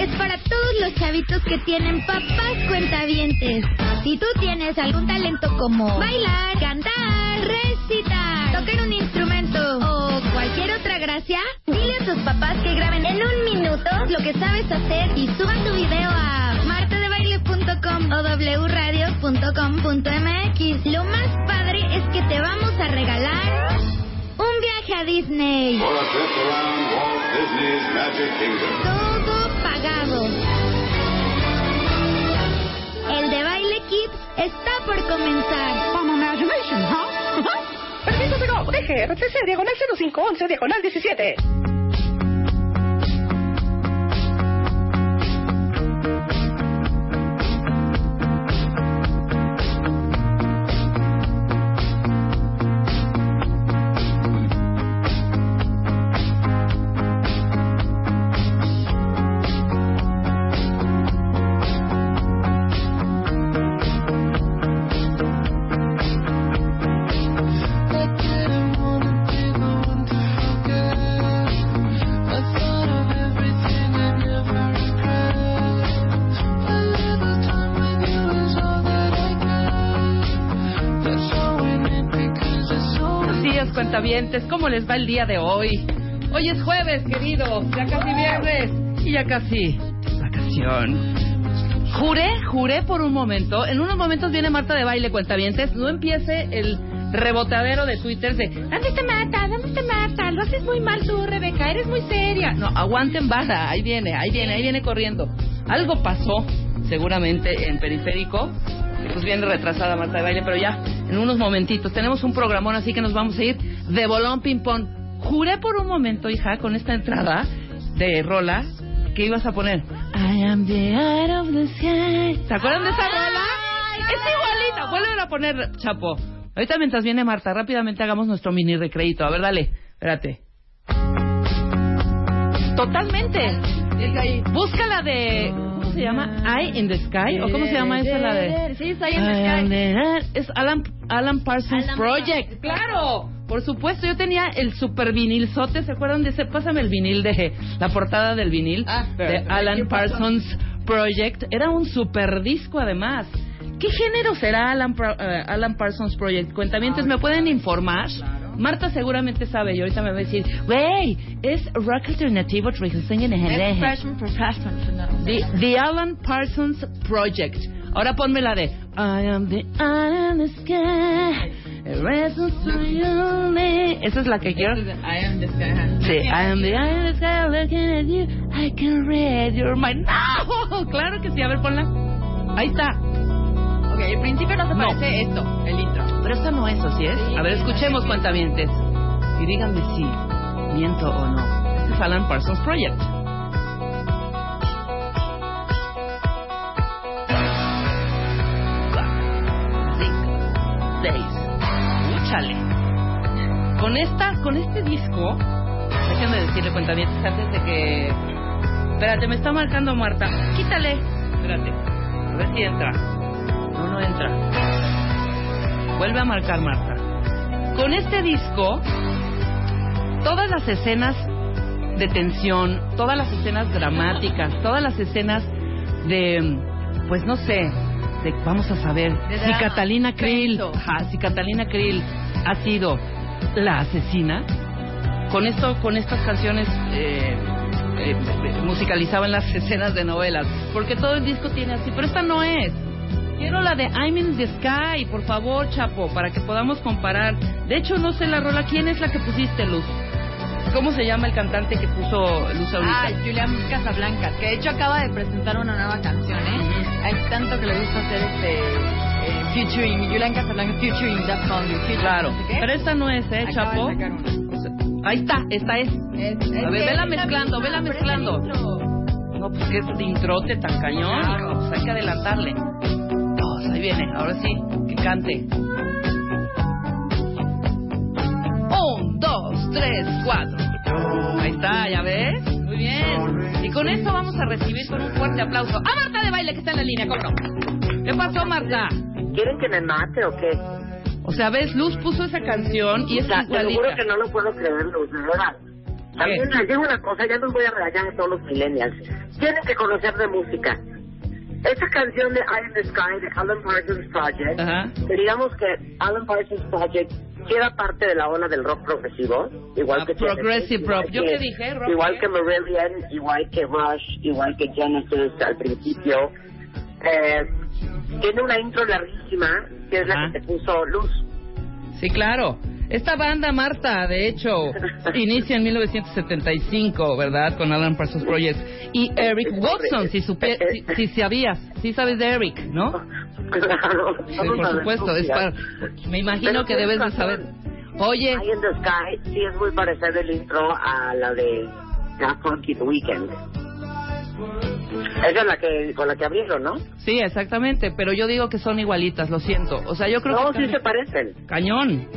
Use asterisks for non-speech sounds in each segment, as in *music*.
es para todos los chavitos que tienen papás cuentavientes. Si tú tienes algún talento como bailar, cantar, recitar, tocar un instrumento o cualquier otra gracia, dile a tus papás que graben en un minuto lo que sabes hacer y suban tu video a martadebaile.com o wradio.com.mx. Lo más padre es que te vamos a regalar un viaje a Disney. Kids está por comenzar. From imagination, huh? Permiso diagonal 0511 diagonal 17. Cuentavientes. ¿Cómo les va el día de hoy? Hoy es jueves, queridos. Ya casi viernes. Y ya casi vacación. Juré, juré por un momento. En unos momentos viene Marta de baile, cuentavientes. No empiece el rebotadero de Twitter de ¿Dónde está Marta? ¿Dónde está Marta? Lo haces muy mal tú, Rebeca. Eres muy seria. No, aguanten vara. Ahí viene, ahí viene, ahí viene corriendo. Algo pasó, seguramente, en Periférico. Pues viene retrasada Marta de baile, pero ya, en unos momentitos. Tenemos un programón, así que nos vamos a ir de bolón ping-pong. Juré por un momento, hija, con esta entrada de rola, que ibas a poner I am the eye of the sky. ¿Se acuerdan de esa rola? Es igualita. Vuelven a poner, Chapo. Ahorita mientras viene Marta, rápidamente hagamos nuestro mini recreito. A ver, dale. Espérate. Totalmente. Busca la de... ¿Cómo se llama? Eye in the Sky. ¿O cómo se llama esa la de...? Sí, está ahí en I am el the eye- Es Alan, Alan Parsons Alan Project. Claro. Por supuesto, yo tenía el super vinilzote, ¿se acuerdan de ese? Pásame el vinil de la portada del vinil Ah, de Alan Parsons Project. Era un super disco además. ¿Qué género será Alan, eh, Alan Parsons Project? Cuentamientos, ¿me pueden informar? Marta seguramente sabe y ahorita me va a decir, wey, es rock alternativo freshman. no. The, the Alan Parsons Project. Ahora ponme la de I am the sky. Esa es la que quiero. I am guy. huh? Sí, I am the eye in the sky looking at you. I can read your mind. ¡No! *laughs* Claro que sí. A ver, ponla. Ahí está. Ok, el principio no se No. parece esto, el intro. Pero esta no es, ¿o sí es? Sí, A ver, escuchemos sí. cuentavientes. Y díganme si miento o no. Este es Alan Parsons Project. Cinco, seis. Con esta, con este disco, déjenme decirle cuentavientes antes de que... Espérate, me está marcando Marta. Quítale. Espérate. A ver si entra. No, no entra. Vuelve a marcar Marta. Con este disco, todas las escenas de tensión, todas las escenas dramáticas, todas las escenas de, pues no sé, de vamos a saber si Catalina Krill, ajá, si Catalina Krill ha sido la asesina. Con esto, con estas canciones eh, eh, musicalizaban las *laughs* escenas de novelas, porque todo el disco tiene así, pero esta no es. Quiero la de I'm in the Sky, por favor, Chapo, para que podamos comparar. De hecho, no sé la rola. ¿Quién es la que pusiste, Luz? ¿Cómo se llama el cantante que puso Luz ahorita? Ah, Julián Casablancas, que de hecho acaba de presentar una nueva canción, ¿eh? Hay tanto que le gusta hacer este eh, featuring, Julián Casablancas featuring Daft Punk, featuring claro. no sé qué. Pero esta no es, ¿eh, Acaba de Chapo? sacar una. Ahí está, esta es. Es- es A ver, que vela es la mezclando, misma, vela pero es mezclando. intro. No, pues que es de introte tan cañón, Claro. pues hay que adelantarle. Ahí viene, ahora sí, que cante. Un, dos, tres, cuatro. Ahí está, ¿ya ves? Muy bien. Y con esto vamos a recibir con un fuerte aplauso a Marta de Baile que está en la línea, ¿cómo? ¿Qué pasó, Marta? ¿Quieren que me mate o qué? O sea, ves, Luz puso esa canción y es O sea, te lo juro igualita. que no lo puedo creer, Luz, de verdad. También les digo una cosa, ya los voy a regañar a todos los millennials. Tienen que conocer de música. Esa canción de Eye in the Sky de Alan Parsons Project, que digamos que Alan Parsons Project queda parte de la ola del rock progresivo, igual Ah, que progressive rock. igual ¿Yo que- qué dije? ¿Rock igual qué? que Marillion, igual que Rush, igual que Genesis al principio. Eh, tiene una intro larguísima, que es la que te puso Luz. Sí, claro. Esta banda, Marta, de hecho, inicia en 1975, ¿verdad? Con Alan Parsons Project. Y Eric Watson, si, supe- si, si sabías, sí sabes de Eric, ¿no? *laughs* Claro, Sí, por supuesto, es para... Me imagino que debes de saber. Oye, Eye in the Sky sí es muy parecida el intro a la de Daft Punk The Weekend. Esa es la que con la que abrieron, ¿no? sí, exactamente, pero yo digo que son igualitas, lo siento. O sea, yo creo No, que... sí se parecen. Cañón.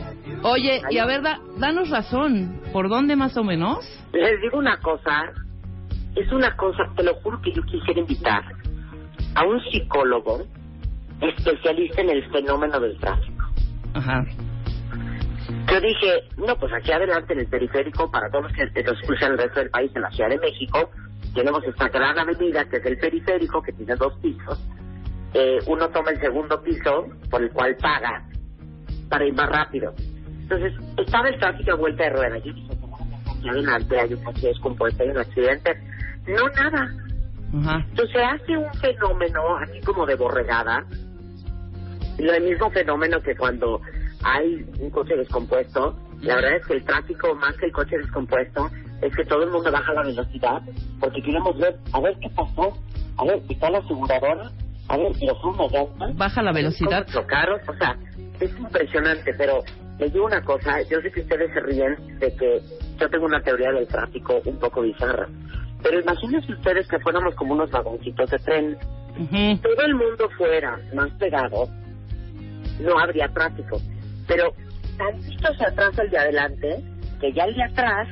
Oye, y a ver, da- danos razón. ¿Por dónde más o menos? Les digo una cosa, es una cosa, te lo juro que yo quisiera invitar a un psicólogo especialista en el fenómeno del tráfico. Ajá. Yo dije, no, pues aquí adelante en el periférico, para todos los que nos escuchan el resto del país, en la Ciudad de México, tenemos esta gran avenida que es el periférico, que tiene dos pisos. Eh, uno toma el segundo piso, por el cual paga, para ir más rápido. Entonces, estaba el tráfico a vuelta de rueda. Yo dije, aquí adelante hay un coche descompuesto, hay un accidente. No, nada. Ajá. Entonces, se hace un fenómeno así como de borregada. Lo mismo fenómeno que cuando hay un coche descompuesto. La verdad es que el tráfico, más que el coche descompuesto, es que todo el mundo baja la velocidad porque queremos ver, a ver qué pasó, a ver, ¿está la aseguradora? A ver, ¿pero fue una? Baja la velocidad. ¿Cómo chocaron? O sea, es impresionante, pero les digo una cosa, yo sé que ustedes se ríen de que yo tengo una teoría del tráfico un poco bizarra, pero imagínense ustedes que fuéramos como unos vagoncitos de tren, Ujú. todo el mundo fuera más pegado, no habría tráfico. Pero tantito se atrasa el de adelante, que ya el de atrás,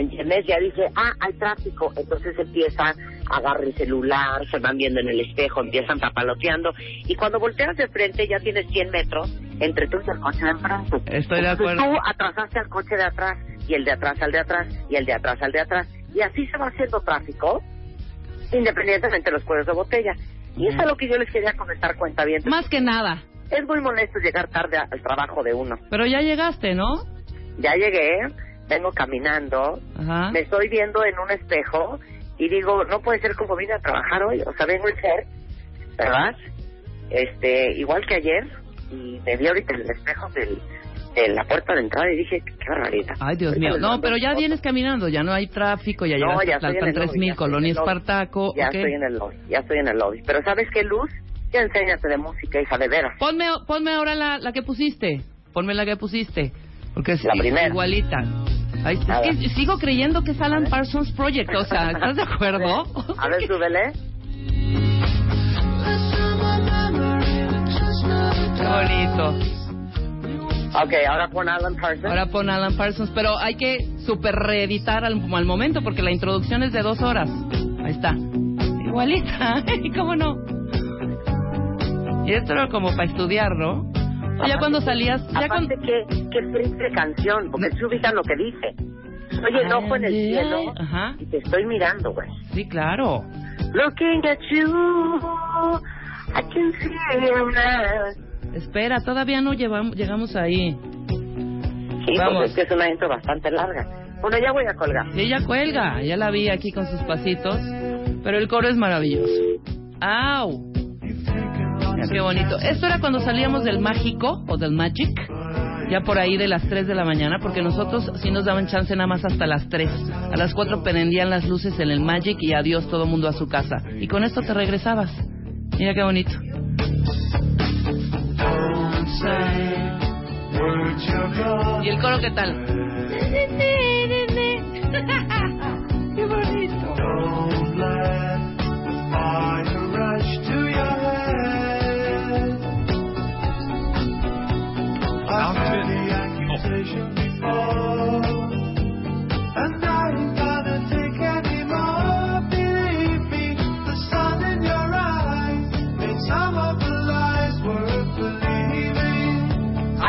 ¿me entiendes? Ya dice, ah, hay tráfico. Entonces empieza, agarra el celular, se van viendo en el espejo, empiezan tapaloteando. Y cuando volteas de frente ya tienes 100 metros entre tú y el coche de enfrente. Estoy de acuerdo. Tú atrasaste al coche de atrás, y el de atrás al de atrás, y el de atrás al de atrás. Y así se va haciendo tráfico, independientemente de los cuellos de botella. Y eso es lo que yo les quería comentar, cuenta bien. Más que nada. Es muy molesto llegar tarde al trabajo de uno. Pero ya llegaste, ¿no? Ya llegué, vengo caminando, Ajá. me estoy viendo en un espejo y digo, no puede ser como vine a trabajar hoy. O sea, vengo a ser, ¿verdad? Este, igual que ayer, y me vi ahorita en el espejo del, de la puerta de entrada y dije, qué barbaridad. Ay, Dios mío. No, pero ya vienes caminando, ya no hay tráfico, ya No, llegaste ya a en Tlalpan el lobby, 3000, ya estoy en Colonia. Espartaco. Ya estoy en el lobby, ya estoy en el lobby. Pero ¿sabes qué, Luz? Ya enséñate de música, hija de veras. Ponme, ponme ahora la, la que pusiste. Ponme la que pusiste. Porque es La primera. igualita. Ay, es que sigo creyendo que es Alan Parsons Project. O sea, ¿estás de acuerdo? *laughs* A ver, súbele. Qué bonito. Ok, ahora pon Alan Parsons. Ahora pon Alan Parsons, pero hay que super reeditar al, al momento porque la introducción es de dos horas. Ahí está. Igualita, *laughs* ¿cómo no? Y esto era como para estudiar, ¿no? Ya cuando salías, ya. Aparte, qué, qué triste canción, porque se ubica lo que dice. Soy el ojo en el cielo Ajá, y te estoy mirando, güey. sí, claro. Looking at you, I can see you now. Espera, todavía no llevamos, llegamos ahí. Sí, Vamos. pues es que es una intro bastante larga. Bueno, ya voy a colgar. Y ella cuelga, ya la vi aquí con sus pasitos, pero el coro es maravilloso. ¡Au! Mira qué bonito. Esto era cuando salíamos del mágico o del magic, ya por ahí de las 3 de la mañana, porque nosotros sí nos daban chance nada más hasta las 3. A las 4 prendían las luces en el magic y adiós todo mundo a su casa. Y con esto te regresabas. Mira qué bonito. ¿Y el coro qué tal? *laughs* *laughs*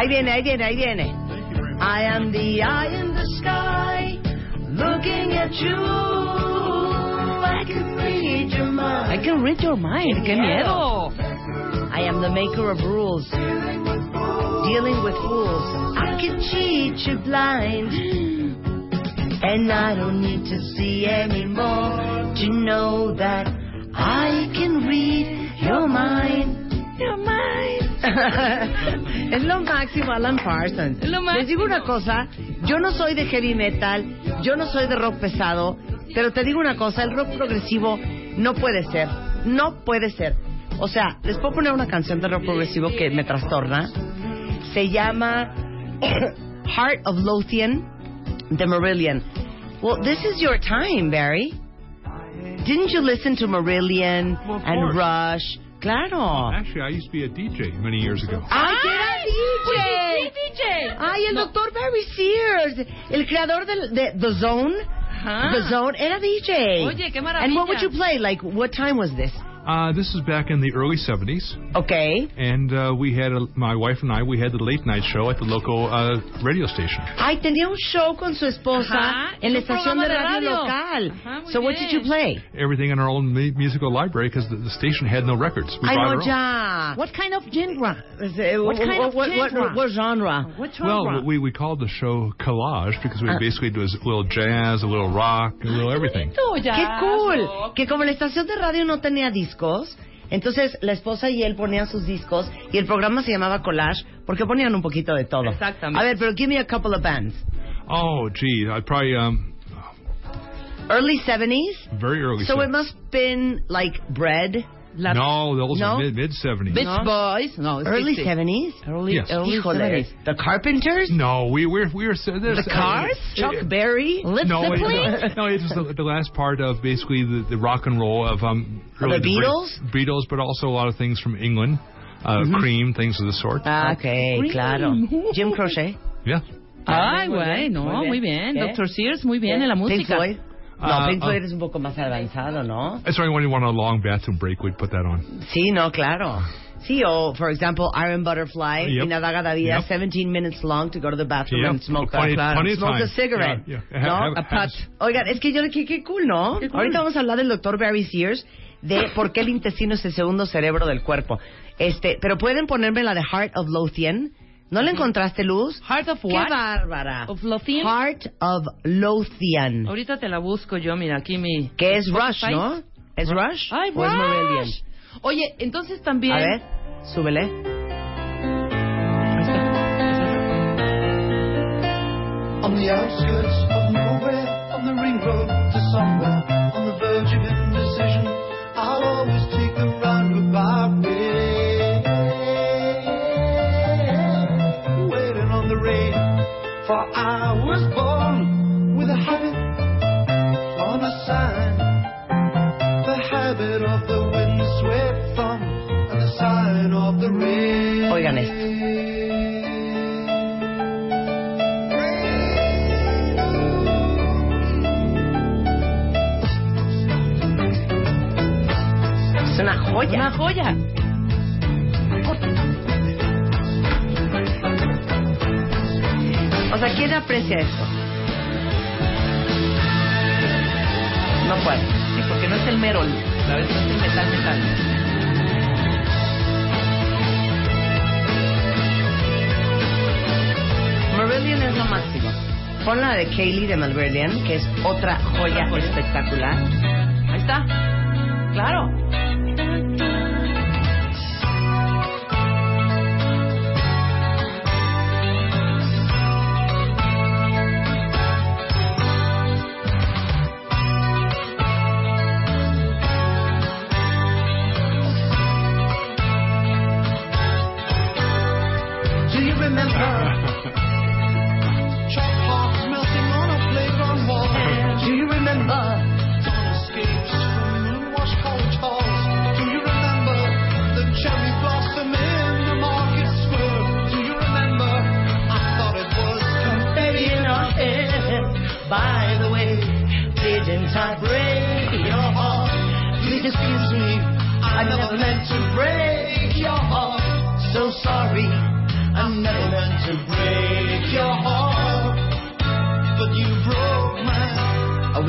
Ahí viene, ahí viene, ahí viene. I am the eye in the sky. Looking at you. I can read your mind. I can read your mind. ¡Qué miedo! I am the maker of rules. Dealing with fools. I can cheat you blind. And I don't need to see anymore to know that I can read your mind. Your mind. *laughs* es lo máximo, Alan Parsons. Es lo máximo. Les digo una cosa, yo no soy de heavy metal, yo no soy de rock pesado, pero te digo una cosa, el rock progresivo no puede ser, no puede ser. O sea, les puedo poner una canción de rock progresivo que me trastorna. Se llama *coughs* Heart of Lothian The Marillion. Well, this is your time, Barry. Didn't you listen to Marillion Well, and course. Rush? Claro. Actually, I used to be a DJ many years ago. ¡Ay, que era DJ! DJ! ¡Ay, el doctor Barry Sears! El creador del, de The Zone. Ajá. The Zone era DJ. Oye, qué maravilla. And what would you play? Like, what time was this? Uh, this is back in the early 70s, Okay. and uh, we had a, my wife and I. We had the late night show at the local uh, radio station. Ay, tenía un show con su esposa Ajá, en la estación de de radio, radio. local. Ajá, muy so what did you play? Everything in our own mu- musical library because the, the station had no records. We Ay, brought no, own. ya. What kind of genre? What, kind of what, what, genre? what genre? What genre? Well, we, we called the show collage because we Ah. basically do a little jazz, a little rock, a little everything. ¡Qué cool! Que como la estación de radio no tenía discos, entonces la esposa y él ponían sus discos y el programa se llamaba Collage porque ponían un poquito de todo. Exactamente. A ver, pero give me a couple of bands. Oh, gee, I'd probably um, Early 70s? very early. So 70s. it must been like Bread. La no, those No? were mid mid seventies. Beach No. Boys. No, Early 70s? Early, Yes. early 70s. The Carpenters? No, we were we were so The Cars? Chuck Berry? Led No, it, no, it was the, the last part of basically the, the rock and roll of um the really great- Beatles? Beatles, but also a lot of things from England, uh, Cream, things of the sort. Ah, ok, claro. Jim Crochet. yeah. Ay, Muy güey, no, muy bien. muy bien. Dr. Sears, muy bien en la música. No, Pink. Floyd es un poco más avanzado, ¿no? That's why when you want a long bathroom break, we'd put that on. Sí, no, claro. Sí, o, for example, Iron Butterfly, Yep. Inadaga da Vida, Yep. 17 minutes long to go to the bathroom Yep. and smoke, Plenty- a, of smoke a time. cigarette. Yeah, yeah. ¿no? Have- a putt. Oigan, es que yo qué, qué cool, ¿no? Qué cool. Ahorita vamos a hablar del doctor Barry Sears, de por qué el intestino es el segundo cerebro del cuerpo. Este, pero pueden ponerme la de Heart of Lothian. ¿No la encontraste, Luz? Heart of ¡Qué what? bárbara! Of Lothian? Heart of Lothian. Ahorita te la busco yo, mira, aquí mi... Que es Rush. ¿no? ¿Es Rush? Ay, ¿O es? Rush. Oye, entonces también... A ver, súbele. Ahí está. On the outskirts of nowhere, joya. Una joya. O sea, ¿quién aprecia esto? No puede. Sí, porque no es el merol, ¿sabes? No es el metal metal. Marillion es lo máximo. Pon la de Kaylee de Marillion, que es otra joya espectacular. Ahí está. Claro.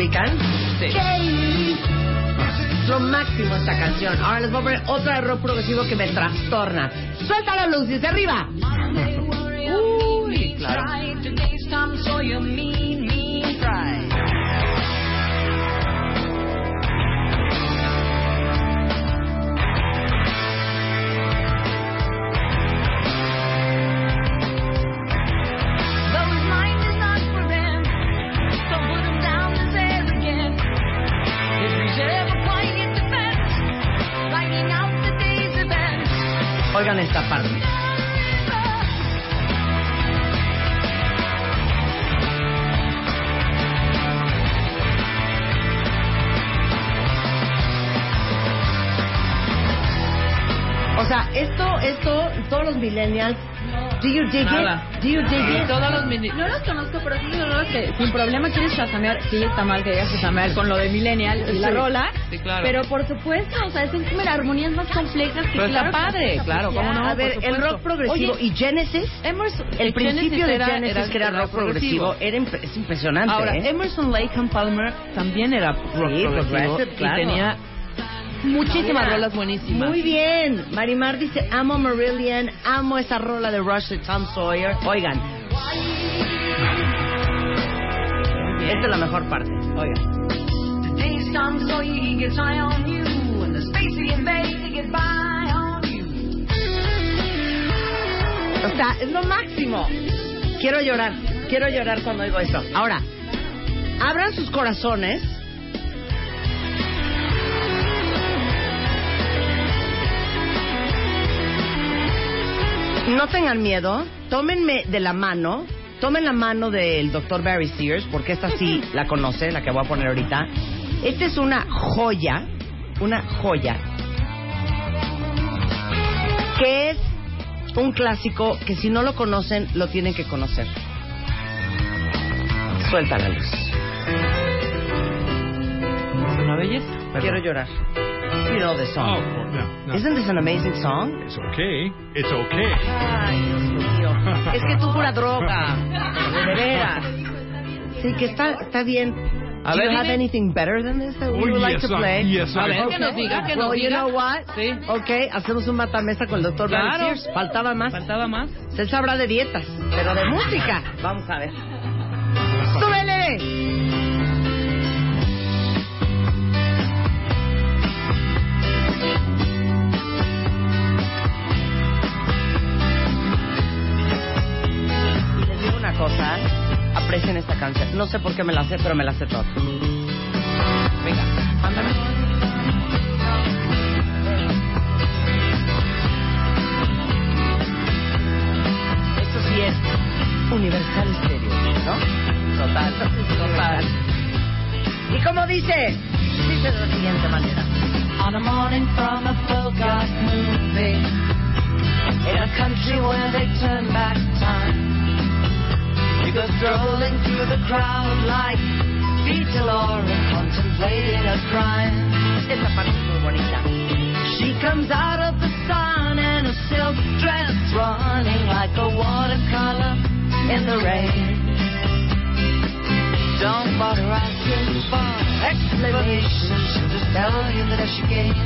Ubican? Sí. Es lo máximo esta canción. Ahora les voy a poner otra de rock progresivo que me trastorna. Suelta la luz desde arriba. Uy, claro. Esta parte. O sea, esto, esto, todos los millennials, do you dig Nada. it? Do you dig Y it? todos los mini... No los conozco, pero sí rolas que sin problema quieres chasamear. Sí, está mal que digas chasamear con lo de Millennial y la Sí. rola. Sí, claro. Pero por supuesto, o sea, son como las armonías más complejas que Pero claro padre, claro, cómo no, a ver, el rock progresivo Oye, y Genesis, Emerson, el principio de era- Genesis que era rock progresivo, era imp- es impresionante. Ahora, ¿eh? Emerson Lake and Palmer también era rock progresivo progressive, y claro. tenía muchísimas Mira, rolas buenísimas. Muy bien. Marimar dice, amo Marillion, amo esa rola de Rush de Tom Sawyer. Oigan. Esta es la mejor parte. Oigan. O sea, es lo máximo. Quiero llorar. Quiero llorar cuando oigo esto. Ahora, abran sus corazones. No tengan miedo, tómenme de la mano, tomen la mano del doctor Barry Sears, porque esta sí la conoce, la que voy a poner ahorita. Esta es una joya, una joya, que es un clásico que si no lo conocen, lo tienen que conocer. Suelta la luz. Una belleza. Quiero llorar. You know Oh, song. no, no. Isn't this an amazing song? It's okay. It's okay. Ay, Dios mío. Es que tú pura droga. De veras. Sí, que está, está bien. A Do ver, you have dime. anything better than this that Oh, you would like yes, to I- play? yes, A I- ver, que nos diga, que nos well, you diga. know what? Sí. Ok, hacemos un matamesa con el doctor Claro. Faltaba más. ¿Faltaba más? Él sabrá de dietas, pero de música. Vamos a ver. *laughs* ¡Súbele! Les digo una cosa, aprecien esta canción. No sé por qué me la sé, pero me la sé toda. Venga, mándame. Sí es Universal Stereo, ¿no? Total, total. ¿Y cómo dice? Dice de la siguiente manera. On a morning from a Bogart movie In a country where they turn back time You go strolling through the crowd like Vita Laura contemplating a crime Esta parte es muy bonita. She comes out of the sun in a silk dress Running like a watercolor in the rain Don't bother asking for explanations She'll just tell you that she came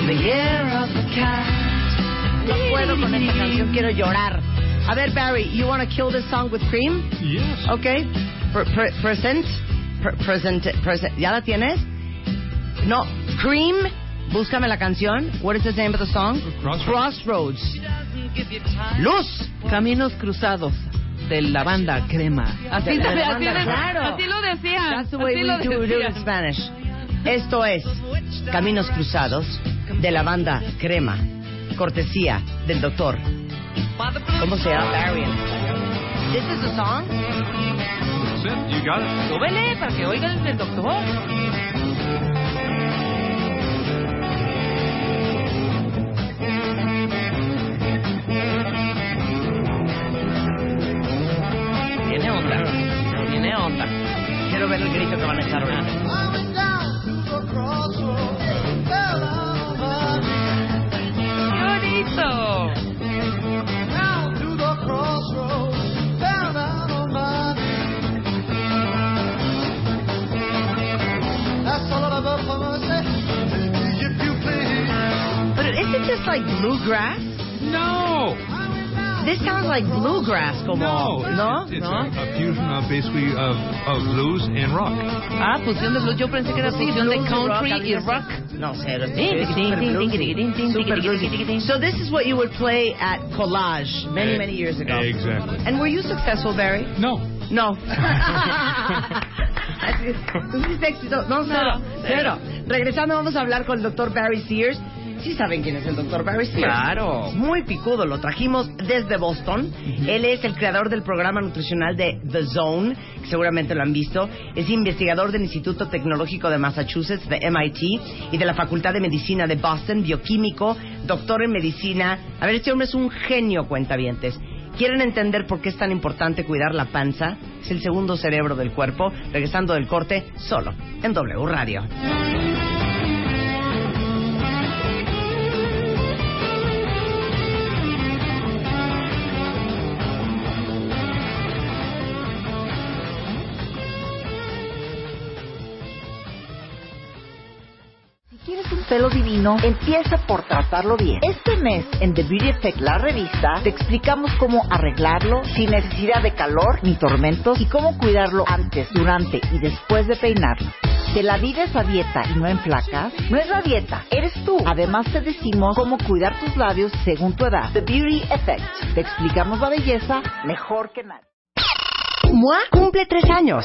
In the year of the cat No puedo con esta canción, quiero llorar. A ver, Barry, you want to kill this song with cream? Yes. Okay. Pre- pre- present. Pre- present. Present. ¿Ya la tienes? No. Cream. Búscame la canción. What is the name of the song? Crossroads. Crossroads. Luz. Caminos cruzados de la banda Crema. Así, De- de así, la así, banda, de- claro. así lo decían. That's the way así we lo do, do in Spanish. Esto es Caminos Cruzados de la banda Crema. Cortesía del doctor. ¿Cómo se llama? Barry. This is the song? That's it. You got it. Súbele para que oigan el doctor. Tiene onda. Tiene onda. Quiero ver el grito que van a echar ahorita. ¡Qué bonito! This like bluegrass? No. This sounds like bluegrass, como No. It's, ¿no? It's, it's ¿No? A, a fusion of basically of, of blues and rock. Ah, fusión de blues. Yo pensé que era Sí, fusión de blues, country rock, y a mí rock. No, cero. So this is what you would play at Collage many, Eh, many years ago. Exactly. And were you successful, Barry? No. No. Así, *laughs* *laughs* Tú fuiste. No, cero, cero. Regresando, vamos a hablar con el doctor Barry Sears. Sí saben quién es el doctor Barry Sears. Claro. Muy picudo, lo trajimos desde Boston. Él es el creador del programa nutricional de The Zone, que seguramente lo han visto. Es investigador del Instituto Tecnológico de Massachusetts, de MIT, y de la Facultad de Medicina de Boston, bioquímico, doctor en medicina. A ver, este hombre es un genio, cuentavientes. ¿Quieren entender por qué es tan importante cuidar la panza? Es el segundo cerebro del cuerpo, regresando del corte, solo en W Radio. Pelo divino, empieza por tratarlo bien. Este mes, en The Beauty Effect, la revista, te explicamos cómo arreglarlo sin necesidad de calor ni tormentos y cómo cuidarlo antes, durante y después de peinarlo. ¿Te la vives a dieta y no en placas? No es la dieta, eres tú. Además te decimos cómo cuidar tus labios según tu edad. The Beauty Effect. Te explicamos la belleza mejor que nadie. MOA cumple tres años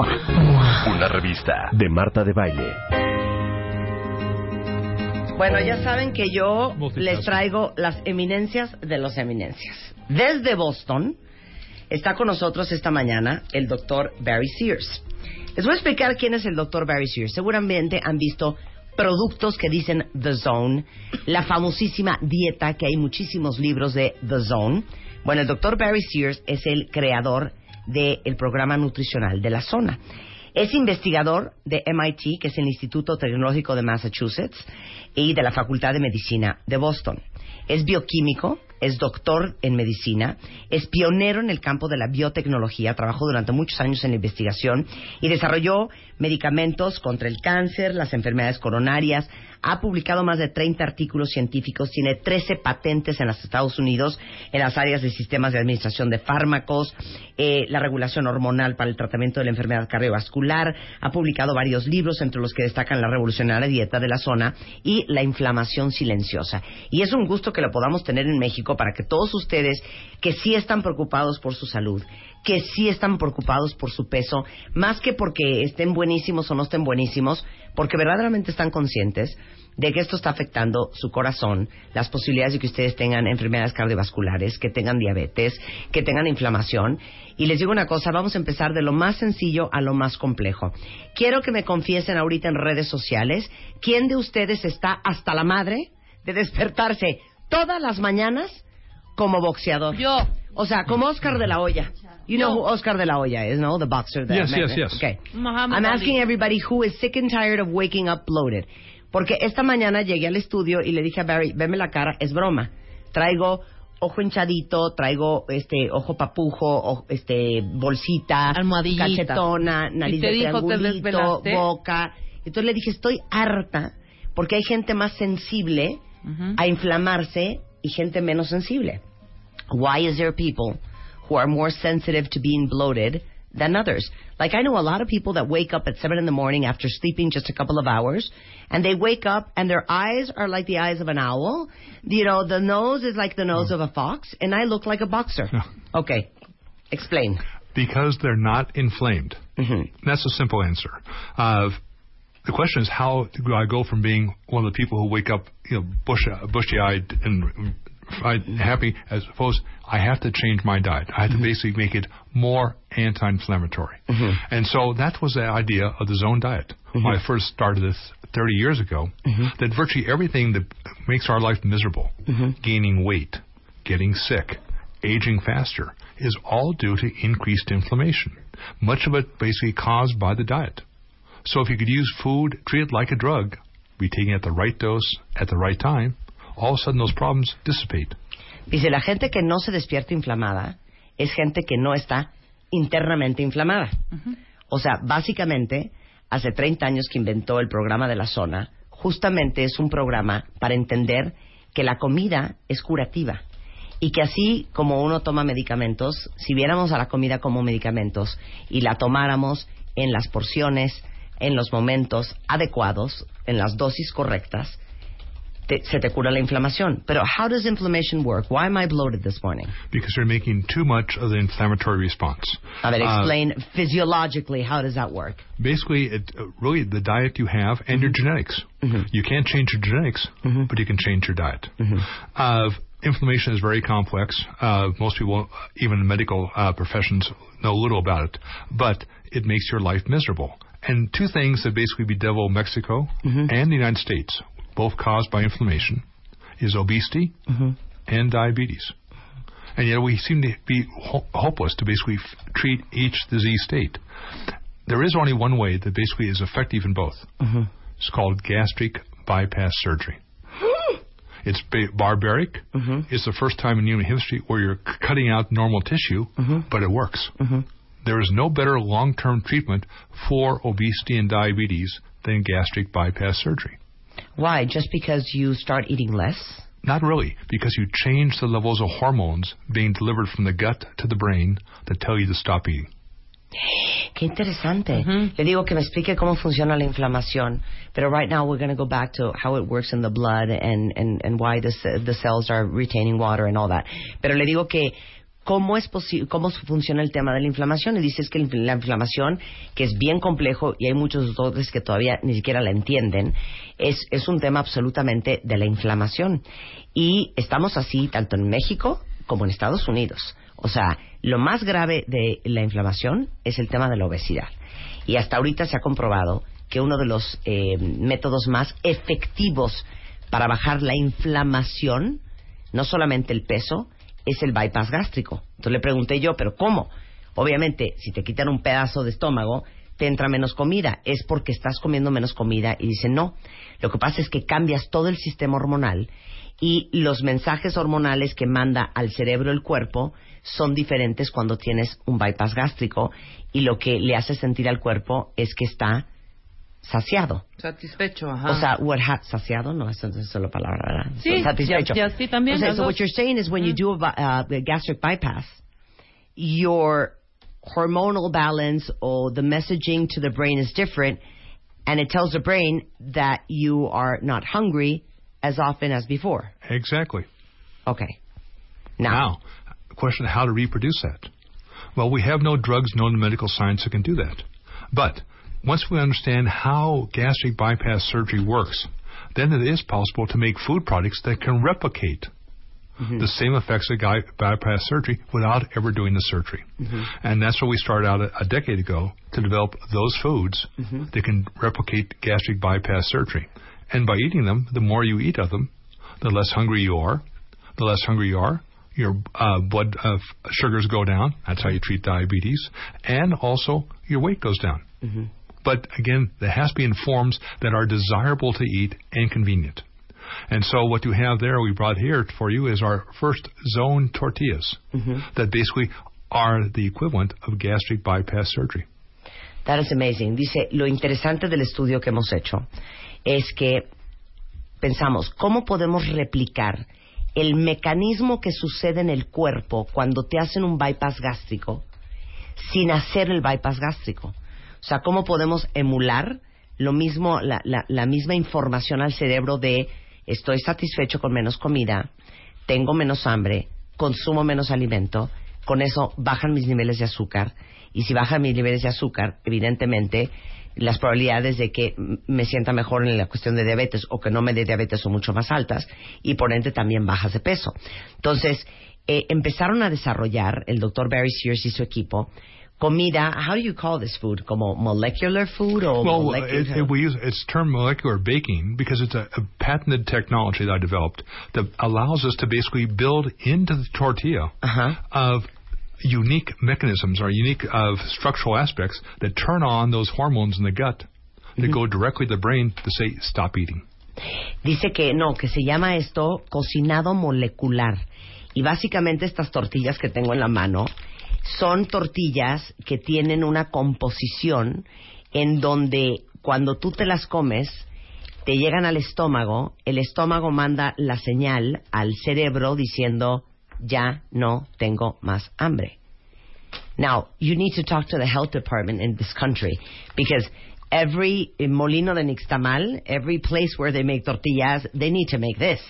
Una revista de Marta de Baile. Bueno, ya saben que yo les traigo las eminencias de los eminencias. Desde Boston está con nosotros esta mañana el doctor Barry Sears. Les voy a explicar quién es el doctor Barry Sears. Seguramente han visto productos que dicen The Zone, la famosísima dieta, que hay muchísimos libros de The Zone. Bueno, el doctor Barry Sears es el creador del programa nutricional de la zona. Es investigador de MIT, que es el Instituto Tecnológico de Massachusetts, y de la Facultad de Medicina de Boston. Es bioquímico, es doctor en medicina, es pionero en el campo de la biotecnología, trabajó durante muchos años en la investigación y desarrolló medicamentos contra el cáncer, las enfermedades coronarias, ha publicado más de 30 artículos científicos, tiene 13 patentes en los Estados Unidos en las áreas de sistemas de administración de fármacos, eh, la regulación hormonal para el tratamiento de la enfermedad cardiovascular, ha publicado varios libros entre los que destacan la revolucionaria dieta de la zona y la inflamación silenciosa. Y es un gusto que lo podamos tener en México para que todos ustedes que sí están preocupados por su salud, que sí están preocupados por su peso, más que porque estén buenísimos o no estén buenísimos, porque verdaderamente están conscientes de que esto está afectando su corazón, las posibilidades de que ustedes tengan enfermedades cardiovasculares, que tengan diabetes, que tengan inflamación. Y les digo una cosa, vamos a empezar de lo más sencillo a lo más complejo. Quiero que me confiesen ahorita en redes sociales quién de ustedes está hasta la madre de despertarse todas las mañanas como boxeador. Yo. O sea, como Oscar de la Hoya. You know who Oscar de la Hoya is, no? The boxer. The Yes, yes, yes. Okay. Muhammad I'm Ali. asking everybody who is sick and tired of waking up bloated. Porque esta mañana llegué al estudio y le dije a Barry, veme la cara, es broma. Traigo ojo hinchadito, traigo este ojo papujo, o- este bolsita, cachetona, nariz ¿Y te de dijo, triangulito, boca. Entonces le dije, estoy harta porque hay gente más sensible a inflamarse y gente menos sensible. Why is there people who are more sensitive to being bloated than others? Like I know a lot of people that wake up at seven in the morning after sleeping just a couple of hours, and they wake up and their eyes are like the eyes of an owl. You know, the nose is like the nose of a fox, and I look like a boxer. Okay, explain. Because they're not inflamed. Mhm. That's a simple answer. Uh, the question is, how do I go from being one of the people who wake up, you know, bush, bushy-eyed and happy as opposed I have to change my diet. I have to mm-hmm. basically make it more anti-inflammatory. Mm-hmm. And so that was the idea of the zone diet. Mm-hmm. When I first started this 30 years ago, that virtually everything that makes our life miserable, gaining weight, getting sick, aging faster, is all due to increased inflammation. Much of it basically caused by the diet. So if you could use food, treat it like a drug, be taking it at the right dose at the right time, all of a sudden those problems dissipate. Dice, la gente que no se despierta inflamada es gente que no está internamente inflamada. O sea, básicamente, hace 30 años que inventó el programa de la zona, justamente es un programa para entender que la comida es curativa. Y que así como uno toma medicamentos, si viéramos a la comida como medicamentos y la tomáramos en las porciones, en los momentos adecuados, en las dosis correctas, te- se te cura la inflamación. Pero, how does inflammation work? Why am I bloated this morning? because you're making too much of the inflammatory response. A ver, Uh, explain physiologically how does that work? basically, it, uh, really the diet you have and your genetics. You can't change your genetics, but you can change your diet. Uh, inflammation is very complex. Uh, most people, even medical uh, professions, know little about it, but it makes your life miserable. And two things that basically bedevil Mexico and the United States, both caused by inflammation, is obesity mm-hmm. and diabetes. And yet we seem to be ho- hopeless to basically f- treat each disease state. There is only one way that basically is effective in both. Mm-hmm. It's called gastric bypass surgery. *gasps* it's ba- barbaric. Mm-hmm. It's the first time in human history where you're c- cutting out normal tissue, but it works. There is no better long-term treatment for obesity and diabetes than gastric bypass surgery. Why? Just because you start eating less? Not really, because you change the levels of hormones being delivered from the gut to the brain that tell you to stop eating. *gasps* Qué interesante. Mm-hmm. Le digo que me explique cómo funciona la inflamación. Pero right now we're going to go back to how it works in the blood and, and, and why the, the cells are retaining water and all that. Pero le digo que cómo es cómo funciona el tema de la inflamación. Y dices que la inflamación que es bien complejo y hay muchos doctores que todavía ni siquiera la entienden es, es un tema absolutamente de la inflamación. Y estamos así tanto en México como en Estados Unidos. O sea lo más grave de la inflamación es el tema de la obesidad. Y hasta ahorita se ha comprobado que uno de los eh, métodos más efectivos para bajar la inflamación no solamente el peso, es el bypass gástrico. Entonces le pregunté yo, ¿pero cómo? Obviamente, si te quitan un pedazo de estómago, te entra menos comida. Es porque estás comiendo menos comida. Y dice, no. Lo que pasa es que cambias todo el sistema hormonal y los mensajes hormonales que manda al cerebro el cuerpo son diferentes cuando tienes un bypass gástrico y lo que le hace sentir al cuerpo es que está saciado. Satisfecho, ajá. O sea, what ha- saciado, no, eso no es solo palabra, ¿verdad? Sí, satisfecho. ya- ya sí también, O sea, so what you're saying is when you do a, bi- uh, the gastric bypass, your hormonal balance or the messaging to the brain is different, and it tells the brain that you are not hungry as often as before. Exactly. Okay. Now, question how to reproduce that. Well, we have no drugs known in medical science that can do that. But once we understand how gastric bypass surgery works, then it is possible to make food products that can replicate the same effects of guy- bypass surgery without ever doing the surgery. And that's what we started out a, a decade ago to develop those foods that can replicate gastric bypass surgery. And by eating them, the more you eat of them, the less hungry you are. The less hungry you are, your uh, blood uh, sugars go down. That's how you treat diabetes. And also, your weight goes down. But again, there has to be in forms that are desirable to eat and convenient. And so what you have there, we brought here for you, is our first zone tortillas mm-hmm. that basically are the equivalent of gastric bypass surgery. That is amazing. Dice, lo interesante del estudio que hemos hecho es que pensamos, ¿cómo podemos replicar el mecanismo que sucede en el cuerpo cuando te hacen un bypass gástrico sin hacer el bypass gástrico? O sea, ¿cómo podemos emular lo mismo, la, la- la misma información al cerebro de estoy satisfecho con menos comida, tengo menos hambre, consumo menos alimento, con eso bajan mis niveles de azúcar y si bajan mis niveles de azúcar, evidentemente las probabilidades de que me sienta mejor en la cuestión de diabetes o que no me dé diabetes son mucho más altas y por ende también bajas de peso. Entonces, eh, empezaron a desarrollar, el doctor Barry Sears y su equipo, comida, how do you call this food? Como molecular food o Well, molecular... it, it, we use it's termed molecular baking because it's a, a patented technology that I developed that allows us to basically build into the tortilla Uh-huh. of unique mechanisms or unique of structural aspects that turn on those hormones in the gut that go directly to the brain to say stop eating. Dice que no, que se llama esto cocinado molecular. Y básicamente estas tortillas que tengo en la mano son tortillas que tienen una composición en donde cuando tú te las comes te llegan al estómago, el estómago manda la señal al cerebro diciendo ya no tengo más hambre. Now, you need to talk to the health department in this country because every molino de nixtamal, every place where they make tortillas, they need to make this.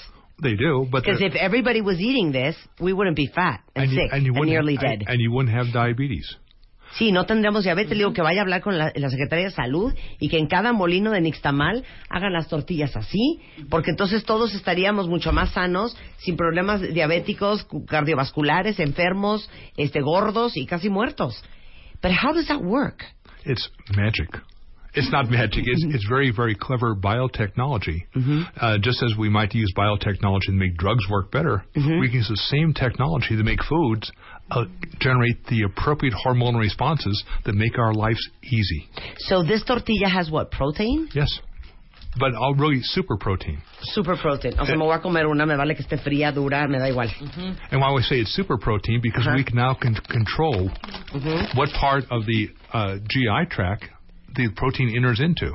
They do, but Because if everybody was eating this, we wouldn't be fat and, and you, sick and you and wouldn't nearly and, dead. and you wouldn't have diabetes. Sí, no tendríamos diabetes. Le digo que vaya a hablar con la, la Secretaría de Salud y que en cada molino de Nixtamal hagan las tortillas así, porque entonces todos estaríamos mucho más sanos, sin problemas diabéticos, cu- cardiovasculares, enfermos, este, gordos y casi muertos. But how does that work? It's magic. It's not magic. It's, it's very, very clever biotechnology. Uh, just as we might use biotechnology to make drugs work better, we can use the same technology to make foods uh, generate the appropriate hormonal responses that make our lives easy. So this tortilla has what, protein? Yes. But all really super protein. Super protein. O sea, me voy a comer una, me vale que esté fría, dura, me da igual. And why we say it's super protein, because we can now can control what part of the uh, GI tract the protein enters into.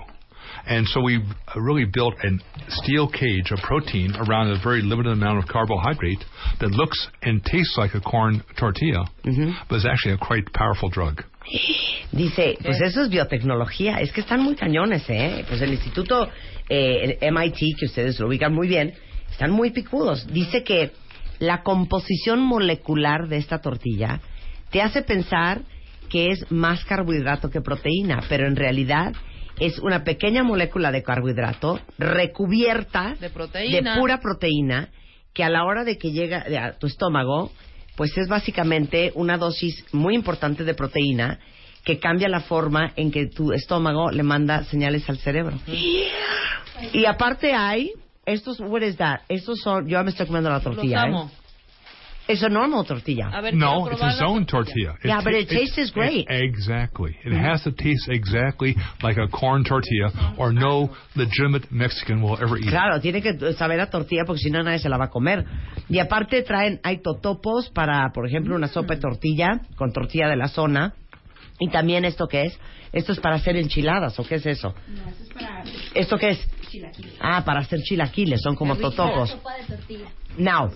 And so we uh, really built a steel cage of protein around a very limited amount of carbohydrate that looks and tastes like a corn tortilla, but is actually a quite powerful drug. *gasps* Dice, pues eso es biotecnología. Es que están muy cañones, ¿eh? Pues el instituto eh, el MIT, que ustedes lo ubican muy bien, están muy picudos. Dice que la composición molecular de esta tortilla te hace pensar que es más carbohidrato que proteína, pero en realidad es una pequeña molécula de carbohidrato recubierta De proteína. de pura proteína que a la hora de que llega a tu estómago, pues es básicamente una dosis muy importante de proteína que cambia la forma en que tu estómago le manda señales al cerebro. *gasps* Y aparte hay estos, what is that? Estos son, yo me estoy comiendo la tortilla, amo. ¿eh? Es a normal tortilla. A ver, No, it's its la own tortilla. tortilla. Yeah, but it ta- tastes great. exactly. It has to taste exactly like a corn tortilla, or no legitimate Mexican will ever eat. it. Claro, tiene que saber a tortilla porque si no nadie se la va a comer. Y aparte traen, hay totopos para, por ejemplo, una sopa de tortilla con tortilla de la zona. Y también esto que es, esto es para hacer enchiladas, ¿o qué es eso? No, eso es para ¿Esto qué es? chilaquiles. Ah, para hacer chilaquiles, son como totopos. Sopa de tortilla. Now.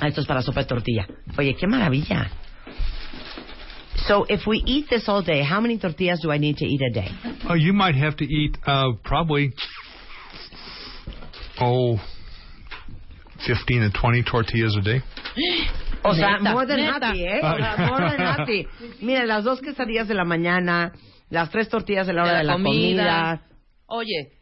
Ah, esto es para sopa de tortilla. Oye, qué maravilla. So, if we eat this all day, how many tortillas do I need to eat a day? Oh, you might have to eat uh, probably oh, 15 to 20 tortillas a day. *gasps* O sea, Neta, more than neta. happy, ¿eh? O sea, more than *laughs* happy. Mira, las dos quesadillas de la mañana, las tres tortillas de la hora de la, comida. Oye,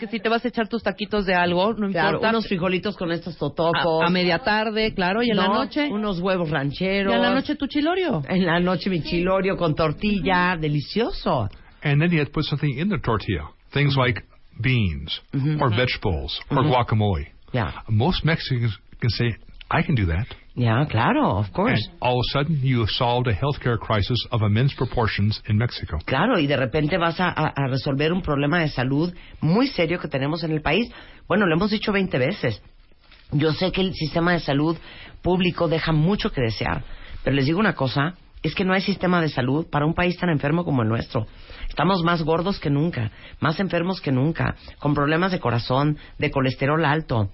que si te vas a echar tus taquitos de algo, no Claro, importa. unos frijolitos con estos totopos. a, a media tarde, claro, y en la No, noche. Unos huevos rancheros. Y en la noche tu chilorio. En la noche mi chilorio con tortilla. Delicioso. And then you to put something in the tortilla. Things like beans Mhm. or vegetables or Mhm. guacamole. Yeah. Most Mexicans can say, I can do that. Yeah, claro, of course. And all of a sudden, you have solved a healthcare crisis of immense proportions in Mexico. Claro, y de repente vas a, a- a resolver un problema de salud muy serio que tenemos en el país. Bueno, lo hemos dicho 20 veces. Yo sé que el sistema de salud público deja mucho que desear, pero les digo una cosa, es que no hay sistema de salud para un país tan enfermo como el nuestro. Estamos más gordos que nunca, más enfermos que nunca, con problemas de corazón, de colesterol alto,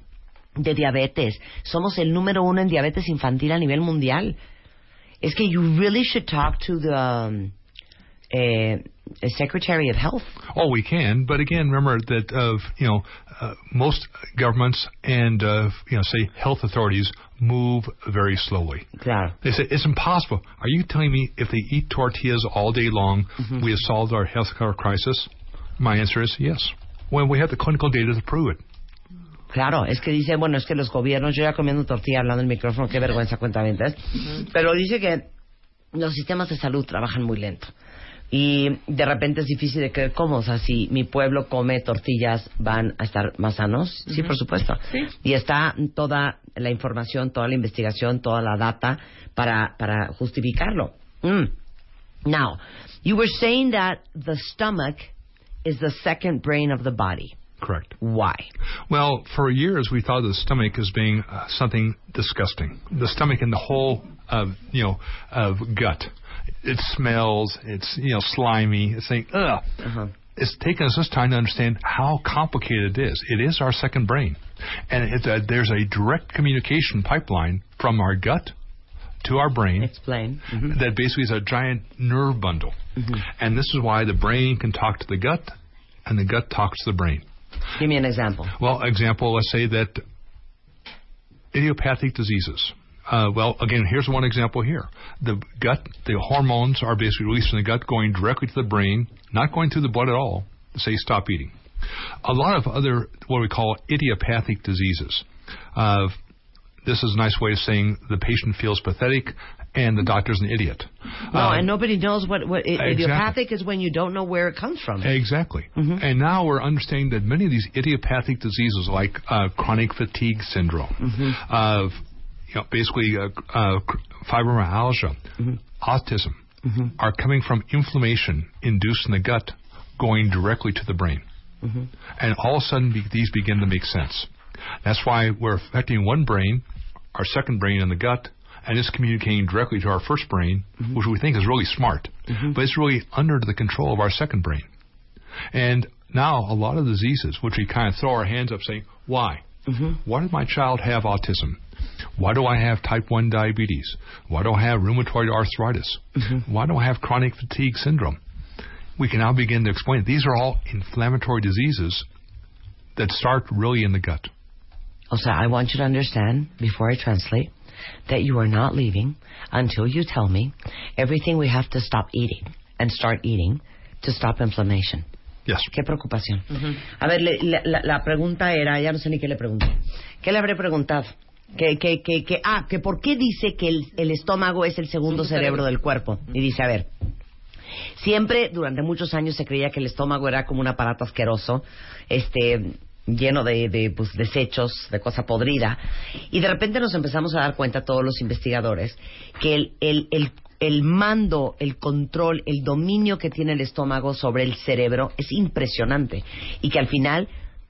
de diabetes. Somos el número uno en diabetes infantil a nivel mundial. Es que you really should talk to the um, a, a Secretary of Health. Oh, we can, but again, remember that of you know uh, most governments and uh, you know say health authorities move very slowly. Claro. They say it's impossible. Are you telling me if they eat tortillas all day long, we have solved our health care crisis? My answer is yes. When we have the clinical data to prove it. Claro, es que dice, bueno, es que los gobiernos, yo ya comiendo tortilla hablando en el micrófono, qué vergüenza cuenta Pero dice que los sistemas de salud trabajan muy lento. Y de repente es difícil de creer cómo, o sea, si mi pueblo come tortillas, ¿van a estar más sanos? Sí, por supuesto. Y está toda la información, toda la investigación, toda la data para, para justificarlo. Mm. Now, you were saying that the stomach is the second brain of the body. Correct. Why? Well, for years we thought of the stomach as being uh, something disgusting. The stomach and the whole, uh, you know, of gut. It smells. It's you know slimy. It's saying ugh. Uh-huh. It's taken us this time to understand how complicated it is. It is our second brain, and there's a direct communication pipeline from our gut to our brain. Explain. That basically is a giant nerve bundle, and this is why the brain can talk to the gut, and the gut talks to the brain. Give me an example. Well, example, let's say that idiopathic diseases. Uh, well, again, here's one example here. The gut, the hormones are basically released from the gut, going directly to the brain, not going through the blood at all, say stop eating. A lot of other, what we call idiopathic diseases. Uh, this is a nice way of saying the patient feels pathetic and the doctor's an idiot. No, Uh, and nobody knows what, what exactly. idiopathic is when you don't know where it comes from. Exactly. And now we're understanding that many of these idiopathic diseases, like uh, chronic fatigue syndrome, of you know, basically uh, uh, fibromyalgia, autism, are coming from inflammation induced in the gut, going directly to the brain. And all of a sudden, be- these begin to make sense. That's why we're affecting one brain, our second brain in the gut, and it's communicating directly to our first brain, mm-hmm. which we think is really smart, mm-hmm. but it's really under the control of our second brain. And now a lot of diseases, which we kind of throw our hands up saying, why? Mm-hmm. Why did my child have autism? Why do I have type 1 diabetes? Why do I have rheumatoid arthritis? Why do I have chronic fatigue syndrome? We can now begin to explain these are all inflammatory diseases that start really in the gut. O sea, I want you to understand, before I translate, that you are not leaving until you tell me everything we have to stop eating and start eating to stop inflammation. Yes. Qué preocupación. A ver, le- la, la- la pregunta era, ya no sé ni qué le pregunté. ¿Qué le habré preguntado? Que, que, que, que, ah, que por qué dice que el, el estómago es el segundo cerebro del cuerpo. Y dice, a ver, Siempre, durante muchos años, se creía que el estómago era como un aparato asqueroso, este, lleno de, de, pues, desechos, de cosa podrida. Y de repente nos empezamos a dar cuenta, todos los investigadores, que el, el, el, el mando, el control, el dominio que tiene el estómago sobre el cerebro es impresionante. Y que al final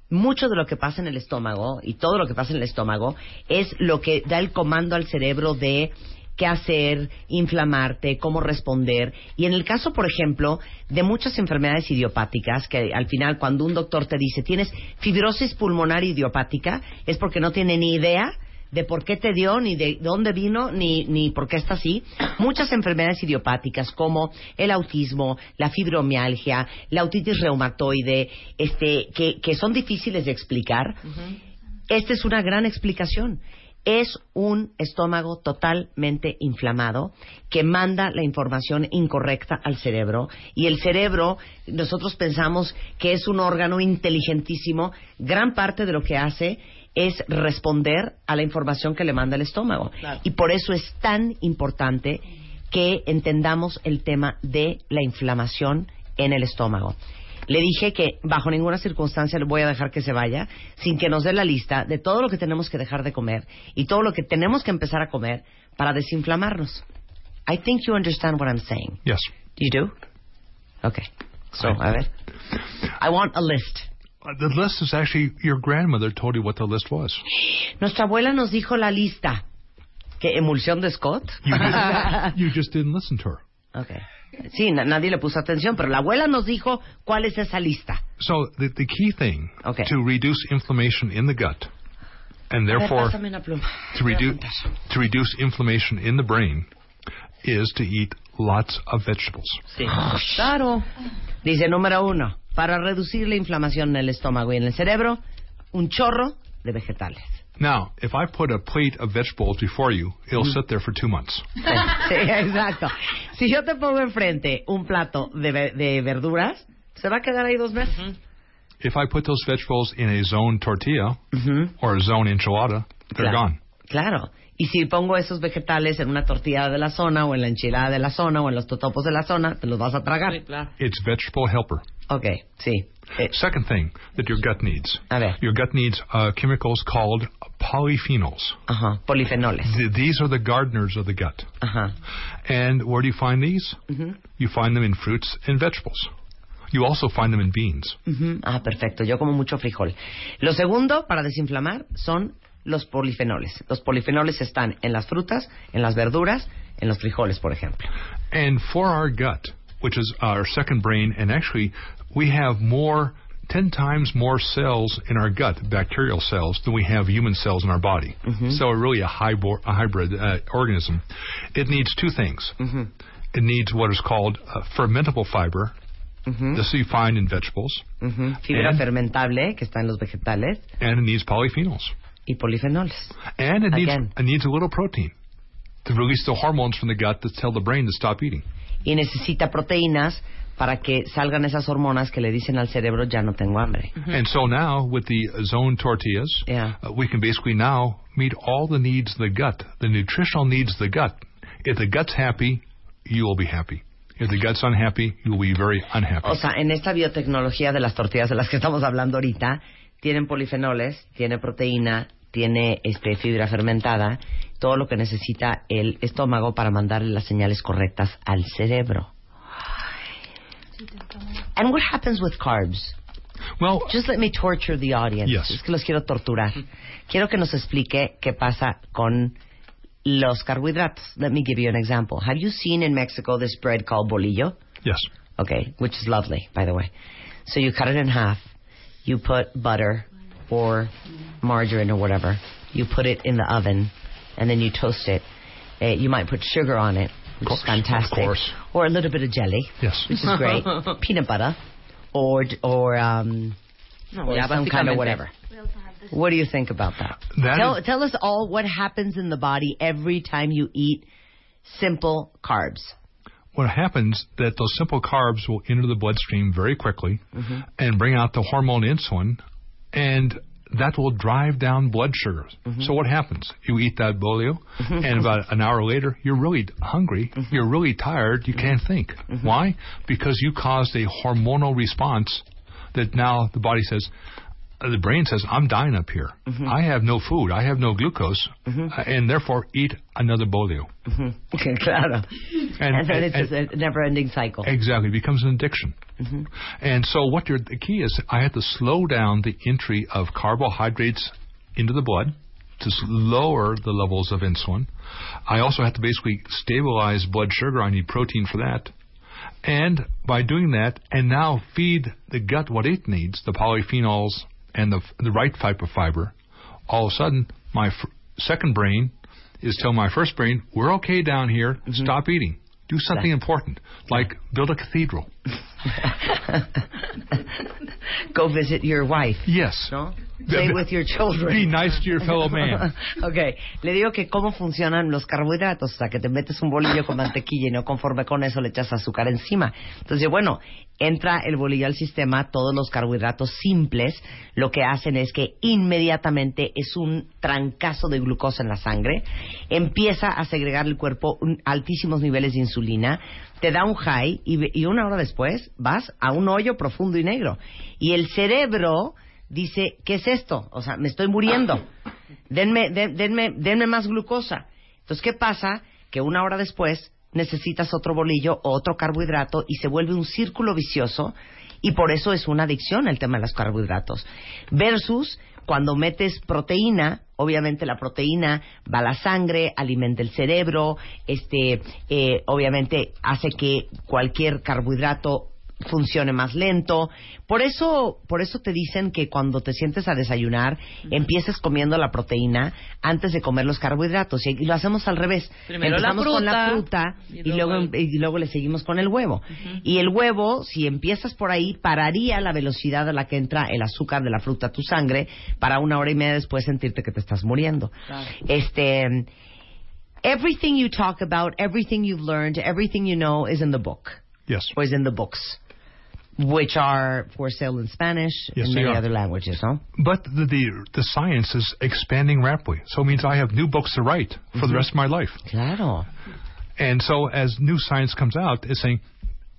mucho de lo que pasa en el estómago y todo lo que pasa en el estómago es lo que da el comando al cerebro de qué hacer, inflamarte, cómo responder. Y en el caso, por ejemplo, de muchas enfermedades idiopáticas, que al final cuando un doctor te dice tienes fibrosis pulmonar idiopática, es porque no tiene ni idea de por qué te dio, ni de dónde vino, ni, ni por qué está así. Muchas enfermedades idiopáticas como el autismo, la fibromialgia, la otitis reumatoide, este, que, que son difíciles de explicar. Esta es una gran explicación. Es un estómago totalmente inflamado que manda la información incorrecta al cerebro y el cerebro, nosotros pensamos que es un órgano inteligentísimo, gran parte de lo que hace es responder a la información que le manda el estómago. Y por eso es tan importante que entendamos el tema de la inflamación en el estómago. Le dije que bajo ninguna circunstancia le voy a dejar que se vaya sin que nos dé la lista de todo lo que tenemos que dejar de comer y todo lo que tenemos que empezar a comer para desinflamarnos. I think you understand what I'm saying. Yes. You do? Okay. So, a ver. I want a list. Uh, The list is actually your grandmother told you what the list was. Nuestra abuela nos dijo la lista. ¿Qué emulsión de Scott? You *laughs* just, you just didn't listen to her. Okay. Sí, na- nadie le puso atención, pero la abuela nos dijo cuál es esa lista. So the, the key thing Okay. to reduce inflammation in the gut, and ver, therefore pluma. to reduce to reduce inflammation in the brain, is to eat lots of vegetables. Sí. Claro. Dice número uno, para reducir la inflamación en el estómago y en el cerebro, un chorro de vegetales. Now, if I put a plate of vegetables before you, it'll sit there for two months. *laughs* Sí, exacto. Si yo te pongo enfrente un plato de, de verduras, se va a quedar ahí dos meses. If I put those vegetables in a zone tortilla or a zone enchilada, they're Claro. gone. Claro. Y si pongo esos vegetales en una tortilla de la zona o en la enchilada de la zona o en los totopos de la zona, te los vas a tragar. It's vegetable helper. Ok, sí. Eh, Second thing that your gut needs. A ver. Your gut needs uh, chemicals called polyphenols. Ajá, polifenoles. Th- these are the gardeners of the gut. Ajá. And where do you find these? Ujú, You find them in fruits and vegetables. You also find them in beans. ujú. Ah, perfecto. Yo como mucho frijol. Lo segundo para desinflamar son los polifenoles. Los polifenoles están en las frutas, en las verduras, en los frijoles, por ejemplo. And for our gut, which is our second brain, and actually we have more, 10 times more cells in our gut, bacterial cells, than we have human cells in our body. So we're really a, a hybrid uh, organism. It needs two things. It needs what is called uh, fermentable fiber. This you find in vegetables. Ujú. Fibra And- fermentable que está en los vegetales And it needs polyphenols. y polifenoles. And it needs, Again. it needs a little protein to release the hormones from the gut that tell the brain to stop eating. Y necesita proteínas para que salgan esas hormonas que le dicen al cerebro ya no tengo hambre. And so now, with the zone tortillas, Yeah. uh, we can basically now meet all the needs of the gut, the nutritional needs of the gut. If the gut's happy, you will be happy. If the gut's unhappy, you will be very unhappy. O sea, en esta biotecnología de las tortillas de las que estamos hablando ahorita, tienen polifenoles, tiene proteína, tiene este, fibra fermentada, todo lo que necesita el estómago para mandarle las señales correctas al cerebro. And what happens with carbs? Well, Just let me torture the audience. Yes. Es que los quiero torturar. Quiero que nos explique qué pasa con los carbohidratos. Let me give you an example. Have you seen in Mexico this bread called bolillo? yes. Okay, which is lovely, by the way. So you cut it in half. You put butter or margarine or whatever. You put it in the oven, and then you toast it. Uh, you might put sugar on it, which Course, is fantastic, of course. or a little bit of jelly, Yes. which is great. *laughs* Peanut butter, or or um, or ya, some kind of whatever. What do you think about that? That tell, is- tell us all what happens in the body every time you eat simple carbs. What happens that those simple carbs will enter the bloodstream very quickly Mm-hmm. and bring out the hormone insulin, and that will drive down blood sugars. Mm-hmm. So what happens? You eat that bolio, and about an hour later, you're really hungry, Mm-hmm. you're really tired, you can't think. Why? Because you caused a hormonal response that now the body says, the brain says, I'm dying up here. Mm-hmm. I have no food. I have no glucose, uh, and therefore eat another bolio. *laughs* claro. And- And, then it's and- just a never-ending cycle. Exactly, it becomes an addiction. And so, what you're, the key is, I have to slow down the entry of carbohydrates into the blood to lower the levels of insulin. I also have to basically stabilize blood sugar. I need protein for that. And by doing that, and now feed the gut what it needs, the polyphenols and the, the right type of fiber, all of a sudden, my f- second brain is telling my first brain, we're okay down here, mm-hmm. stop eating. Do something important, like build a cathedral. *laughs* Go visit your wife. Yes. ¿no? Play with your children. Be nice to your fellow man. *laughs* ok, le digo que cómo funcionan los carbohidratos, o sea, que te metes un bolillo con mantequilla y no conforme con eso le echas azúcar encima. Entonces, bueno, entra el bolillo al sistema, todos los carbohidratos simples lo que hacen es que inmediatamente es un trancazo de glucosa en la sangre, empieza a segregar el cuerpo un- altísimos niveles de insulina, te da un high y, y una hora después vas a un hoyo profundo y negro. Y el cerebro dice, ¿qué es esto? O sea, me estoy muriendo. Denme, de- denme, denme más glucosa. Entonces, ¿qué pasa? Que una hora después necesitas otro bolillo o otro carbohidrato y se vuelve un círculo vicioso y por eso es una adicción el tema de los carbohidratos. Versus cuando metes proteína, obviamente la proteína va a la sangre, alimenta el cerebro, este, eh, obviamente hace que cualquier carbohidrato funcione más lento. Por eso, por eso te dicen que cuando te sientes a desayunar, empieces comiendo la proteína antes de comer los carbohidratos. Y, y lo hacemos al revés. Primero la Empezamos con la fruta, y y, luego, luego el- y luego le seguimos con el huevo. Y el huevo, si empiezas por ahí, pararía la velocidad a la que entra el azúcar de la fruta a tu sangre para una hora y media después sentirte que te estás muriendo. Este, everything you talk about, everything you've learned, everything you know is in the book. Yes. Or is in the books, which are for sale in Spanish Yes, and many other languages, no? But the, the the science is expanding rapidly, so it means I have new books to write for the mm-hmm. rest of my life. Claro. And so, as new science comes out, it's saying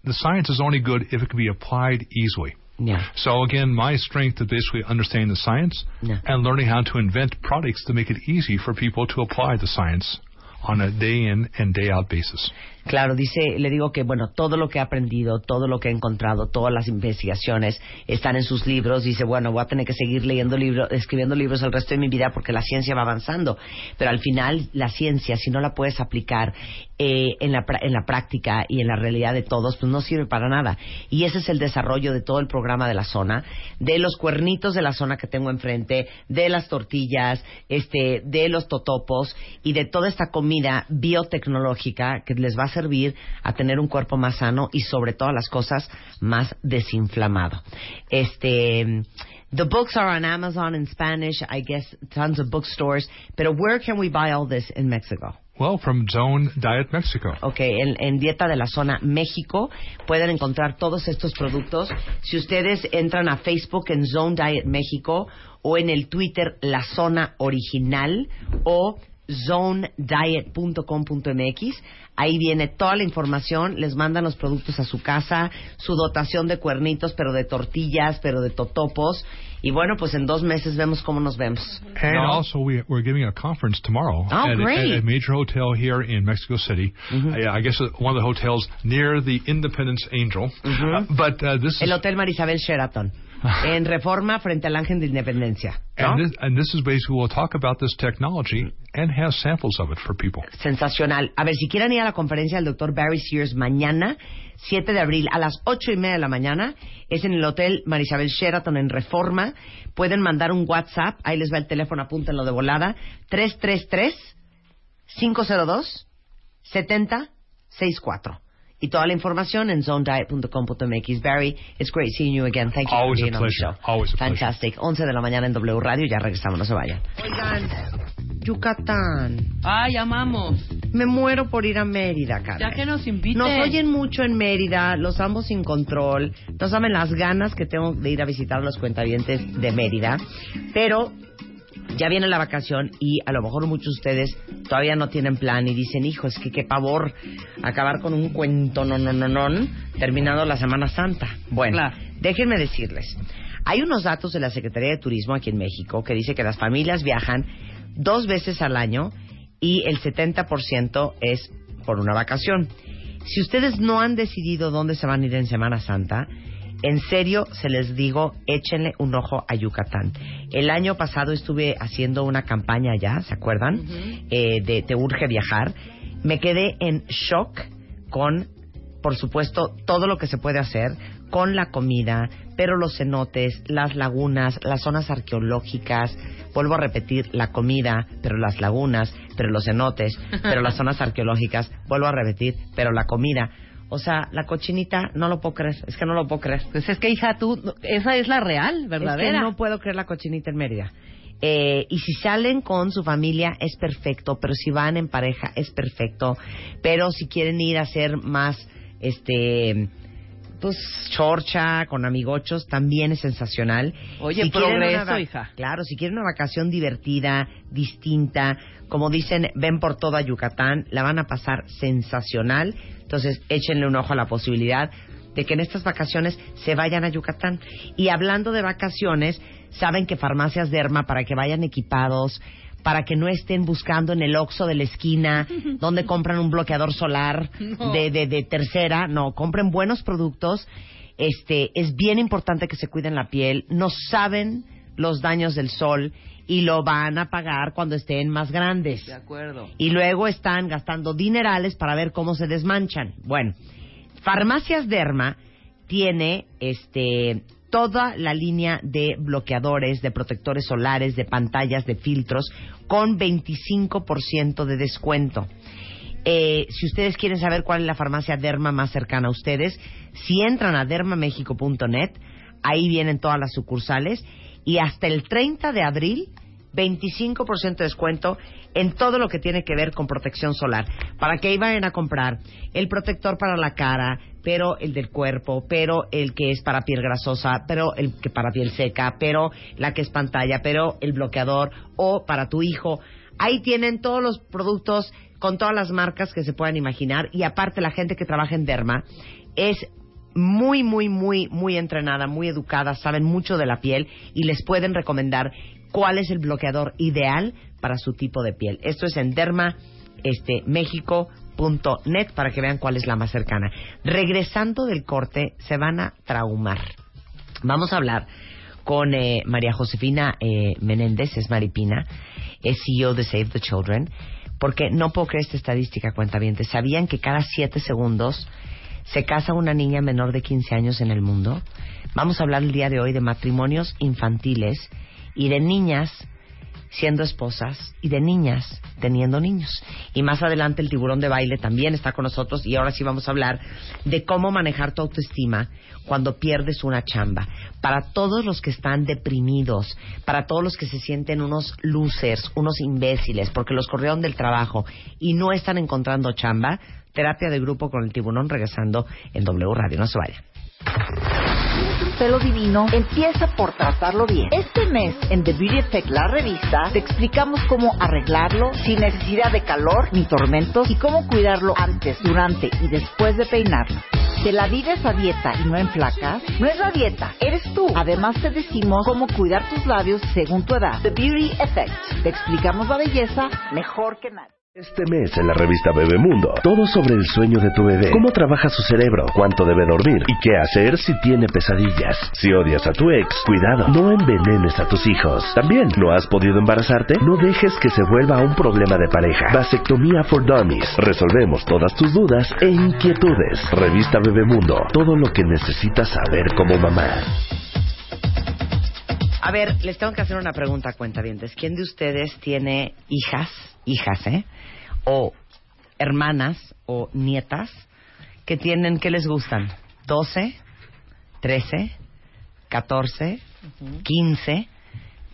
the science is only good if it can be applied easily. Yeah. So again, my strength is basically understanding the science Yeah. and learning how to invent products to make it easy for people to apply the science on a day in and day out basis. Claro, dice, le digo que, bueno, todo lo que he aprendido, todo lo que he encontrado, todas las investigaciones están en sus libros. Dice, bueno, voy a tener que seguir leyendo libros, escribiendo libros el resto de mi vida porque la ciencia va avanzando. Pero al final, la ciencia, si no la puedes aplicar eh, en, la, en la práctica y en la realidad de todos, pues no sirve para nada. Y ese es el desarrollo de todo el programa de la zona, de los cuernitos de la zona que tengo enfrente, de las tortillas, este, de los totopos y de toda esta comida biotecnológica que les va a servir a tener un cuerpo más sano y sobre todas las cosas más desinflamado. Este, the books are on Amazon in Spanish, I guess tons of bookstores, pero where can we buy all this in Mexico? Well, from Zone Diet Mexico. Ok, en, en Dieta de la Zona México pueden encontrar todos estos productos. Si ustedes entran a Facebook en Zone Diet México o en el Twitter La Zona Original o zonediet.com.mx, ahí viene toda la información, les mandan los productos a su casa, su dotación de cuernitos, pero de tortillas, pero de totopos. Y bueno, pues en dos meses vemos cómo nos vemos. And ¿no? also, we, we're giving a conference tomorrow Oh, at, a- great. at a major hotel here in Mexico City. I, I guess uh, one of the hotels near the Independence Angel. Uh, but uh, this El is Hotel Marisabel Sheraton, *laughs* en Reforma frente al Ángel de Independencia. ¿no? and this, and this is basically we'll talk about this technology and have samples of it for people. Sensacional. A ver, si quieren ir a la conferencia del doctor Barry Sears mañana, 7 de abril, a las 8 y media de la mañana, es en el Hotel Marisabel Sheraton en Reforma. Pueden mandar un WhatsApp, ahí les va el teléfono, apúntenlo de volada, 333-502-7064. Y toda la información en zonediet.com.mx. Barry, it's great seeing you again. Thank you Always for a being on the pleasure. show. Always a pleasure. Fantastic. 11 de la mañana en W Radio, ya regresamos, no se vayan. Oigan, Yucatán. Ay, amamos. Me muero por ir a Mérida, cara. Ya que nos inviten. Nos oyen mucho en Mérida, los amo sin control. No saben las ganas que tengo de ir a visitar a los cuentavientes de Mérida. Pero ya viene la vacación y a lo mejor muchos de ustedes todavía no tienen plan y dicen, hijo, es que qué pavor acabar con un cuento no, no, no, no, terminando la Semana Santa. Bueno, Claro. déjenme decirles. Hay unos datos de la Secretaría de Turismo aquí en México que dice que las familias viajan dos veces al año y el 70% es por una vacación. Si ustedes no han decidido dónde se van a ir en Semana Santa, en serio se les digo, échenle un ojo a Yucatán. El año pasado estuve haciendo una campaña allá, ¿se acuerdan? Eh, de Te Urge Viajar. Me quedé en shock con por supuesto, todo lo que se puede hacer con la comida, pero los cenotes, las lagunas, las zonas arqueológicas, vuelvo a repetir, la comida, pero las lagunas, pero los cenotes, pero las *laughs* zonas arqueológicas, vuelvo a repetir, pero la comida. O sea, la cochinita, no lo puedo creer, es que no lo puedo creer. Pues es que, hija, tú, esa es la real, Es verdadera. que no puedo creer la cochinita en Mérida. Eh, y si salen con su familia es perfecto, pero si van en pareja es perfecto. Pero si quieren ir a hacer más, este, pues chorcha con amigochos también es sensacional. Oye, Si progreso, una hija. Claro, si quieren una vacación divertida, distinta, como dicen, ven por toda Yucatán, la van a pasar sensacional. Entonces, échenle un ojo a la posibilidad de que en estas vacaciones se vayan a Yucatán. Y hablando de vacaciones, saben que Farmacias Derma, para que vayan equipados, para que no estén buscando en el Oxxo de la esquina, *laughs* donde compran un bloqueador solar No. de, de, de tercera, no, compren buenos productos. Este, es bien importante que se cuiden la piel, no saben los daños del sol y lo van a pagar cuando estén más grandes. De acuerdo. Y luego están gastando dinerales para ver cómo se desmanchan. Bueno, Farmacias Derma tiene este toda la línea de bloqueadores, de protectores solares, de pantallas, de filtros, con 25% de descuento. Eh, si ustedes quieren saber cuál es la farmacia Derma más cercana a ustedes, si entran a dermamexico.net, ahí vienen todas las sucursales y hasta el 30 de abril 25% de descuento en todo lo que tiene que ver con protección solar. Para que vayan a comprar el protector para la cara, pero el del cuerpo, pero el que es para piel grasosa, pero el que para piel seca, pero la que es pantalla, pero el bloqueador o para tu hijo. Ahí tienen todos los productos con todas las marcas que se puedan imaginar y aparte la gente que trabaja en Derma es muy, muy, muy, muy entrenada, muy educada, saben mucho de la piel y les pueden recomendar cuál es el bloqueador ideal para su tipo de piel. Esto es en derma este, México.net para que vean cuál es la más cercana. Regresando del corte, se van a traumar. Vamos a hablar con eh, María Josefina eh, Menéndez, es Maripina, es CEO de Save the Children, porque no puedo creer esta estadística, cuenta bien. ¿Sabían que cada siete segundos se casa una niña menor de 15 años en el mundo? Vamos a hablar el día de hoy de matrimonios infantiles y de niñas siendo esposas y de niñas teniendo niños. Y más adelante el tiburón de baile también está con nosotros y ahora sí vamos a hablar de cómo manejar tu autoestima cuando pierdes una chamba. Para todos los que están deprimidos, para todos los que se sienten unos losers, unos imbéciles porque los corrieron del trabajo y no están encontrando chamba, terapia de grupo con el tiburón regresando en W Radio. No se vayan pelo divino, empieza por tratarlo bien. Este mes, en The Beauty Effect, la revista, te explicamos cómo arreglarlo sin necesidad de calor ni tormentos y cómo cuidarlo antes, durante y después de peinarlo. ¿Te la vives a dieta y no en flacas? No es la dieta, eres tú. Además te decimos cómo cuidar tus labios según tu edad. The Beauty Effect. Te explicamos la belleza mejor que nadie. Este mes en la revista Bebemundo, todo sobre el sueño de tu bebé, cómo trabaja su cerebro, cuánto debe dormir y qué hacer si tiene pesadillas. Si odias a tu ex, cuidado, no envenenes a tus hijos. También, ¿no has podido embarazarte? No dejes que se vuelva un problema de pareja. Vasectomía for Dummies. Resolvemos todas tus dudas e inquietudes. Revista Bebemundo, todo lo que necesitas saber como mamá. A ver, les tengo que hacer una pregunta, cuentavientes. ¿Quién de ustedes tiene hijas, hijas, eh? O hermanas o nietas que tienen, ¿qué les gustan? ¿12? ¿13? ¿14? ¿15?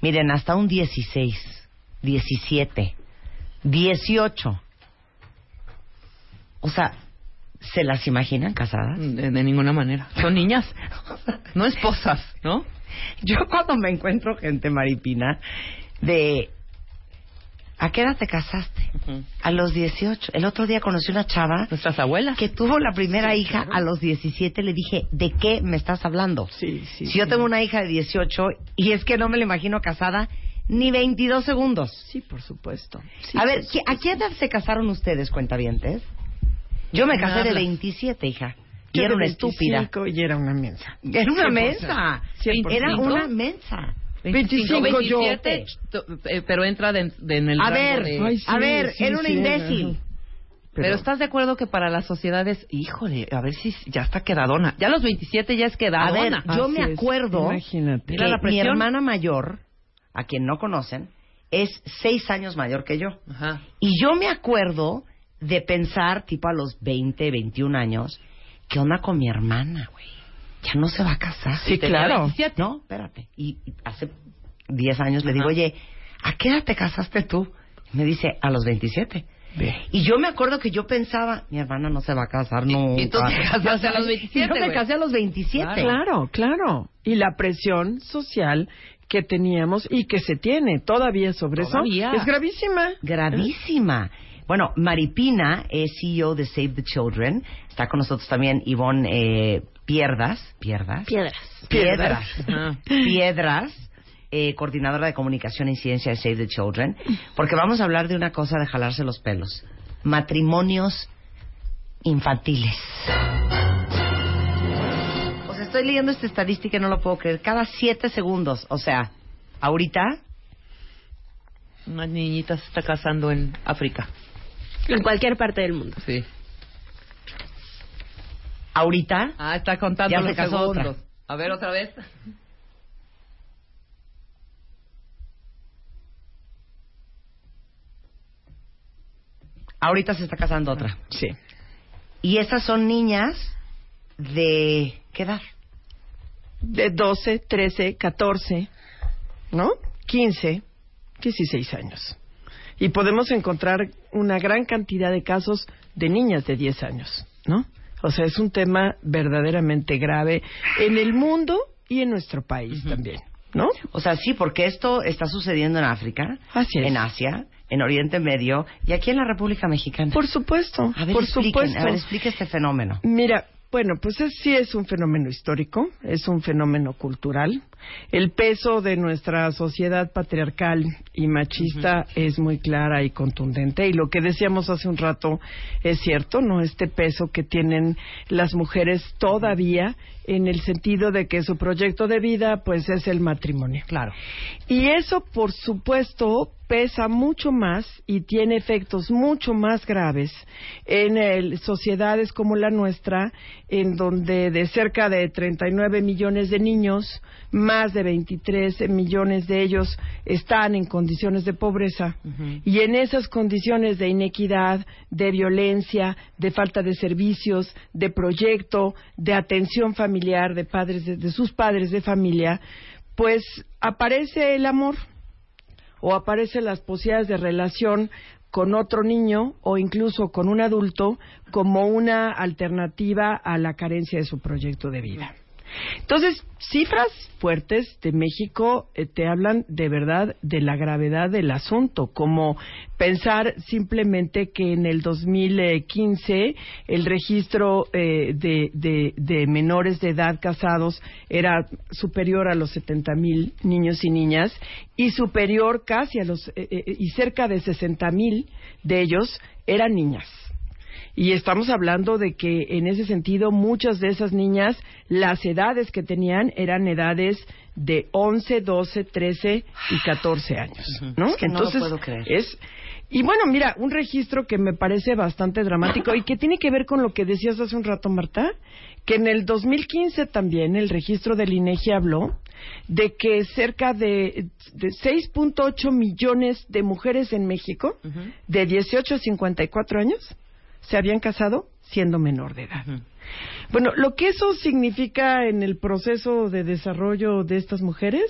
Miren, hasta un 16, 17, 18. O sea, ¿se las imaginan casadas? De, de ninguna manera. Son niñas, no esposas, ¿no? Yo cuando me encuentro gente maripina de ¿A qué edad te casaste? A los 18. El otro día conocí una chava Nuestras abuelas. que tuvo la primera hija a los 17. Le dije, ¿de qué me estás hablando? Sí, sí. si yo tengo una hija de 18 y es que no me la imagino casada ni 22 segundos. Sí, por supuesto. Sí, a ver, por ¿qué- ¿a qué edad se casaron ustedes, cuentavientes? Yo me casé de Nada. 27, hija. Y Yo era una estúpida. 25 Y era una mensa. Era una 100%. mensa. 100%. Era una mensa. 25 yo. 27, to- eh, pero entra de- de- en el A rango ver, de- Ay, sí, a ver, sí, era una sí, imbécil. Pero, estás de acuerdo que para las sociedades, híjole, a ver si ya está quedadona. Ya a los 27 ya es A ver, quedadona. yo Así me es, acuerdo imagínate. que mi hermana mayor, a quien no conocen, es seis años mayor que yo. Ajá. Y yo me acuerdo de pensar, tipo a los 20, 21 años, ¿qué onda con mi hermana, güey? Ya no se va a casar. Sí, claro. No, espérate. Y, y hace 10 años le digo, oye, ¿a qué edad te casaste tú? Me dice, a los 27. Y yo me acuerdo que yo pensaba, mi hermana no se va a casar nunca. y tú te casaste a los 27, Yo me casé a los 27. Claro, claro. Y la presión social que teníamos y que se tiene todavía sobre Todavía. eso es gravísima. Gravísima. Bueno, Maripina es CEO de Save the Children. Está con nosotros también Ivonne eh, Pierdas. ¿Pierdas? Piedras. Piedras. Ajá. *laughs* Piedras, eh, coordinadora de comunicación y ciencia de Save the Children. Porque vamos a hablar de una cosa de jalarse los pelos. Matrimonios infantiles. O sea, estoy leyendo esta estadística y no lo puedo creer. Cada siete segundos. O sea, ahorita Una niñita se está casando en África. En cualquier parte del mundo. Sí. Ahorita Ah, está contando Ya se los casó otra. segundos. A ver, otra vez. ahorita se está casando otra. Sí. Y estas son niñas de ¿qué edad? De 12, 13, 14, ¿no? 15, 16 años. Y podemos encontrar una gran cantidad de casos de niñas de 10 años, ¿no? O sea, es un tema verdaderamente grave en el mundo y en nuestro país también, ¿no? O sea, sí, porque esto está sucediendo en África, en Asia, en Oriente Medio y aquí en la República Mexicana. Por supuesto, a ver, por supuesto. A ver, explique este fenómeno. Mira, bueno, pues es- sí es un fenómeno histórico, es un fenómeno cultural. El peso de nuestra sociedad patriarcal y machista es muy clara y contundente. Y lo que decíamos hace un rato es cierto, ¿no? Este peso que tienen las mujeres todavía en el sentido de que su proyecto de vida, pues, es el matrimonio. Claro. Y eso, por supuesto, pesa mucho más y tiene efectos mucho más graves en el- sociedades como la nuestra, en donde de cerca de 39 millones de niños, más de 23 millones de ellos están en condiciones de pobreza. Y en esas condiciones de inequidad, de violencia, de falta de servicios, de proyecto, de atención familiar de padres de, de sus padres de familia, pues aparece el amor o aparecen las posibilidades de relación con otro niño o incluso con un adulto como una alternativa a la carencia de su proyecto de vida. Entonces, cifras fuertes de México eh, te hablan de verdad de la gravedad del asunto, como pensar simplemente que en el 2015 el registro eh, de, menores de edad casados era superior a los 70 mil niños y niñas y superior casi a los eh, y cerca de 60 mil de ellos eran niñas. Y estamos hablando de que en ese sentido muchas de esas niñas, las edades que tenían eran edades de 11, 12, 13 y 14 años, ¿no? Es que no lo puedo creer. es y bueno, mira, un registro que me parece bastante dramático y que tiene que ver con lo que decías hace un rato, Marta, que en el 2015 también el registro del INEGI habló de que cerca de, de 6.8 millones de mujeres en México, de 18 a 54 años, se habían casado siendo menor de edad. Bueno, lo que eso significa en el proceso de desarrollo de estas mujeres,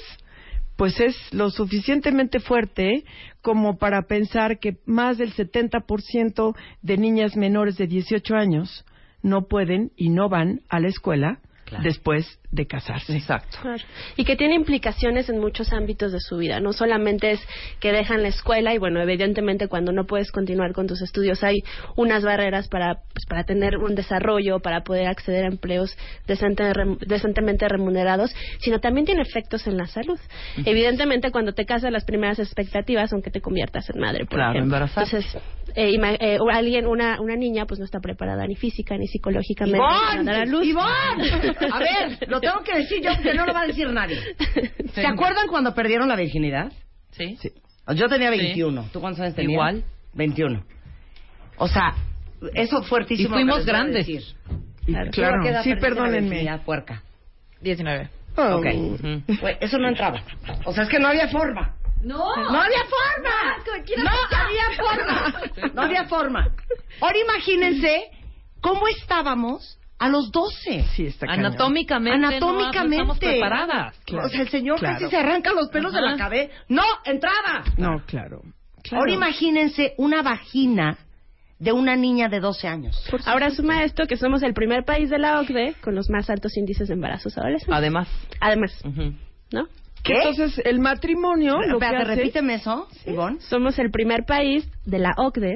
pues es lo suficientemente fuerte como para pensar que más del 70% de niñas menores de 18 años no pueden y no van a la escuela después de casarse. Exacto. Claro. Y que tiene implicaciones en muchos ámbitos de su vida. No solamente es que dejan la escuela y, bueno, evidentemente cuando no puedes continuar con tus estudios hay unas barreras para, pues, para tener un desarrollo, para poder acceder a empleos decente- rem- decentemente remunerados, sino también tiene efectos en la salud. Evidentemente cuando te casas las primeras expectativas son que te conviertas en madre, por Claro, ejemplo. embarazada. Entonces, eh, ima- eh, alguien, una, una niña pues no está preparada ni física ni psicológicamente para dar a luz. ¡Ivonne! A ver, lo tengo que decir yo porque no lo va a decir nadie. ¿Se acuerdan cuando perdieron la virginidad? Sí. Yo tenía 21. ¿Tú cuántos años tenías? Igual. 21. O sea, eso fuertísimo. Y fuimos grandes. decir. Claro, ¿Tú a qué edad sí, la perdónenme. virginidad, puerca? 19. Oh. Ok. Eso no entraba. O sea, es que no había forma. No. ¡No había forma! ¡No había forma! No había forma. Ahora imagínense cómo estábamos a los 12. Sí, está. Anatómicamente, no- Anatómicamente. no estamos preparadas. O sea, el señor Claro. casi se arranca los pelos de la cabeza. ¡No! ¡Entraba! No, claro. claro. Ahora imagínense una vagina de una niña de 12 años. Ahora suma esto que somos el primer país de la OCDE con los más altos índices de embarazos adolescentes. Además. Además. ¿no? ¿Qué? Entonces, el matrimonio. lo que Espérate, hace- repíteme eso, Ivonne. Somos el primer país de la OCDE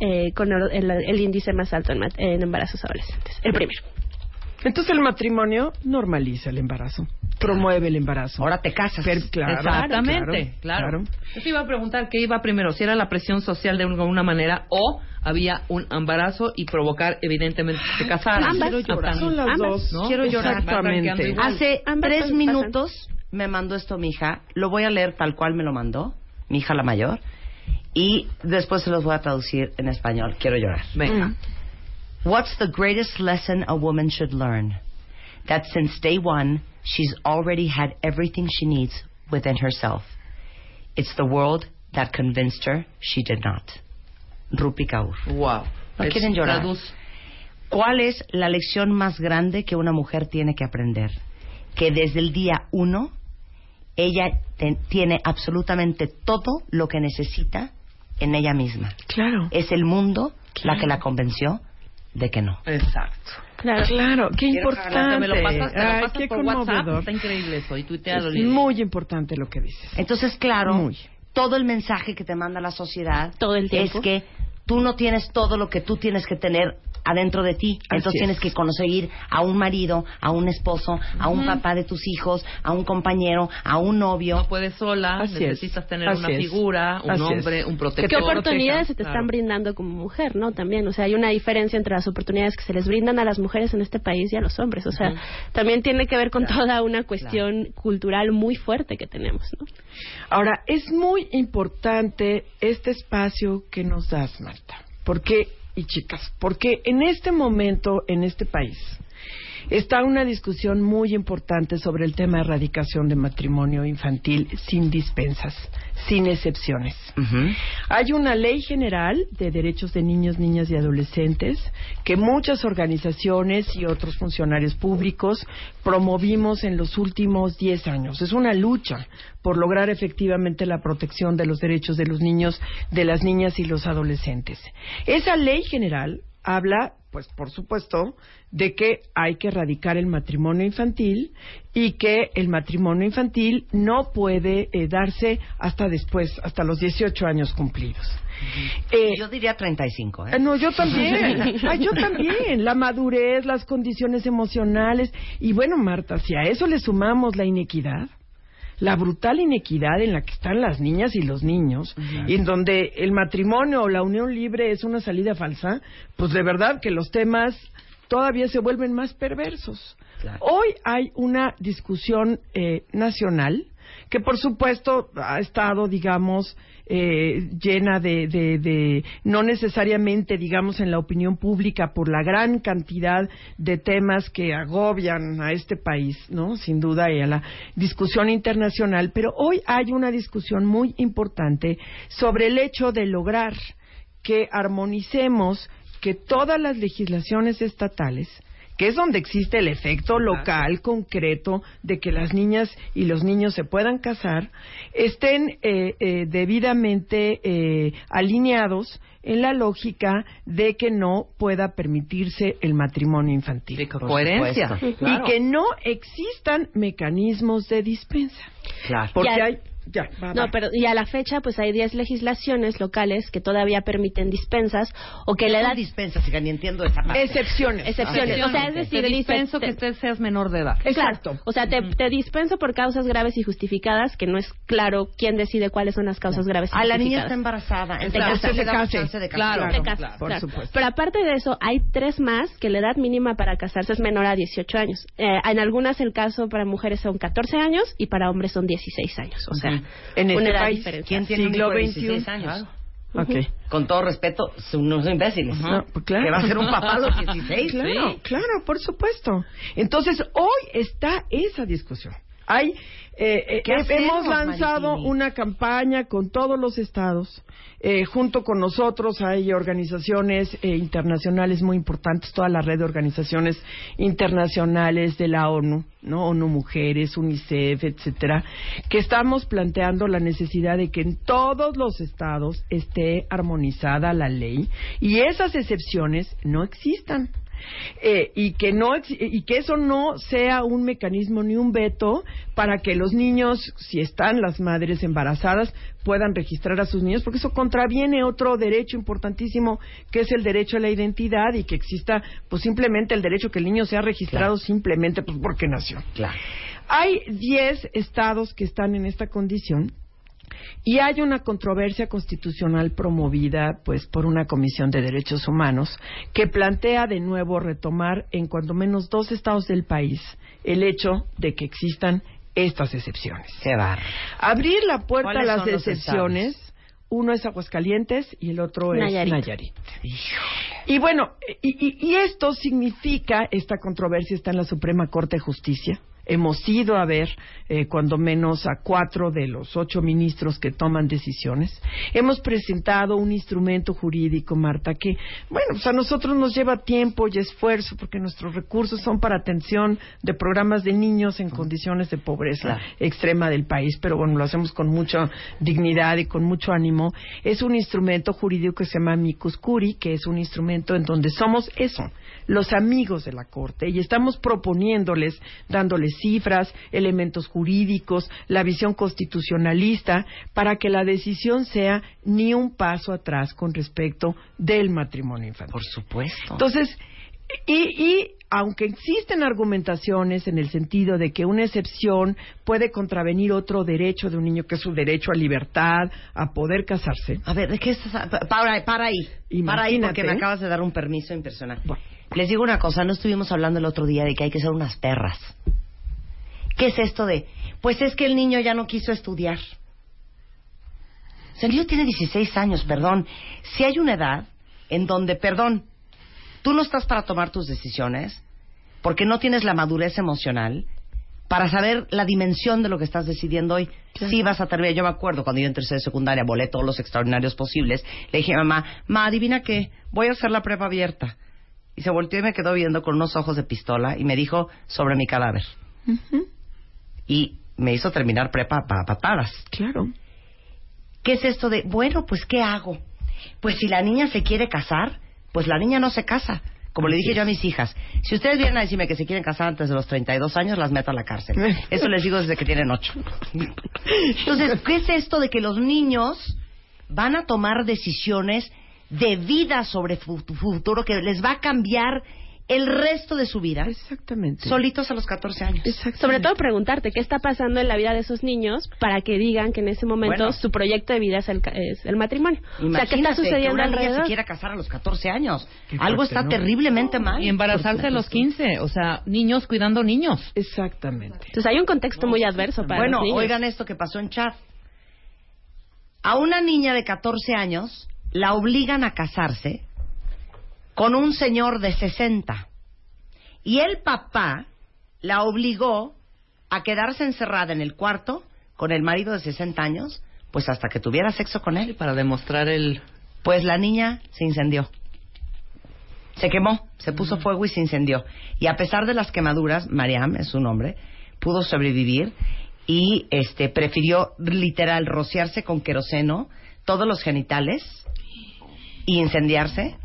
eh, con el, el- el índice más alto en, en embarazos adolescentes. El primero. Entonces, el matrimonio normaliza el embarazo, promueve el embarazo. Ahora te casas. Claro, Exactamente, claro, Yo te iba a preguntar qué iba primero, si era la presión social de alguna manera o había un embarazo y provocar evidentemente que te casaras. Ambas. Quiero llorar. Son las Ambas. dos. ¿No? Quiero llorar. Exactamente. Hace Ambas tres pasan. minutos me mandó esto mi hija. Lo voy a leer tal cual me lo mandó, mi hija la mayor. Y después se los voy a traducir en español. Quiero llorar. Venga. What's the greatest lesson a woman should learn? That since day one, she's already had everything she needs within herself. It's the world that convinced her she did not. Rupi Kaur. Wow. ¿No Es- quieren llorar? traduz. ¿Cuál es la lección más grande que una mujer tiene que aprender? Que desde el día uno ella te- tiene absolutamente todo lo que necesita en ella misma. Claro. Es el mundo la que la convenció de que no. Exacto. Claro. Claro, qué Quiero importante. Me lo pasas, me lo Ay, pasas qué por WhatsApp. Está increíble eso. Y tuitealo, Es muy importante lo que dices. Entonces, claro, Muy. todo el mensaje que te manda la sociedad Todo el tiempo. es que tú no tienes todo lo que tú tienes que tener adentro de ti. Entonces es. tienes que conseguir a un marido, a un esposo, a un papá de tus hijos, a un compañero, a un novio. No puedes sola, Así es. necesitas tener Así una es. figura, un Así hombre, es. un ¿Qué protector. oportunidades se te Claro. están brindando como mujer, no? También, o sea, hay una diferencia entre las oportunidades que se les brindan a las mujeres en este país y a los hombres. O sea, también tiene que ver con toda una cuestión cultural muy fuerte que tenemos, ¿no? Ahora, es muy importante este espacio que nos das, Marta. Porque, y chicas, porque en este momento, en este país, está una discusión muy importante sobre el tema de erradicación de matrimonio infantil sin dispensas, sin excepciones. Hay una ley general de derechos de niños, niñas y adolescentes que muchas organizaciones y otros funcionarios públicos promovimos en los últimos 10 años. Es una lucha por lograr efectivamente la protección de los derechos de los niños, de las niñas y los adolescentes. Esa ley general habla, pues por supuesto, de que hay que erradicar el matrimonio infantil y que el matrimonio infantil no puede eh, darse hasta después, hasta los 18 años cumplidos. Eh, Yo diría 35, ¿eh? eh, No, yo también. *laughs* Ay, yo también. La madurez, las condiciones emocionales. Y bueno, Marta, si a eso le sumamos la inequidad, la brutal inequidad en la que están las niñas y los niños, y en donde el matrimonio o la unión libre es una salida falsa, pues de verdad que los temas todavía se vuelven más perversos. Hoy hay una discusión eh, nacional que por supuesto ha estado, digamos, eh, llena de, de, de, no necesariamente, digamos, en la opinión pública por la gran cantidad de temas que agobian a este país, ¿no? Sin duda, y a la discusión internacional, pero hoy hay una discusión muy importante sobre el hecho de lograr que armonicemos que todas las legislaciones estatales que es donde existe el efecto local concreto de que las niñas y los niños se puedan casar, estén eh, eh, debidamente eh, alineados en la lógica de que no pueda permitirse el matrimonio infantil. Coherencia, supuesto. Y claro. que no existan mecanismos de dispensa. Claro. Porque hay... Ya, va, No, va. pero y a la fecha pues hay 10 legislaciones locales que todavía permiten dispensas o que le dan dispensas, ni entiendo esa parte. Excepciones. excepciones. O sea, es decir, te dice- dispenso te- que usted seas menor de edad. Exacto. O sea, te, te dispenso por causas graves y justificadas, que no es claro quién decide cuáles son las causas graves y Ah, la niña justificadas. está embarazada. Te Entonces damos Te chance de Claro. casarse. Te casas, por claro. supuesto. Pero aparte de eso, hay tres más que la edad mínima para casarse es menor a 18 años. Eh, en algunas el caso para mujeres son 14 años y para hombres son 16 años. O sea, En una este edad país, diferencial. ¿Quién tiene Siglo XXI? 16 años? Ok. Con todo respeto, son unos imbéciles. No, pues claro. Que va a ser un papá a los 16. *laughs* Claro, Sí. claro, por supuesto. Entonces, hoy está esa discusión. Hay, eh, eh, ¿Qué eh, hacemos, hemos lanzado Maritini? una campaña con todos los estados. Eh, junto con nosotros hay organizaciones eh, internacionales muy importantes, toda la red de organizaciones internacionales de la ONU, ¿no? ONU Mujeres, UNICEF, etcétera, que estamos planteando la necesidad de que en todos los estados esté armonizada la ley y esas excepciones no existan. Eh, y que no y que eso no sea un mecanismo ni un veto para que los niños si están las madres embarazadas puedan registrar a sus niños porque eso contraviene otro derecho importantísimo que es el derecho a la identidad y que exista pues simplemente el derecho que el niño sea registrado simplemente pues porque nació Claro. hay 10 estados que están en esta condición y hay una controversia constitucional promovida pues por una comisión de derechos humanos que plantea de nuevo retomar en cuando menos dos estados del país el hecho de que existan estas excepciones. Qué barro. Abrir la puerta a ¿Cuáles las son los excepciones Uno es Aguascalientes y el otro es Nayarit. Nayarit. Y bueno, y, y- y esto significa, esta controversia está en la Suprema Corte de Justicia. Hemos ido a ver, eh, cuando menos, a cuatro de los ocho ministros que toman decisiones. Hemos presentado un instrumento jurídico, Marta, que, bueno, pues a nosotros nos lleva tiempo y esfuerzo porque nuestros recursos son para atención de programas de niños en condiciones de pobreza extrema del país, pero bueno, lo hacemos con mucha dignidad y con mucho ánimo. Es un instrumento jurídico que se llama Micus Curi, que es un instrumento en donde somos eso, los amigos de la Corte, y estamos proponiéndoles, dándoles cifras, elementos jurídicos, la visión constitucionalista, para que la decisión sea ni un paso atrás con respecto del matrimonio infantil. Por supuesto. Entonces, y, y aunque existen argumentaciones en el sentido de que una excepción puede contravenir otro derecho de un niño, que es su derecho a libertad, a poder casarse. A ver, ¿de qué estás? pa- Para, para ahí. Para ahí, porque me acabas de dar un permiso impresionante. Les digo una cosa, no estuvimos hablando el otro día de que hay que ser unas perras. ¿Qué es esto de? Pues es que el niño ya no quiso estudiar. O sea, el niño tiene 16 años, perdón. Si hay una edad en donde, perdón, tú no estás para tomar tus decisiones porque no tienes la madurez emocional para saber la dimensión de lo que estás decidiendo hoy. Sí vas a terminar. Yo me acuerdo cuando yo en tercera de secundaria volé todos los extraordinarios posibles. Le dije a mamá, ma, adivina qué, voy a hacer la prueba abierta. Y se volteó y me quedó viendo con unos ojos de pistola y me dijo sobre mi cadáver. Y me hizo terminar prepa a patadas. Claro. ¿Qué es esto de, bueno, pues ¿qué hago? Pues si la niña se quiere casar, pues la niña no se casa. Como le dije yo a mis hijas, si ustedes vienen a decirme que se quieren casar antes de los 32 años, las meto a la cárcel. *laughs* Eso les digo desde que tienen 8. Entonces, ¿qué es esto de que los niños van a tomar decisiones de vida sobre futuro que les va a cambiar el resto de su vida? Exactamente. Solitos a los 14 años. Sobre todo preguntarte qué está pasando en la vida de esos niños para que digan que en ese momento Bueno. su proyecto de vida es el, ca- es el matrimonio. o sea, ¿qué está Imagínate que sucediendo una niña alrededor? se quiera casar a los 14 años. Qué Algo fuerte, está ¿no? terriblemente mal. Y embarazarse a los 15, o sea, niños cuidando niños. Exactamente. Entonces hay un contexto muy adverso para Bueno, los niños. oigan esto que pasó en Chad. A una niña de 14 años la obligan a casarse con un señor de 60. Y el papá la obligó a quedarse encerrada en el cuarto con el marido de 60 años, pues hasta que tuviera sexo con él. Para demostrar el... Pues la niña se incendió. Se quemó, se puso fuego y se incendió. Y a pesar de las quemaduras, Mariam es su nombre, pudo sobrevivir y este prefirió literal rociarse con queroseno todos los genitales y incendiarse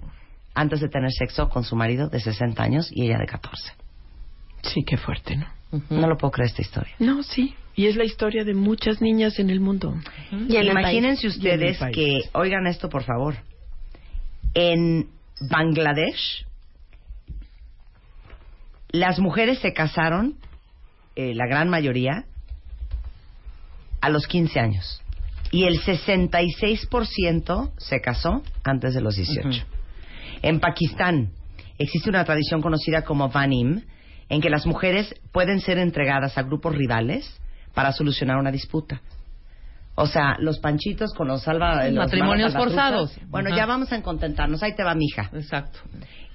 antes de tener sexo con su marido de 60 años y ella de 14. Sí, qué fuerte, ¿no? No lo puedo creer esta historia. No, sí. Y es la historia de muchas niñas en el mundo. Imagínense Y en el ustedes que, oigan esto por favor, en Bangladesh las mujeres se casaron, eh, la gran mayoría, a los 15 años. Y el 66% se casó antes de los 18. En Pakistán existe una tradición conocida como Vanim, en que las mujeres pueden ser entregadas a grupos rivales para solucionar una disputa. O sea, los panchitos con los salva... los Matrimonios forzados. Bueno, ya vamos a contentarnos. Ahí te va, mija. Exacto.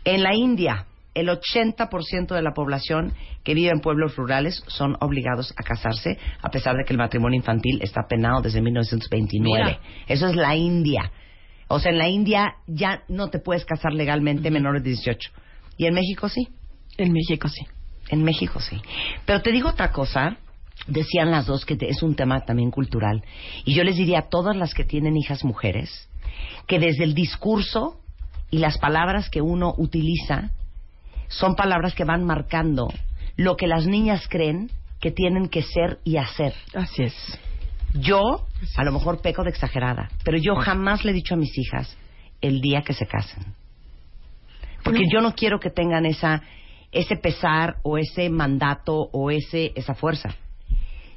En la India, el 80% de la población que vive en pueblos rurales son obligados a casarse, a pesar de que el matrimonio infantil está penado desde 1929. Mira. Eso es la India. O sea, en la India ya no te puedes casar legalmente menores de 18. Y en México sí. En México sí. En México sí. Pero te digo otra cosa. Decían las dos que te- es un tema también cultural. Y yo les diría a todas las que tienen hijas mujeres que desde el discurso y las palabras que uno utiliza son palabras que van marcando lo que las niñas creen que tienen que ser y hacer. Así es. Yo, a lo mejor peco de exagerada, pero yo jamás le he dicho a mis hijas el día que se casen. Porque yo no quiero que tengan esa, ese pesar o ese mandato o ese, esa fuerza.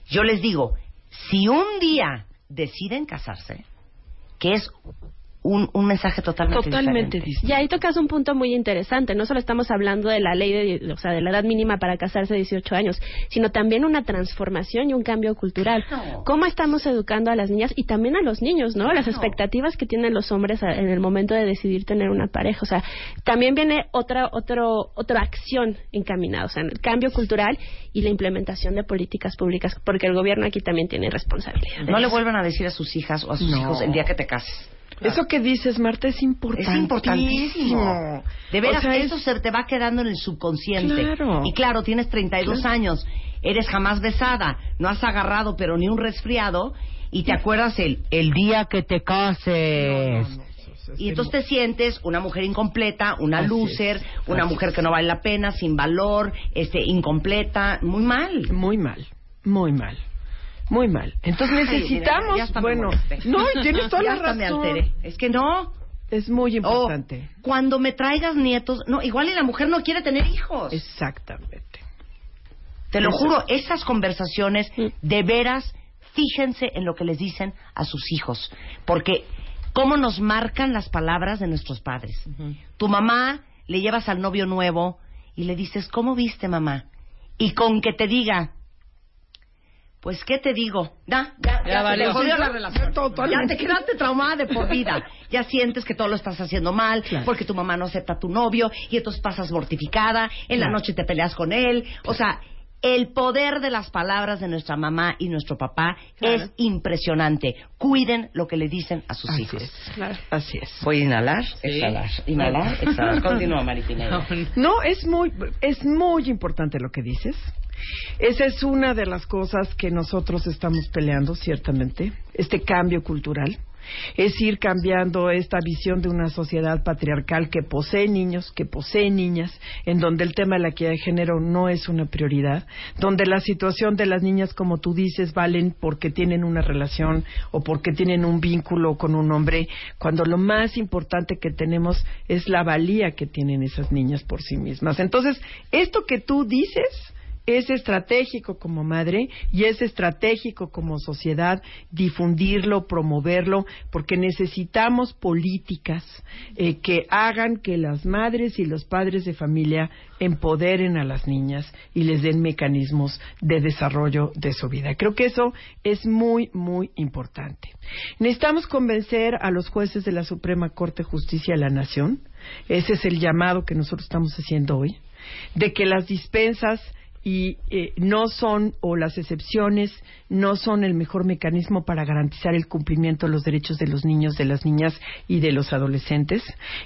Yo les digo, si un día deciden casarse, que es un, un mensaje totalmente, Totalmente diferente. Y ahí tocas un punto muy interesante. No solo estamos hablando de la ley, de, o sea, de la edad mínima para casarse de 18 años, sino también una transformación y un cambio cultural. ¿Cómo estamos educando a las niñas y también a los niños, no? Las expectativas que tienen los hombres en el momento de decidir tener una pareja. O sea, también viene otra, otro, otra acción encaminada, o sea, el cambio cultural y la implementación de políticas públicas, porque el gobierno aquí también tiene responsabilidad. No le vuelvan a decir a sus hijas o a sus No. hijos el día que te cases. Eso que dices, Marta, es importante. Es importantísimo. De veras, O sea, es- eso se te va quedando en el subconsciente. Claro. Y claro, tienes 32 Claro. años, eres jamás besada, no has agarrado pero ni un resfriado y te acuerdas el, el día que te cases. y entonces te sientes una mujer incompleta, una Así loser, es, una así mujer es. que no vale la pena, sin valor, este, incompleta, muy mal. Muy mal, muy mal. Muy mal. Entonces Ay, necesitamos, mira, hasta me bueno, molesté. no, tienes toda *laughs* Ya la me razón. alteré. Es que no. Es muy importante. O cuando me traigas nietos, no, igual y la mujer no quiere tener hijos. Exactamente. Te lo Eso. juro, esas conversaciones, de veras, fíjense en lo que les dicen a sus hijos. Porque, ¿cómo nos marcan las palabras de nuestros padres? Tu mamá le llevas al novio nuevo y le dices, ¿cómo viste, mamá? Y con que te diga, pues, ¿qué te digo? Ya, ya, ya, Ya valió. te jodió la Sí, relación. Ya te quedaste traumada de por vida. Ya sientes que todo lo estás haciendo mal Claro. porque tu mamá no acepta a tu novio y entonces pasas mortificada, en la Claro. noche te peleas con él. O sea, el poder de las palabras de nuestra mamá y nuestro papá es impresionante. Cuiden lo que le dicen a sus Así hijos. es. Así es. Voy a inhalar, exhalar, inhalar, exhalar. *laughs* Continúa, Maripina. No, es muy, es muy importante lo que dices. Esa es una de las cosas que nosotros estamos peleando, ciertamente, este cambio cultural. Es ir cambiando esta visión de una sociedad patriarcal que posee niños, que posee niñas, en donde el tema de la equidad de género no es una prioridad, donde la situación de las niñas, como tú dices, valen porque tienen una relación o porque tienen un vínculo con un hombre, cuando lo más importante que tenemos es la valía que tienen esas niñas por sí mismas. Entonces, esto que tú dices es estratégico como madre y es estratégico como sociedad difundirlo, promoverlo, porque necesitamos políticas eh, que hagan que las madres y los padres de familia empoderen a las niñas y les den mecanismos de desarrollo de su vida. Creo que eso es muy, muy importante. Necesitamos convencer a los jueces de la Suprema Corte de Justicia de la Nación, ese es el llamado que nosotros estamos haciendo hoy, de que las dispensas y eh, no son o las excepciones no son el mejor mecanismo para garantizar el cumplimiento de los derechos de los niños, de las niñas y de los adolescentes.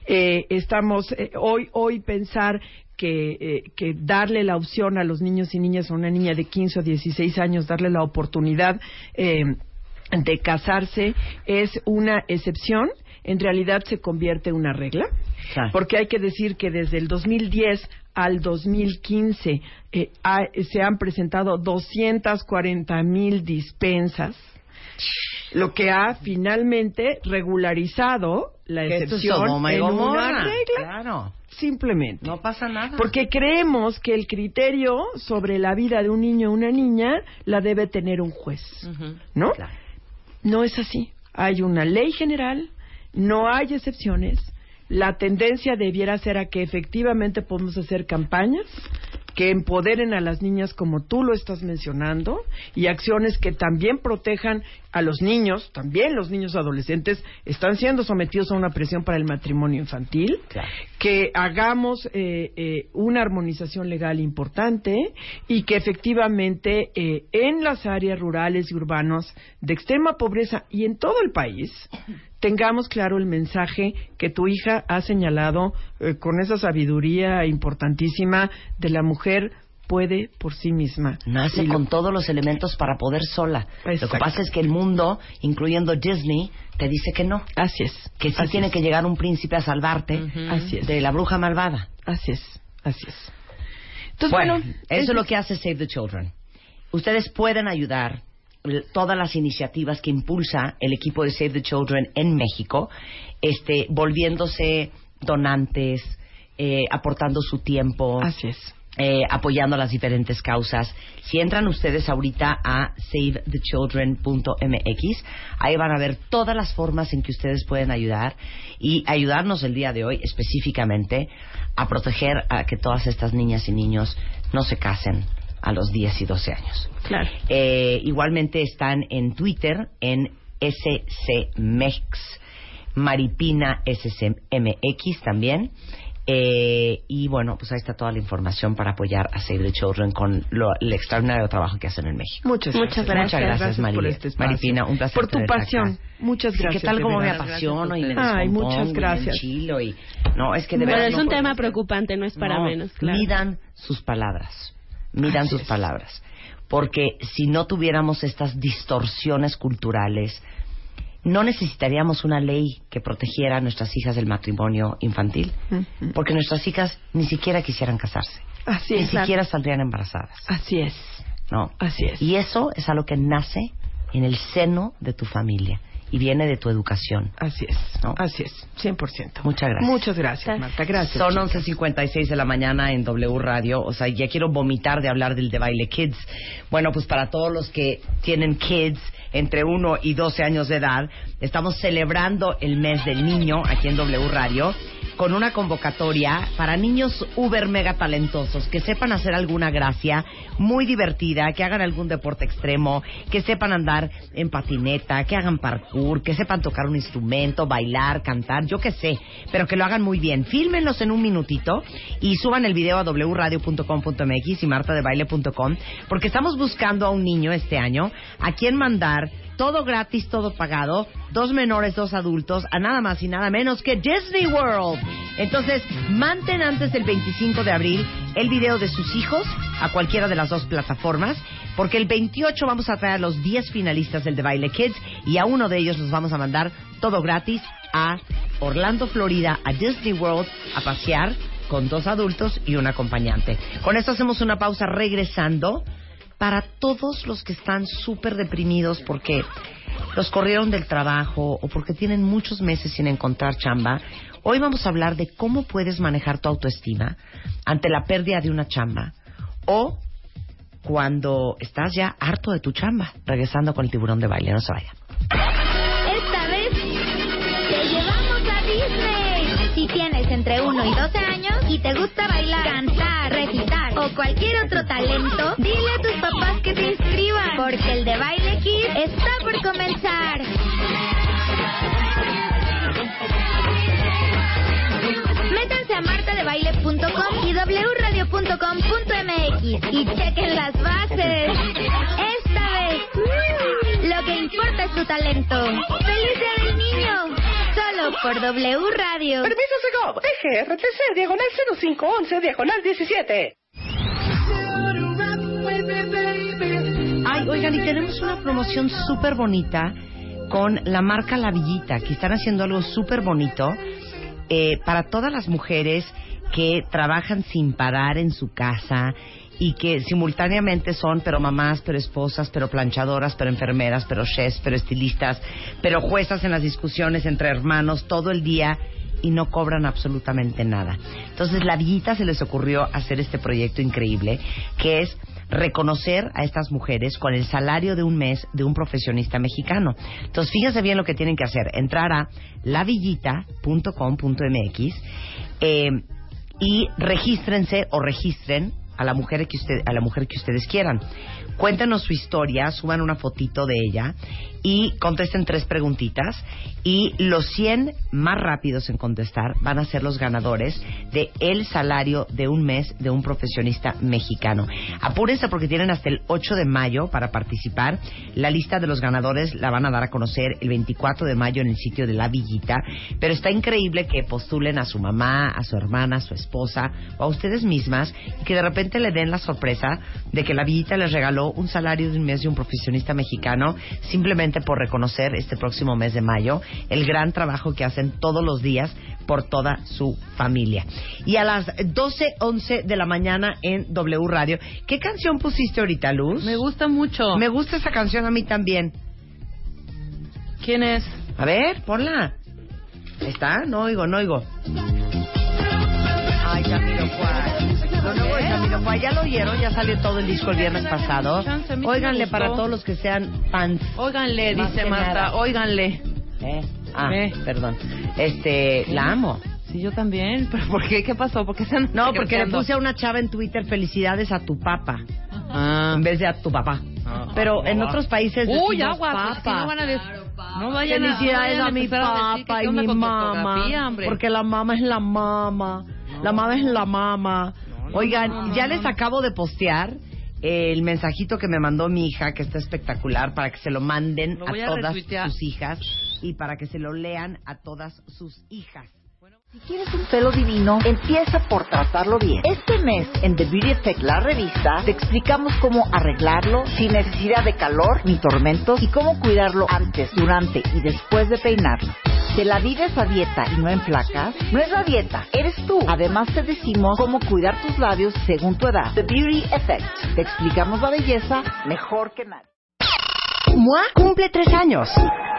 Eh, estamos eh, hoy hoy pensar que, eh, que darle la opción a los niños y niñas a una niña de 15 o 16 años darle la oportunidad eh, de casarse es una excepción, en realidad se convierte en una regla, porque hay que decir que desde el 2010 al 2015 eh, ha- se han presentado 240 mil dispensas, lo que ha finalmente regularizado la es excepción y en una regla. Claro. Simplemente. No pasa nada. Porque creemos que el criterio sobre la vida de un niño o una niña la debe tener un juez. ¿No? No es así. Hay una ley general, no hay excepciones. La tendencia debiera ser a que efectivamente podemos hacer campañas que empoderen a las niñas como tú lo estás mencionando y acciones que también protejan a los niños, también los niños adolescentes están siendo sometidos a una presión para el matrimonio infantil, que hagamos eh, eh, una armonización legal importante y que efectivamente eh, en las áreas rurales y urbanas de extrema pobreza y en todo el país tengamos claro el mensaje que tu hija ha señalado eh, con esa sabiduría importantísima de la mujer puede por sí misma. Nace lo- con todos los elementos para poder sola. Lo que pasa es que el mundo, incluyendo Disney, te dice que no. Así es. Que sí Así tiene es. que llegar un príncipe a salvarte Así es. de la bruja malvada. Así es. Así es. Entonces, bueno, bueno, eso es lo que hace Save the Children. Ustedes pueden ayudar todas las iniciativas que impulsa el equipo de Save the Children en México, este, volviéndose donantes, eh, aportando su tiempo. Así es. eh, apoyando las diferentes causas. Si entran ustedes ahorita a savethechildren.mx, ahí van a ver todas las formas en que ustedes pueden ayudar y ayudarnos el día de hoy específicamente a proteger a que todas estas niñas y niños no se casen a los 10 y 12 años. Claro. Eh, igualmente están en Twitter en SCMEX, Maripina SCMX también. Eh, y bueno, pues ahí está toda la información para apoyar a Save the Children con lo, el extraordinario trabajo que hacen en México. Muchas Muchas gracias. Muchas gracias, por Mari- este espacio. Maripina. Un placer Por tu pasión. acá. Muchas Sí, gracias. ¿Qué tal como me apasiono y me Ay, muchas y me gracias. enchilo y no, es que de Bueno, verdad es no un puedo- tema preocupante, no es para no, menos, claro. Midan sus palabras. Midan Así sus es. palabras. Porque si no tuviéramos estas distorsiones culturales, no necesitaríamos una ley que protegiera a nuestras hijas del matrimonio infantil. Porque nuestras hijas ni siquiera quisieran casarse. Así Ni es. siquiera saldrían embarazadas. Así es. ¿no? Así es. Y eso es algo que nace en el seno de tu familia y viene de tu educación. Así es. ¿no? Así es. 100%. Muchas gracias. Muchas gracias, Marta. Gracias. Son chicas. 11.56 de la mañana en W Radio. O sea, ya quiero vomitar de hablar del de baile Kids. Bueno, pues para todos los que tienen kids entre 1 y 12 años de edad, estamos celebrando el mes del niño aquí en W Radio con una convocatoria para niños uber mega talentosos que sepan hacer alguna gracia muy divertida, que hagan algún deporte extremo, que sepan andar en patineta, que hagan parkour, que sepan tocar un instrumento, bailar, cantar, yo qué sé, pero que lo hagan muy bien. Fílmenlos en un minutito y suban el video a wradio.com.mx y martadebaile.com porque estamos buscando a un niño este año a quien mandar todo gratis, todo pagado, dos menores, dos adultos, a nada más y nada menos que Disney World. Entonces, manden antes del 25 de abril el video de sus hijos a cualquiera de las dos plataformas, porque el 28 vamos a traer a los 10 finalistas del The Baile Kids y a uno de ellos los vamos a mandar todo gratis a Orlando, Florida, a Disney World, a pasear con dos adultos y un acompañante. Con esto hacemos una pausa regresando para todos los que están súper deprimidos porque los corrieron del trabajo o porque tienen muchos meses sin encontrar chamba. Hoy vamos a hablar de cómo puedes manejar tu autoestima ante la pérdida de una chamba o cuando estás ya harto de tu chamba, regresando con el tiburón de baile. No se vaya. Esta vez te llevamos a Disney. Si tienes entre 1 y 12 años y te gusta bailar, cantar, o cualquier otro talento, dile a tus papás que te inscriban, porque el de Baile Kids está por comenzar. Métanse a martadebaile.com y wradio.com.mx y chequen las bases. Esta vez, lo que importa es tu talento. ¡Feliz Día del Niño! Solo por W Radio. Permiso Segov, DGRTC, diagonal 0511, diagonal 17. Ay, oigan, y tenemos una promoción súper bonita con la marca La Villita, que están haciendo algo súper bonito eh, para todas las mujeres que trabajan sin parar en su casa y que simultáneamente son pero mamás, pero esposas, pero planchadoras, pero enfermeras, pero chefs, pero estilistas, pero juezas en las discusiones entre hermanos todo el día y no cobran absolutamente nada. Entonces, la Villita se les ocurrió hacer este proyecto increíble que es reconocer a estas mujeres con el salario de un mes de un profesionista mexicano. Entonces, fíjense bien lo que tienen que hacer. Entrar a lavillita.com.mx eh, y regístrense o registren a la mujer que usted, a la mujer que ustedes quieran. Cuéntenos su historia, suban una fotito de ella y contesten tres preguntitas y los 100 más rápidos en contestar van a ser los ganadores de el salario de un mes de un profesionista mexicano. Apúrense porque tienen hasta el 8 de mayo para participar. La lista de los ganadores la van a dar a conocer el 24 de mayo en el sitio de La Villita, pero está increíble que postulen a su mamá, a su hermana, a su esposa o a ustedes mismas y que de repente le den la sorpresa de que La Villita les regaló un salario de un mes de un profesionista mexicano simplemente por reconocer este próximo mes de mayo el gran trabajo que hacen todos los días por toda su familia. Y a las 12.11 de la mañana en W Radio. ¿Qué canción pusiste ahorita, Luz? Me gusta mucho. Me gusta esa canción a mí también. ¿Quién es? A ver, ponla. ¿Está? No oigo, no oigo. Ay, Jamiroquai. Lo nuevo de Jamiroquai, ya lo oyeron, ya salió todo el disco el viernes pasado. A Óiganle para todos los que sean fans. Óiganle, dice Marta, óiganle. ¿Eh? Ah, Eh. perdón. Este, la amo. Sí, yo también. *laughs* ¿Pero por qué? ¿Qué pasó? ¿Por qué se No, porque le puse a una chava en Twitter felicidades a tu papá. Ah. En vez de a tu papá. Pero en otros países Uy, agua, papa. no van a des- No vayan a- Felicidades no vayan a mi decir papá y mi mamá. Porque la mamá es la mamá. La mamá es la mamá. Oigan, ya les acabo de postear el mensajito que me mandó mi hija, que está espectacular, para que se lo manden Lo a todas sus hijas y para que se lo lean a todas sus hijas. Si quieres un pelo divino, empieza por tratarlo bien. Este mes, en The Beauty Effect, la revista, te explicamos cómo arreglarlo sin necesidad de calor ni tormentos y cómo cuidarlo antes, durante y después de peinarlo. ¿Te la vives a dieta y no en placas? No es la dieta, eres tú. Además te decimos cómo cuidar tus labios según tu edad. The Beauty Effect. Te explicamos la belleza mejor que nadie. MOA cumple tres años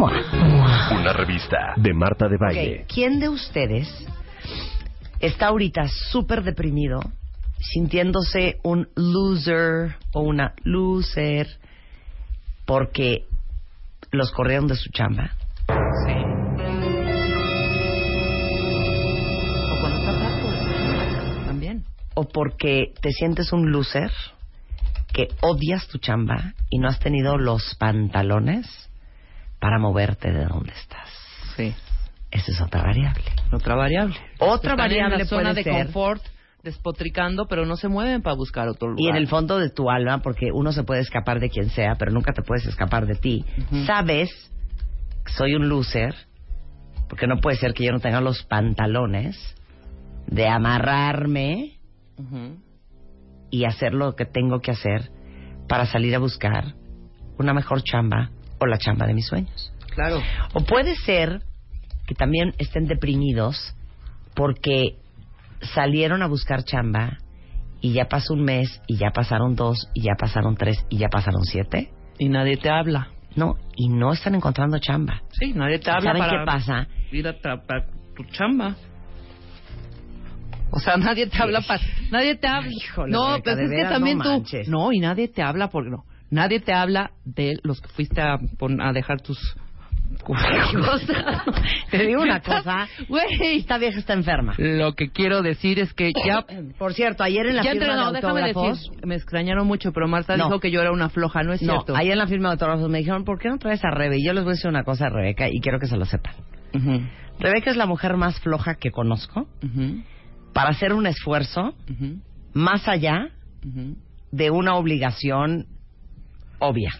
Una revista de Marta de Valle. ¿Quién de ustedes está ahorita súper deprimido, sintiéndose un loser o una loser porque los corrieron de su chamba? O cuando estás harto. También. ¿O porque te sientes un loser que odias tu chamba y no has tenido los pantalones para moverte de donde estás? Sí. Esa es otra variable. Otra variable. Otra Están variable en la zona puede de ser- confort, despotricando, pero no se mueven para buscar otro lugar. Y en el fondo de tu alma, porque uno se puede escapar de quien sea, pero nunca te puedes escapar de ti, Ujú. sabes que soy un loser, porque no puede ser que yo no tenga los pantalones de amarrarme Ujú. y hacer lo que tengo que hacer para salir a buscar una mejor chamba o la chamba de mis sueños. Claro. O puede ser que también estén deprimidos porque salieron a buscar chamba y ya pasó un mes y ya pasaron dos y ya pasaron tres y ya pasaron siete. Y nadie te habla. No, y no están encontrando chamba. Sí, nadie te habla ¿Saben para qué pasa? ir a para tu chamba. O sea, nadie te habla para... Nadie te habla... Híjole, no, Rebeca, pues es que también no tú... No, y nadie te habla porque no. Nadie te habla de los que fuiste a, a dejar tus... *laughs* Te digo una cosa, Güey, esta vieja está enferma. lo que quiero decir es que ya... Por cierto, ayer en la ya firma no, de autógrafos... decir, me extrañaron mucho, pero Marta No. dijo que yo era una floja, no es No, cierto. ayer en la firma de autógrafos me dijeron, ¿por qué no traes a Rebe? Y yo les voy a decir una cosa a Rebeca y quiero que se lo sepan. Rebeca es la mujer más floja que conozco para hacer un esfuerzo más allá de una obligación obvia.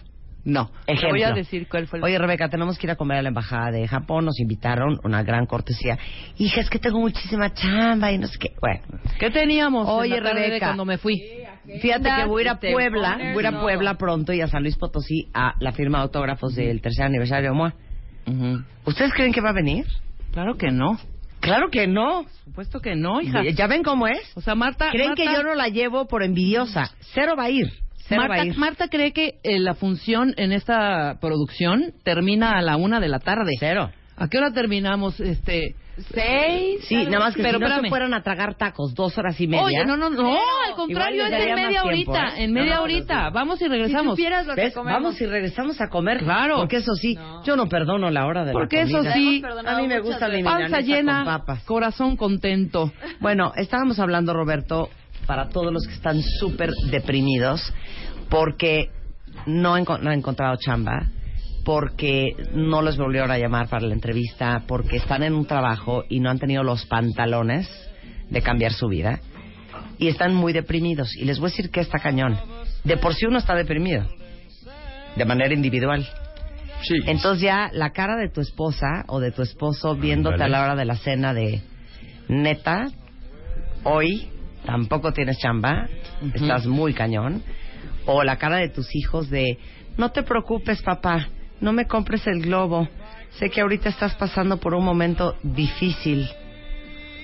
No, Ejemplo. voy a decir cuál fue el... Oye, Rebeca, tenemos que ir a comer a la embajada de Japón. Nos invitaron, una gran cortesía. Hija, es que tengo muchísima chamba y no sé qué. Bueno, ¿Qué teníamos Oye, en la tarde de Rebeca. cuando me fui? fíjate que voy a ir a Puebla, voy a ir a no. Puebla pronto y a San Luis Potosí a la firma de autógrafos del tercer aniversario de MOA. ¿Ustedes creen que va a venir? Claro que no. Claro que no. Supuesto que no, hija. ¿Ya ven cómo es? O sea, Marta... ¿Creen Marta, que yo no la llevo por envidiosa? Cero va a ir. Marta, cree que eh, la función en esta producción termina a la una de la tarde. Cero. ¿A qué hora terminamos? Este... ¿Seis? Sí, nada más que Pero si no se fueran a tragar tacos dos horas y media. Oye, no, no, no, al contrario, es en media tiempo, horita, ¿eh? en media No, no, horita. Vamos y regresamos. lo ¿Ves? Vamos y regresamos a comer. Claro. Porque eso sí, yo no perdono la hora de Porque la eso comida. sí, a mí me gusta mi panza llena, con papas. corazón contento. Bueno, estábamos hablando, Roberto, para todos los que están súper deprimidos porque no, enco- no han encontrado chamba, porque no les volvieron a llamar para la entrevista, porque están en un trabajo y no han tenido los pantalones de cambiar su vida y están muy deprimidos. Y les voy a decir que está cañón. De por sí uno está deprimido, de manera individual. Sí. Entonces ya la cara de tu esposa o de tu esposo viéndote Ándale. a la hora de la cena de neta, hoy tampoco tienes chamba, estás muy cañón, o la cara de tus hijos de, no te preocupes papá, no me compres el globo, sé que ahorita estás pasando por un momento difícil.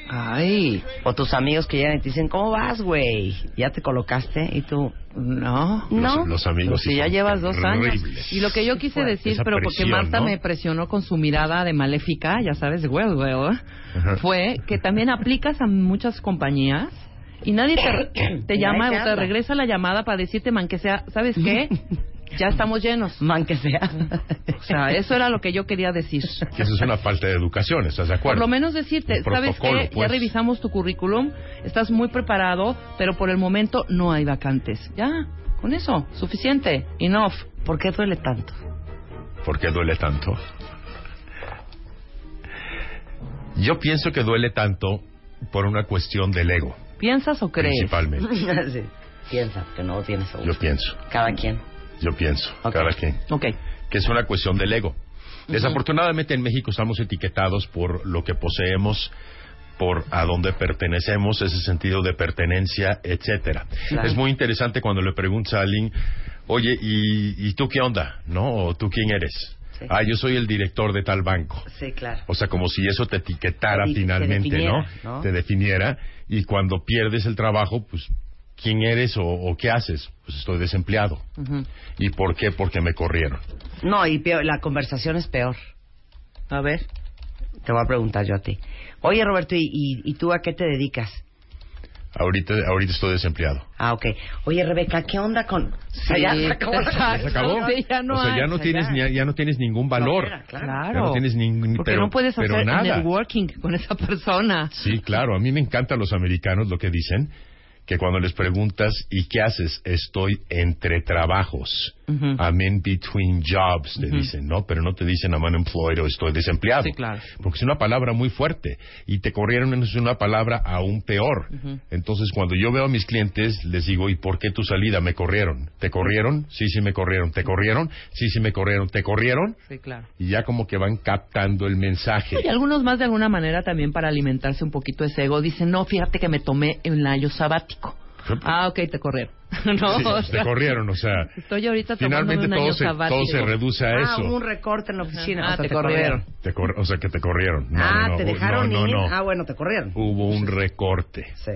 Ay. O tus amigos que llegan y te dicen, ¿cómo vas, güey? ¿Ya te colocaste? Y tú, no. No. Los, los amigos. Si sí ya llevas dos años. Y lo que yo quise decir, pero porque Marta ¿no? me presionó con su mirada de maléfica, ya sabes, well, Ajá. fue que también aplicas a muchas compañías y nadie te, *coughs* te llama Nadie o te habla. regresa la llamada para decirte, man, que sea, ¿sabes qué? *laughs* Ya estamos llenos. Man que sea. O sea, eso era lo que yo quería decir. Que eso es una falta de educación, ¿estás de Por acuerdo? lo menos decirte, ¿sabes qué? Ya pues. revisamos tu currículum, estás muy preparado, pero por el momento no hay vacantes. Ya, con eso, suficiente, enough. ¿Por qué duele tanto? ¿Por qué duele tanto? Yo pienso que duele tanto por una cuestión del ego, ¿Piensas o crees? principalmente. *laughs* Sí. Piensa que no tienes seguro. Yo pienso, Cada quien. yo pienso, cada quien. Ok. que es una cuestión del ego. Desafortunadamente en México estamos etiquetados por lo que poseemos, por a dónde pertenecemos, ese sentido de pertenencia, etcétera. Claro. Es muy interesante cuando le preguntas a alguien, oye, ¿y, y tú qué onda? ¿No? ¿O tú quién eres? Sí. Ah, yo soy el director de tal banco. Sí, claro. O sea, como si eso te etiquetara Te di- te finalmente, definiera, ¿no? ¿no? Te definiera. Y cuando pierdes el trabajo, pues, ¿quién eres o, o qué haces? Pues estoy desempleado. ¿Y por qué? Porque me corrieron. No, y peor, la conversación es peor. A ver. Te voy a preguntar yo a ti. Oye, Roberto, ¿y, y, y tú a qué te dedicas? Ahorita, ahorita estoy desempleado. Ah, ok. Oye, Rebeca, ¿qué onda con...? O sea, Sí, ya se acabó. *laughs* ¿Se acabó? Sí, ya no o sea, ya no tienes ya. ya no tienes ningún valor. Claro. Ya no tienes ningún Porque pero, no puedes pero hacer nada. networking con esa persona. Sí, claro. A mí me encantan los americanos lo que dicen, que cuando les preguntas ¿y qué haces? Estoy entre trabajos. I'm in between jobs, te Ujú. dicen, ¿no? Pero no te dicen I'm unemployed o estoy desempleado. Sí, claro. Porque es una palabra muy fuerte. Y te corrieron es una palabra aún peor. Entonces, cuando yo veo a mis clientes, les digo, ¿y por qué tu salida? ¿Me corrieron? ¿Te corrieron? Sí, sí, me corrieron. ¿Te corrieron? Sí, sí, me corrieron. ¿Te corrieron? Sí, claro. Y ya como que van captando el mensaje. Y algunos más de alguna manera también para alimentarse un poquito ese ego dicen, no, fíjate que me tomé un año sabático. Ah, ok, te corrieron. *laughs* no, Sí, o te sea, corrieron, o sea, Estoy ahorita finalmente un todo año se, todo se reduce a Ah, eso. un recorte en la oficina. Ah, o sea, te corrieron. Te cor- o sea, que te corrieron. No, ah, no, no, te dejaron no, ir. no. Ah, bueno, te corrieron. Hubo un recorte. Sí.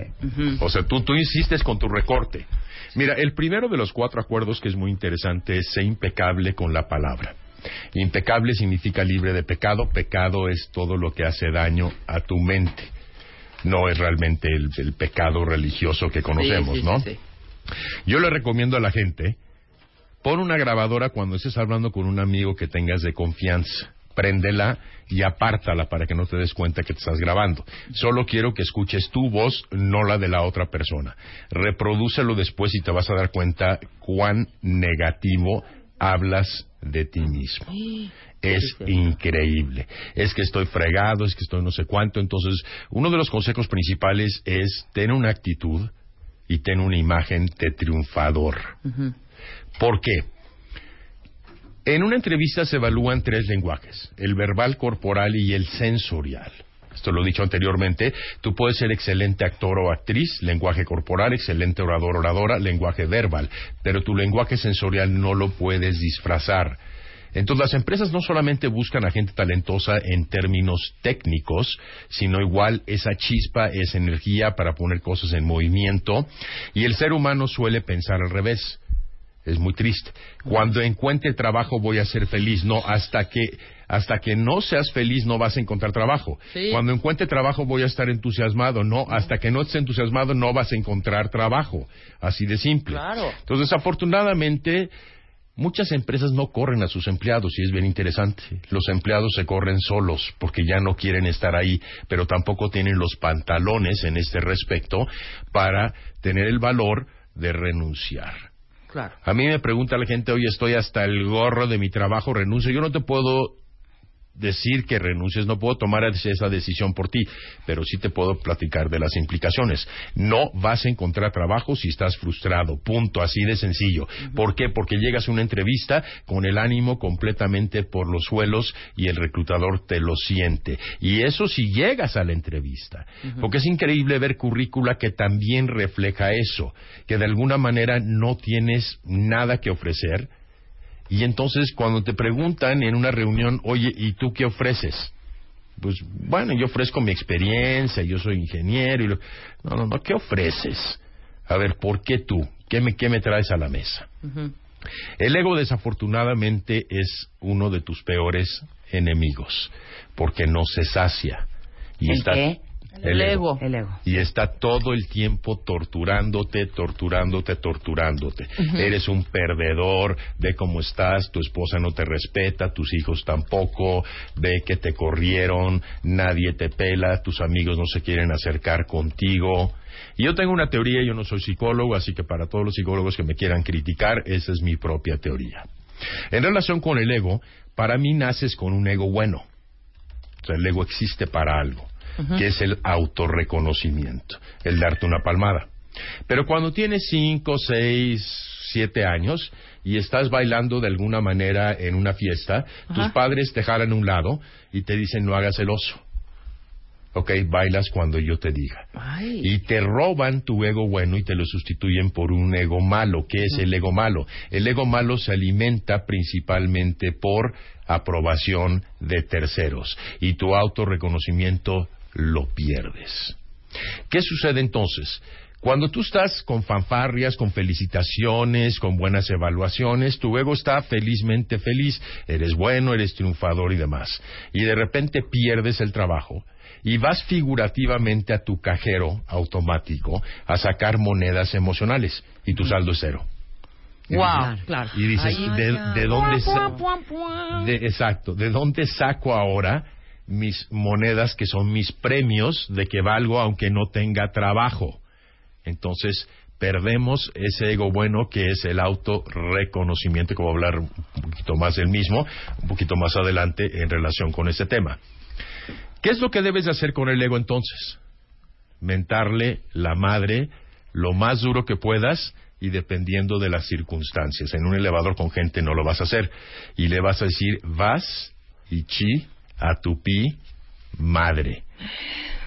O sea, tú, tú insistes con tu recorte. Mira, el primero de los cuatro acuerdos que es muy interesante es ser impecable con la palabra. Impecable significa libre de pecado. Pecado es todo lo que hace daño a tu mente. No es realmente el, el pecado religioso que conocemos, Sí, sí, ¿no? sí. Yo le recomiendo a la gente, pon una grabadora cuando estés hablando con un amigo que tengas de confianza. Préndela y apártala para que no te des cuenta que te estás grabando. Solo quiero que escuches tu voz, no la de la otra persona. Reprodúcelo después y te vas a dar cuenta cuán negativo hablas de ti mismo. Es increíble. Es que estoy fregado, es que estoy no sé cuánto. Entonces, uno de los consejos principales es tener una actitud y tener una imagen de triunfador. ¿Por qué? En una entrevista se evalúan tres lenguajes, el verbal, corporal y el sensorial. Esto lo he dicho anteriormente, tú puedes ser excelente actor o actriz, lenguaje corporal, excelente orador, oradora, lenguaje verbal, pero tu lenguaje sensorial no lo puedes disfrazar. Entonces las empresas no solamente buscan a gente talentosa en términos técnicos, sino igual esa chispa, esa energía para poner cosas en movimiento, y el ser humano suele pensar al revés. Es muy triste. Cuando encuentre trabajo voy a ser feliz. No, hasta que hasta que no seas feliz no vas a encontrar trabajo. Sí. Cuando encuentre trabajo voy a estar entusiasmado. No, hasta que no estés entusiasmado no vas a encontrar trabajo. Así de simple. Claro. Entonces, desafortunadamente, muchas empresas no corren a sus empleados y es bien interesante. Los empleados se corren solos porque ya no quieren estar ahí, pero tampoco tienen los pantalones en este respecto para tener el valor de renunciar. Claro. A mí me pregunta la gente, oye, estoy hasta el gorro de mi trabajo, renuncio. Yo no te puedo decir que renuncies, no puedo tomar esa decisión por ti, pero sí te puedo platicar de las implicaciones. No vas a encontrar trabajo si estás frustrado, punto, así de sencillo. ¿Por qué? Porque llegas a una entrevista con el ánimo completamente por los suelos y el reclutador te lo siente. Y eso si llegas a la entrevista, porque es increíble ver currícula que también refleja eso, que de alguna manera no tienes nada que ofrecer, y entonces cuando te preguntan en una reunión, oye, ¿y tú qué ofreces? Pues bueno, yo ofrezco mi experiencia, yo soy ingeniero. Y lo... No, no, no, ¿qué ofreces? A ver, ¿por qué tú? ¿Qué me, qué me traes a la mesa? El ego desafortunadamente es uno de tus peores enemigos, porque no se sacia. Y ¿El está, qué? El ego. El ego. Y está todo el tiempo torturándote, torturándote, torturándote. Eres un perdedor, ve cómo estás, tu esposa no te respeta, tus hijos tampoco, ve que te corrieron, nadie te pela, tus amigos no se quieren acercar contigo. Y yo tengo una teoría, yo no soy psicólogo, así que para todos los psicólogos que me quieran criticar, esa es mi propia teoría. En relación con el ego, para mí naces con un ego bueno. O sea, el ego existe para algo Que es el autorreconocimiento, el darte una palmada. Pero cuando tienes cinco, seis, siete años y estás bailando de alguna manera en una fiesta, tus padres te jalan a un lado y te dicen no hagas el oso. Ok, bailas cuando yo te diga. Y te roban tu ego bueno y te lo sustituyen por un ego malo. ¿Qué es el ego malo? El ego malo se alimenta principalmente por aprobación de terceros y tu autorreconocimiento lo pierdes. ¿Qué sucede entonces? Cuando tú estás con fanfarrias, con felicitaciones, con buenas evaluaciones, tu ego está felizmente feliz, eres bueno, eres triunfador y demás. Y de repente pierdes el trabajo y vas figurativamente a tu cajero automático a sacar monedas emocionales y tu saldo es cero. Wow, claro. Y dices, ¿de, de dónde Puan, sa- puan, puan. de- exacto, ¿de dónde saco ahora mis monedas que son mis premios de que valgo aunque no tenga trabajo? Entonces, perdemos ese ego bueno que es el autorreconocimiento, que voy a hablar un poquito más del mismo, un poquito más adelante en relación con ese tema. ¿Qué es lo que debes de hacer con el ego entonces? Mentarle la madre lo más duro que puedas y dependiendo de las circunstancias. En un elevador con gente no lo vas a hacer. Y le vas a decir, vas y chi a tu pi madre.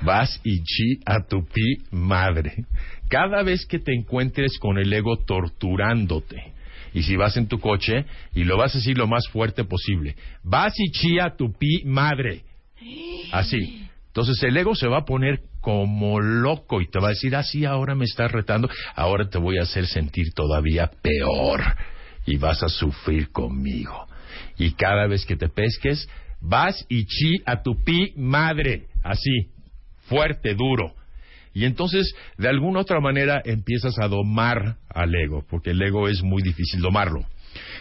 Vas y chi a tu pi madre. Cada vez que te encuentres con el ego torturándote, y si vas en tu coche, y lo vas a decir lo más fuerte posible, vas y chi a tu pi madre. Así. Entonces el ego se va a poner como loco y te va a decir, así ahora me estás retando, ahora te voy a hacer sentir todavía peor y vas a sufrir conmigo. Y cada vez que te pesques, vas y chi a tu pi madre, así, fuerte, duro. Y entonces, de alguna otra manera, empiezas a domar al ego, porque el ego es muy difícil domarlo.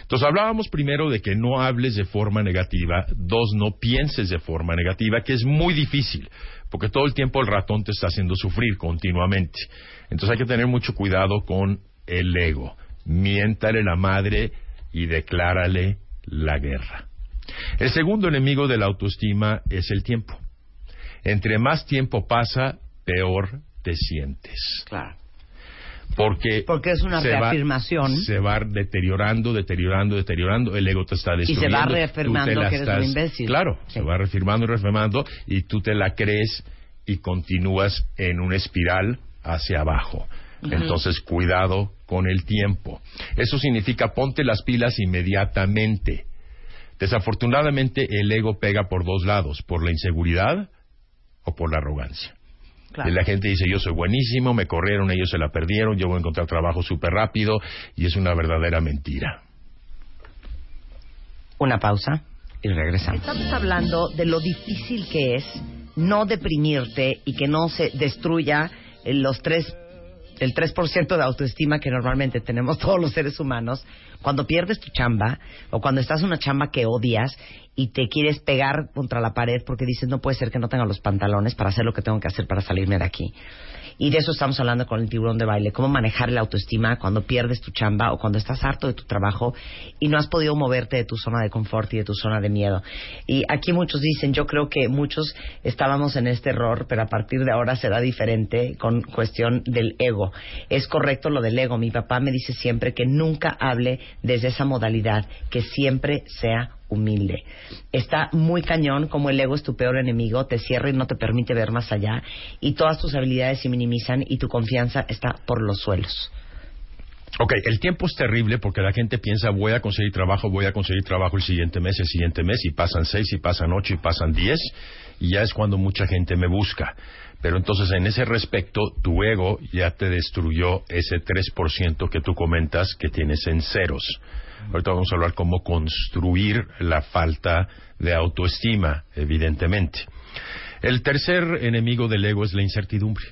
Entonces hablábamos primero de que no hables de forma negativa, dos, no pienses de forma negativa, que es muy difícil, porque todo el tiempo el ratón te está haciendo sufrir continuamente. Entonces hay que tener mucho cuidado con el ego. Miéntale la madre y declárale la guerra. El segundo enemigo de la autoestima es el tiempo. Entre más tiempo pasa, peor te sientes. Claro. Porque, Porque es una se va- reafirmación. se va deteriorando, deteriorando, deteriorando. El ego te está Y se destruyendo. va reafirmando que eres un imbécil. Claro, se va reafirmando y reafirmando y tú te la crees y continúas en una espiral hacia abajo. Entonces, cuidado con el tiempo. Eso significa ponte las pilas inmediatamente. Desafortunadamente, el ego pega por dos lados, por la inseguridad o por la arrogancia. Claro. Y la gente dice, yo soy buenísimo, me corrieron, ellos se la perdieron, yo voy a encontrar trabajo súper rápido, y es una verdadera mentira. Una pausa y regresamos. Estamos hablando de lo difícil que es no deprimirte y que no se destruya los tres el 3% de autoestima que normalmente tenemos todos los seres humanos Cuando pierdes tu chamba o cuando estás en una chamba que odias y te quieres pegar contra la pared porque dices no puede ser que no tenga los pantalones para hacer lo que tengo que hacer para salirme de aquí. Y de eso estamos hablando con el tiburón de baile, cómo manejar la autoestima cuando pierdes tu chamba o cuando estás harto de tu trabajo y no has podido moverte de tu zona de confort y de tu zona de miedo. Y aquí muchos dicen, yo creo que muchos estábamos en este error, pero a partir de ahora será diferente con cuestión del ego. Es correcto lo del ego. Mi papá me dice siempre que nunca hable desde esa modalidad, que siempre sea humilde. Está muy cañón como el ego es tu peor enemigo, te cierra y no te permite ver más allá y todas tus habilidades se minimizan y tu confianza está por los suelos. Ok, el tiempo es terrible porque la gente piensa voy a conseguir trabajo, voy a conseguir trabajo el siguiente mes, el siguiente mes, y pasan seis, y pasan ocho, y pasan diez, y ya es cuando mucha gente me busca. Pero entonces en ese respecto, tu ego ya te destruyó ese 3% que tú comentas que tienes en ceros. Ahorita vamos a hablar cómo construir la falta de autoestima, evidentemente. El tercer enemigo del ego es la incertidumbre.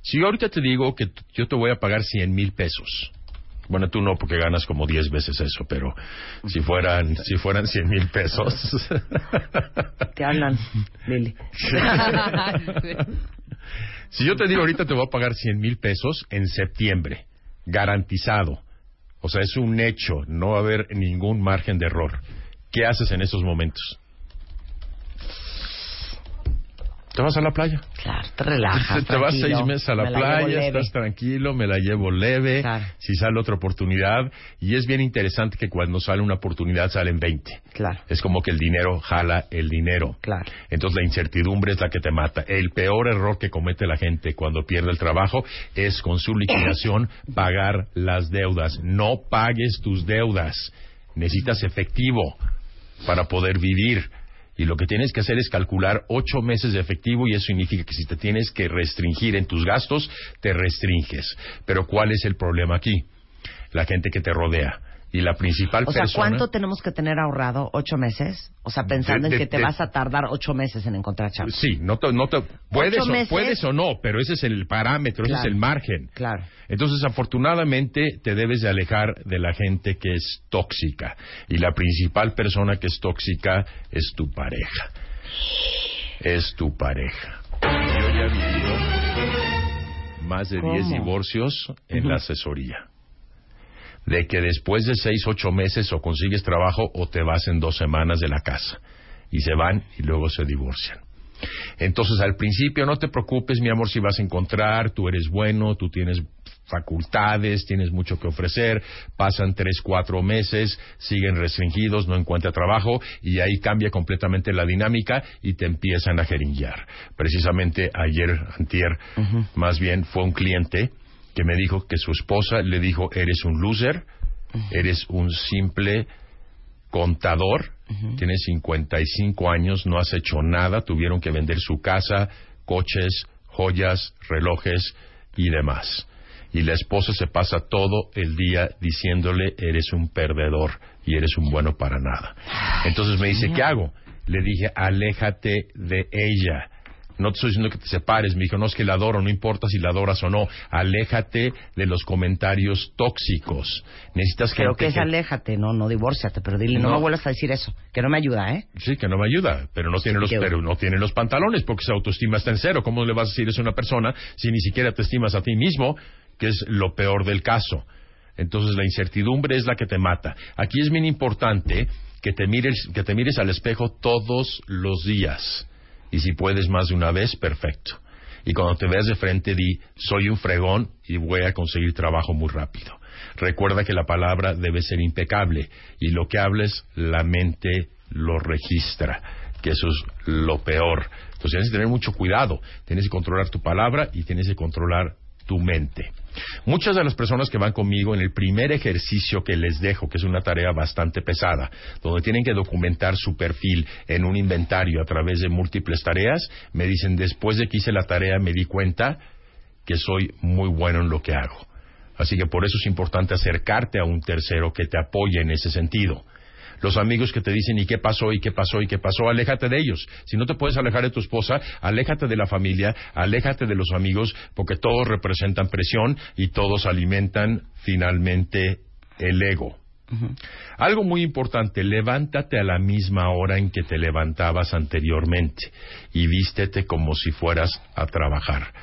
Si yo ahorita te digo que yo te voy a pagar 100 mil pesos, bueno, tú no, porque ganas como 10 veces eso, pero si fueran, si fueran 100 mil pesos. Te hablan, Lili. si yo te digo ahorita te voy a pagar 100 mil pesos en septiembre, garantizado. O sea, es un hecho, no va a haber ningún margen de error. ¿Qué haces en esos momentos? Te vas a la playa. Claro, te relajas. Te, *laughs* te vas seis meses a la playa, estás tranquilo, me la llevo leve, si sale otra oportunidad. Y es bien interesante que cuando sale una oportunidad salen 20. Claro. Es como que el dinero jala el dinero. Claro. Entonces la incertidumbre es la que te mata. El peor error que comete la gente cuando pierde el trabajo es con su liquidación *laughs* pagar las deudas. No pagues tus deudas. Necesitas efectivo para poder vivir. Y lo que tienes que hacer es calcular ocho meses de efectivo y eso significa que si te tienes que restringir en tus gastos, te restringes. Pero ¿cuál es el problema aquí? La gente que te rodea. Y la principal O sea. ¿cuánto tenemos que tener ahorrado? ¿Ocho meses? O sea, pensando De- en que te de- vas a tardar ocho meses en encontrar chamba. Sí, no te, no te- puedes, o, meses. puedes o no, pero ese es el parámetro, ese es el margen. Claro. Entonces, afortunadamente, te debes de alejar de la gente que es tóxica. Y la principal persona que es tóxica es tu pareja. Es tu pareja. Yo ya he vivido más de 10 ¿Cómo? divorcios en la asesoría. De que después de seis, ocho meses o consigues trabajo o te vas en dos semanas de la casa. Y se van y luego se divorcian. Entonces, al principio no te preocupes, mi amor, si vas a encontrar, tú eres bueno, tú tienes facultades, tienes mucho que ofrecer, pasan tres, cuatro meses, siguen restringidos, no encuentra trabajo y ahí cambia completamente la dinámica y te empiezan a jeringuear. Precisamente ayer, antier, más bien fue un cliente que me dijo que su esposa le dijo, eres un loser, eres un simple contador, tiene 55 años, no has hecho nada, tuvieron que vender su casa, coches, joyas, relojes y demás. Y la esposa se pasa todo el día diciéndole, eres un perdedor y eres un bueno para nada. Entonces me dice, ¿qué hago? Le dije, aléjate de ella. No te estoy diciendo que te separes. Me dijo, no es que la adoro, no importa si la adoras o no. Aléjate de los comentarios tóxicos. Necesitas Creo gente que es aléjate, no, no divórciate, pero dile, no, No. me vuelvas a decir eso, que no me ayuda, ¿eh? Sí, que no me ayuda, pero no tiene los, que- pero no tiene los pantalones porque su autoestima está en cero. ¿Cómo le vas a decir eso a una persona si ni siquiera te estimas a ti mismo, que es lo peor del caso? Entonces la incertidumbre es la que te mata. Aquí es bien importante que te mires, que te mires al espejo todos los días. Y si puedes más de una vez, perfecto. Y cuando te veas de frente, di, soy un fregón y voy a conseguir trabajo muy rápido. Recuerda que la palabra debe ser impecable y lo que hables, la mente lo registra, que eso es lo peor. Entonces tienes que tener mucho cuidado, tienes que controlar tu palabra y tienes que controlar tu mente. Muchas de las personas que van conmigo en el primer ejercicio que les dejo, que es una tarea bastante pesada, donde tienen que documentar su perfil en un inventario a través de múltiples tareas, me dicen, después de que hice la tarea me di cuenta que soy muy bueno en lo que hago. Así que por eso es importante acercarte a un tercero que te apoye en ese sentido. Los amigos que te dicen y qué pasó y qué pasó y qué pasó, aléjate de ellos. Si no te puedes alejar de tu esposa, aléjate de la familia, aléjate de los amigos, porque todos representan presión y todos alimentan finalmente el ego. Algo muy importante, levántate a la misma hora en que te levantabas anteriormente y vístete como si fueras a trabajar,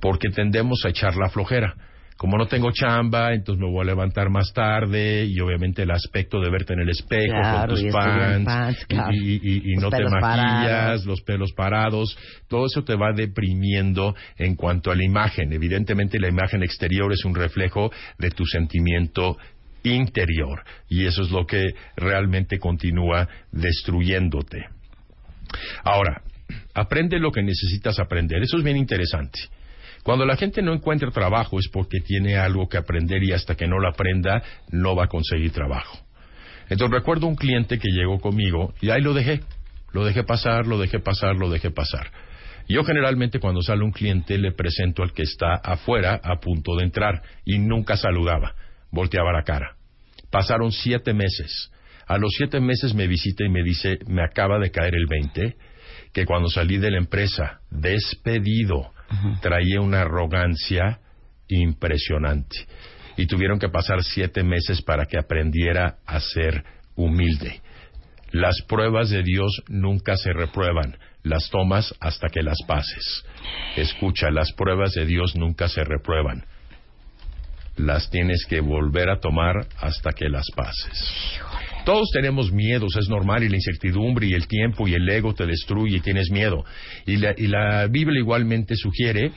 porque tendemos a echar la flojera. Como no tengo chamba, entonces me voy a levantar más tarde y obviamente el aspecto de verte en el espejo Claro, con tus y pants, pants, claro. y, y- y Los no te maquillas, parados. los pelos parados, todo eso te va deprimiendo en cuanto a la imagen. Evidentemente la imagen exterior es un reflejo de tu sentimiento interior y eso es lo que realmente continúa destruyéndote. Ahora, aprende lo que necesitas aprender. Eso es bien interesante. Cuando la gente no encuentra trabajo es porque tiene algo que aprender y hasta que no lo aprenda no va a conseguir trabajo. Entonces recuerdo un cliente que llegó conmigo y ahí lo dejé. Lo dejé pasar, lo dejé pasar, lo dejé pasar. Yo generalmente cuando sale un cliente le presento al que está afuera a punto de entrar y nunca saludaba, volteaba la cara. Pasaron siete meses. A los siete meses me visita y me dice, me acaba de caer el 20, que cuando salí de la empresa, despedido, traía una arrogancia impresionante. Y tuvieron que pasar siete meses para que aprendiera a ser humilde. Las pruebas de Dios nunca se reprueban, las tomas hasta que las pases. Escucha, las pruebas de Dios nunca se reprueban. Las tienes que volver a tomar hasta que las pases. Todos tenemos miedos, es normal, y la incertidumbre y el tiempo y el ego te destruye y tienes miedo. Y la, y la Biblia igualmente sugiere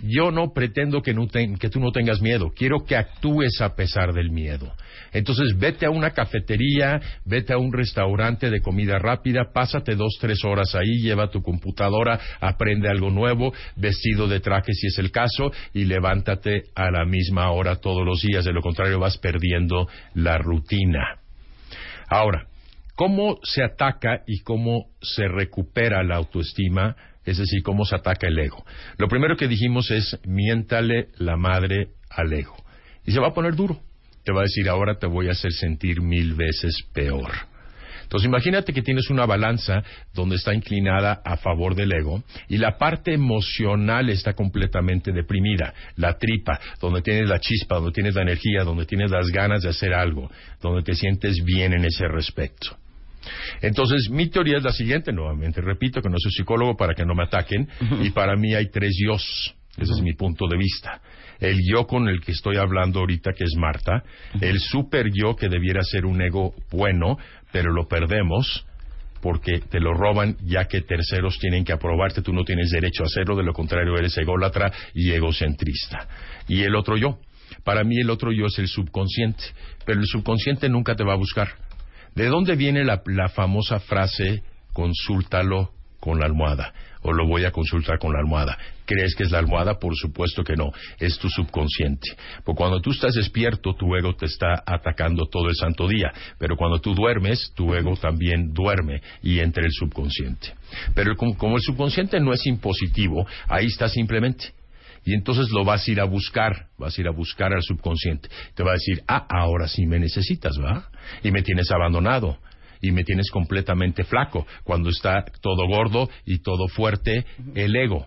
yo no pretendo que, que tú no tengas miedo, quiero que actúes a pesar del miedo. Entonces vete a una cafetería, vete a un restaurante de comida rápida, pásate dos, tres horas ahí, lleva tu computadora, aprende algo nuevo, vestido de traje si es el caso, y levántate a la misma hora todos los días, de lo contrario vas perdiendo la rutina. Ahora, ¿cómo se ataca y cómo se recupera la autoestima? Es decir, cómo se ataca el ego. Lo primero que dijimos es miéntale la madre al ego. Y se va a poner duro. Te va a decir, ahora te voy a hacer sentir mil veces peor. Entonces imagínate que tienes una balanza donde está inclinada a favor del ego y la parte emocional está completamente deprimida, la tripa, donde tienes la chispa, donde tienes la energía, donde tienes las ganas de hacer algo, donde te sientes bien en ese respecto. Entonces, mi teoría es la siguiente, nuevamente, repito que no soy psicólogo para que no me ataquen, y para mí hay tres yos, ese es mi punto de vista. El yo con el que estoy hablando ahorita, que es Marta, el super yo que debiera ser un ego bueno, pero lo perdemos porque te lo roban ya que terceros tienen que aprobarte, tú no tienes derecho a hacerlo, de lo contrario eres ególatra y egocentrista. Y el otro yo, para mí el otro yo es el subconsciente, pero el subconsciente nunca te va a buscar. ¿De dónde viene la, la famosa frase consúltalo con la almohada? O lo voy a consultar con la almohada. ¿Crees que es la almohada? Por supuesto que no. Es tu subconsciente. Porque cuando tú estás despierto, tu ego te está atacando todo el santo día. Pero cuando tú duermes, tu ego también duerme y entra el subconsciente. Pero como, el subconsciente no es impositivo, ahí está simplemente. Y entonces lo vas a ir a buscar, vas a ir a buscar al subconsciente. Te va a decir, ah, ahora sí me necesitas, ¿va? Y me tienes abandonado. Y me tienes completamente flaco. Cuando está todo gordo y todo fuerte, el ego.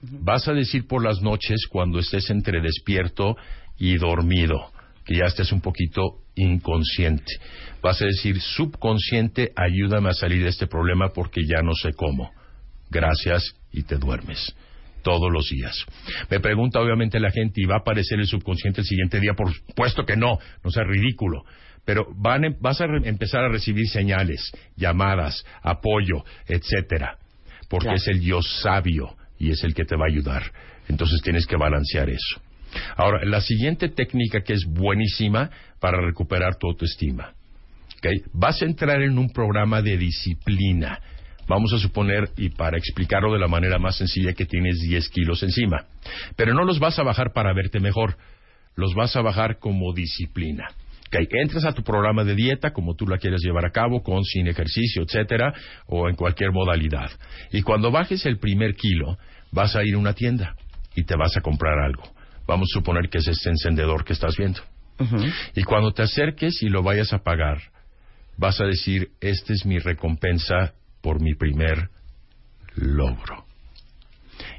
Vas a decir por las noches, cuando estés entre despierto y dormido, que ya estés un poquito inconsciente. Vas a decir, subconsciente, ayúdame a salir de este problema porque ya no sé cómo. Gracias y te duermes todos los días. Me pregunta obviamente la gente, ¿y va a aparecer el subconsciente el siguiente día? Por supuesto que no, no sea ridículo. Pero van, em- vas a re- empezar a recibir señales, llamadas, apoyo, etcétera, porque Claro. es el yo sabio y es el que te va a ayudar. Entonces tienes que balancear eso. Ahora, la siguiente técnica que es buenísima para recuperar tu autoestima. ¿ok? Vas a entrar en un programa de disciplina. Vamos a suponer, y para explicarlo de la manera más sencilla, que tienes 10 kilos encima. Pero no los vas a bajar para verte mejor, los vas a bajar como disciplina. ¿Ok? Entras a tu programa de dieta, como tú la quieras llevar a cabo, con, sin ejercicio, etcétera, o en cualquier modalidad. Y cuando bajes el primer kilo, vas a ir a una tienda y te vas a comprar algo. Vamos a suponer que es este encendedor que estás viendo. Y cuando te acerques y lo vayas a pagar, vas a decir, esta es mi recompensa por mi primer logro.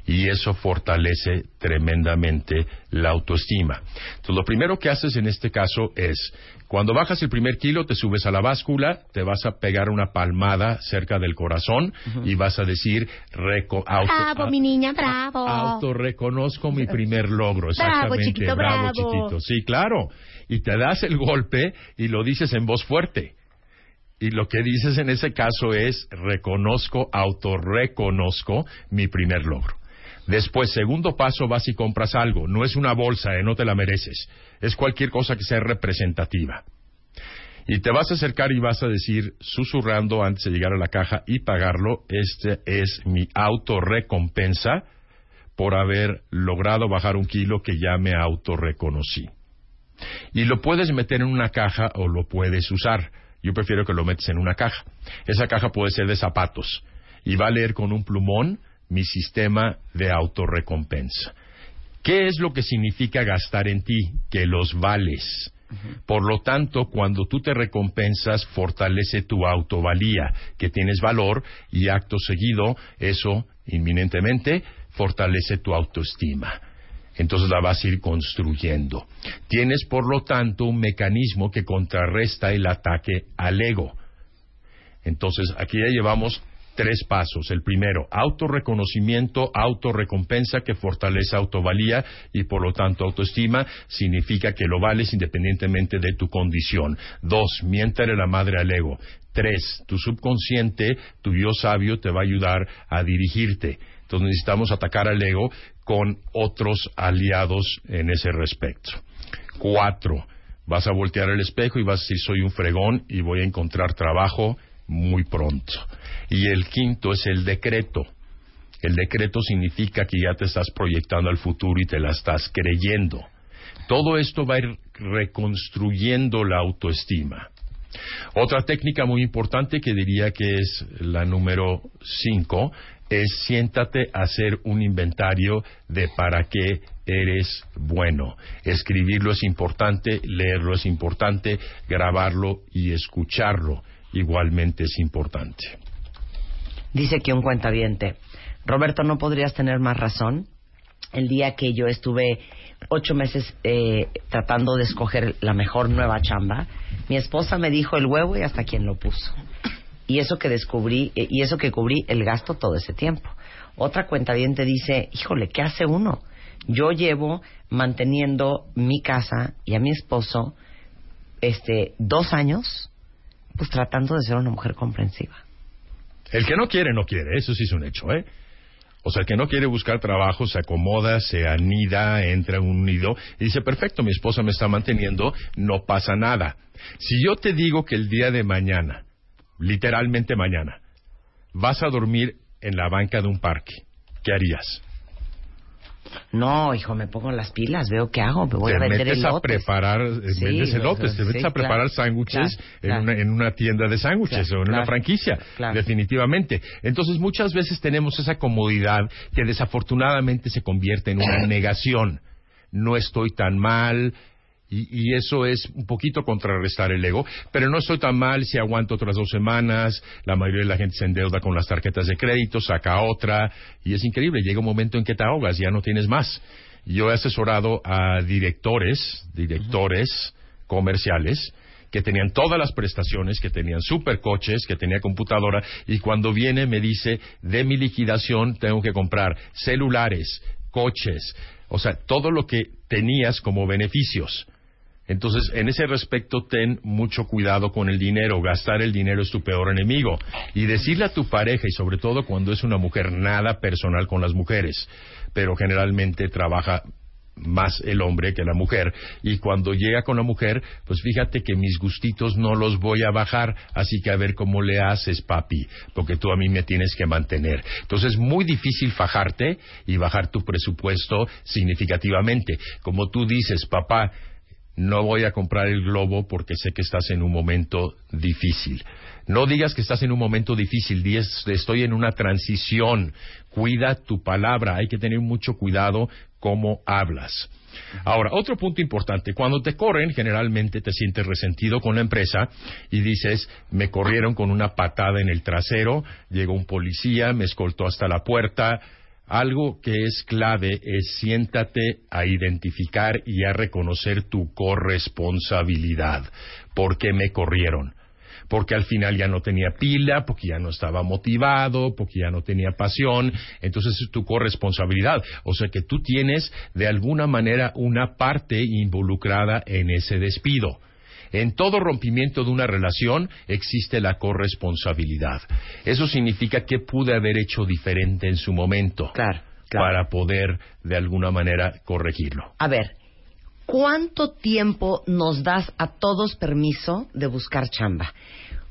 Y eso fortalece tremendamente la autoestima. Entonces, lo primero que haces en este caso es, cuando bajas el primer kilo, te subes a la báscula, te vas a pegar una palmada cerca del corazón y vas a decir, reco- auto, Bravo, mi niña, bravo. autorreconozco mi primer logro. Bravo, Exactamente, chiquito, bravo. chiquito. Sí, claro. Y te das el golpe y lo dices en voz fuerte. Y lo que dices en ese caso es, reconozco, autorreconozco mi primer logro. Después, segundo paso, vas y compras algo. No es una bolsa, eh, no te la mereces. Es cualquier cosa que sea representativa. Y te vas a acercar y vas a decir, susurrando antes de llegar a la caja y pagarlo, este es mi autorrecompensa por haber logrado bajar un kilo que ya me autorreconocí. Y lo puedes meter en una caja o lo puedes usar. Yo prefiero que lo metes en una caja. Esa caja puede ser de zapatos y va a leer con un plumón mi sistema de autorrecompensa. ¿Qué es lo que significa gastar en ti? Que los vales. Por lo tanto, cuando tú te recompensas, fortalece tu autovalía, que tienes valor y acto seguido, eso inminentemente fortalece tu autoestima. Entonces la vas a ir construyendo. Tienes, por lo tanto, un mecanismo que contrarresta el ataque al ego. Entonces, aquí ya llevamos tres pasos. El primero, autorreconocimiento, autorrecompensa que fortalece autovalía y por lo tanto autoestima, significa que lo vales independientemente de tu condición. Dos, miéntale la madre al ego. Tres, tu subconsciente, tu yo sabio, te va a ayudar a dirigirte. Entonces necesitamos atacar al ego con otros aliados en ese respecto. Cuatro, vas a voltear el espejo y vas a decir soy un fregón y voy a encontrar trabajo muy pronto. Y el quinto es el decreto. El decreto significa que ya te estás proyectando al futuro y te la estás creyendo. Todo esto va a ir reconstruyendo la autoestima. Otra técnica muy importante que diría que es la número cinco es siéntate a hacer un inventario de para qué eres bueno. Escribirlo es importante, leerlo es importante, grabarlo y escucharlo igualmente es importante. Dice que un cuentaviente, Roberto, ¿no podrías tener más razón? El día que yo estuve ocho meses eh, tratando de escoger la mejor nueva chamba, mi esposa me dijo el huevo y hasta quien lo puso. Y eso que descubrí, eh, y eso que cubrí el gasto todo ese tiempo. Otra cuentaviente dice, híjole, ¿qué hace uno? Yo llevo manteniendo mi casa y a mi esposo este dos años pues tratando de ser una mujer comprensiva. El que no quiere, no quiere. Eso sí es un hecho, ¿eh? O sea, el que no quiere buscar trabajo se acomoda, se anida, entra en un nido y dice, perfecto, mi esposa me está manteniendo, no pasa nada. Si yo te digo que el día de mañana, literalmente mañana, vas a dormir en la banca de un parque, ¿qué harías? No, hijo, me pongo las pilas, veo qué hago, me voy te a vender metes a elotes. preparar, eh, Sí, vendes elotes, te metes sí, a preparar claro, sándwiches claro, en, claro. en una tienda de sándwiches o en una franquicia, definitivamente. Entonces muchas veces tenemos esa comodidad que desafortunadamente se convierte en una *coughs* negación. No estoy tan mal, y, y eso es un poquito contrarrestar el ego, pero no estoy tan mal si aguanto otras dos semanas, la mayoría de la gente se endeuda con las tarjetas de crédito, saca otra, y es increíble, llega un momento en que te ahogas, ya no tienes más. Yo he asesorado a directores, directores comerciales, que tenían todas las prestaciones, que tenían supercoches, que tenía computadora, y cuando viene me dice, de mi liquidación tengo que comprar celulares, coches, o sea, todo lo que tenías como beneficios. Entonces, en ese respecto, ten mucho cuidado con el dinero. Gastar el dinero es tu peor enemigo. Y decirle a tu pareja, y sobre todo cuando es una mujer, nada personal con las mujeres, pero generalmente trabaja más el hombre que la mujer. Y cuando llega con la mujer, pues fíjate que mis gustitos no los voy a bajar, así que a ver cómo le haces, papi, porque tú a mí me tienes que mantener. Entonces es muy difícil fajarte y bajar tu presupuesto significativamente. Como tú dices, papá, no voy a comprar el globo porque sé que estás en un momento difícil. No digas que estás en un momento difícil, estoy en una transición. Cuida tu palabra, hay que tener mucho cuidado cómo hablas. Ahora, otro punto importante, cuando te corren, generalmente te sientes resentido con la empresa y dices, me corrieron con una patada en el trasero, llegó un policía, me escoltó hasta la puerta, algo que es clave es siéntate a identificar y a reconocer tu corresponsabilidad. ¿Por qué me corrieron? Porque al final ya no tenía pila, porque ya no estaba motivado, porque ya no tenía pasión. Entonces es tu corresponsabilidad. O sea que tú tienes de alguna manera una parte involucrada en ese despido. En todo rompimiento de una relación existe la corresponsabilidad. Eso significa que pude haber hecho diferente en su momento para poder de alguna manera corregirlo. A ver, ¿cuánto tiempo nos das a todos permiso de buscar chamba?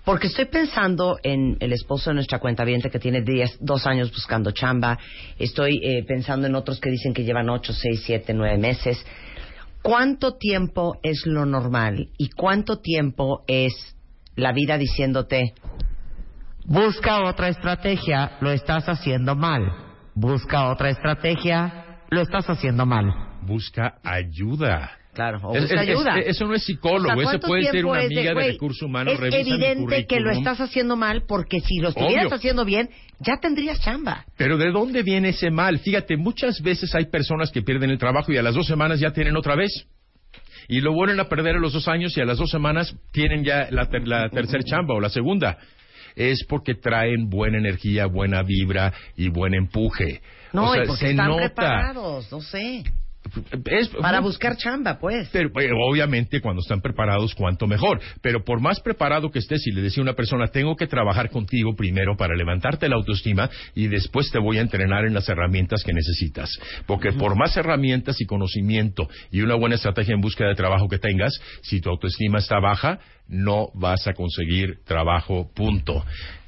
Porque estoy pensando en el esposo de nuestra cuenta que tiene 10, dos años buscando chamba. Estoy eh, pensando en otros que dicen que llevan 8, 6, 7, 9 meses. ¿Cuánto tiempo es lo normal y cuánto tiempo es la vida diciéndote, busca otra estrategia, lo estás haciendo mal? Busca otra estrategia, lo estás haciendo mal. Busca ayuda. Claro, o Es- es- es- ayuda. eso no es psicólogo, O sea, eso ¿cuánto puede ser una es de, amiga de, güey, recursos humanos. Es evidente que lo estás haciendo mal porque si lo estuvieras Obvio. haciendo bien, ya tendrías chamba. Pero ¿de dónde viene ese mal? Fíjate, muchas veces hay personas que pierden el trabajo y a las dos semanas ya tienen otra vez. Y lo vuelven a perder a los dos años y a las dos semanas tienen ya la, ter- la tercera chamba o la segunda. Es porque traen buena energía, buena vibra y buen empuje. No, o sea, y porque se están nota. preparados, no sé. Es- Para buscar chamba, pues. Pero, eh, obviamente, cuando están preparados, cuanto mejor. Pero por más preparado que estés, si le decía a una persona, tengo que trabajar contigo primero para levantarte la autoestima y después te voy a entrenar en las herramientas que necesitas. Porque por más herramientas y conocimiento y una buena estrategia en búsqueda de trabajo que tengas, si tu autoestima está baja, no vas a conseguir trabajo, punto.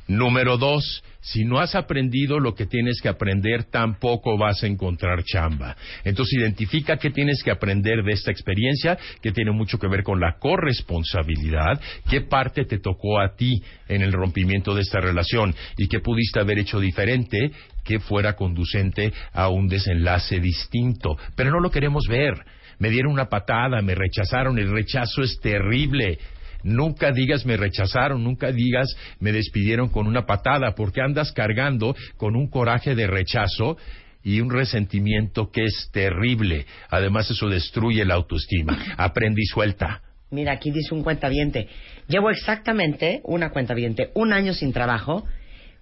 Número dos, si no has aprendido lo que tienes que aprender, tampoco vas a encontrar chamba. Entonces identifica qué tienes que aprender de esta experiencia, que tiene mucho que ver con la corresponsabilidad, qué parte te tocó a ti en el rompimiento de esta relación y qué pudiste haber hecho diferente que fuera conducente a un desenlace distinto. Pero no lo queremos ver. Me dieron una patada, me rechazaron, el rechazo es terrible. Nunca digas me rechazaron, nunca digas me despidieron con una patada, porque andas cargando con un coraje de rechazo y un resentimiento que es terrible. Además, eso destruye la autoestima. Aprende y suelta. Mira, aquí dice un cuentaviente. Llevo exactamente, una cuentaviente, un año sin trabajo.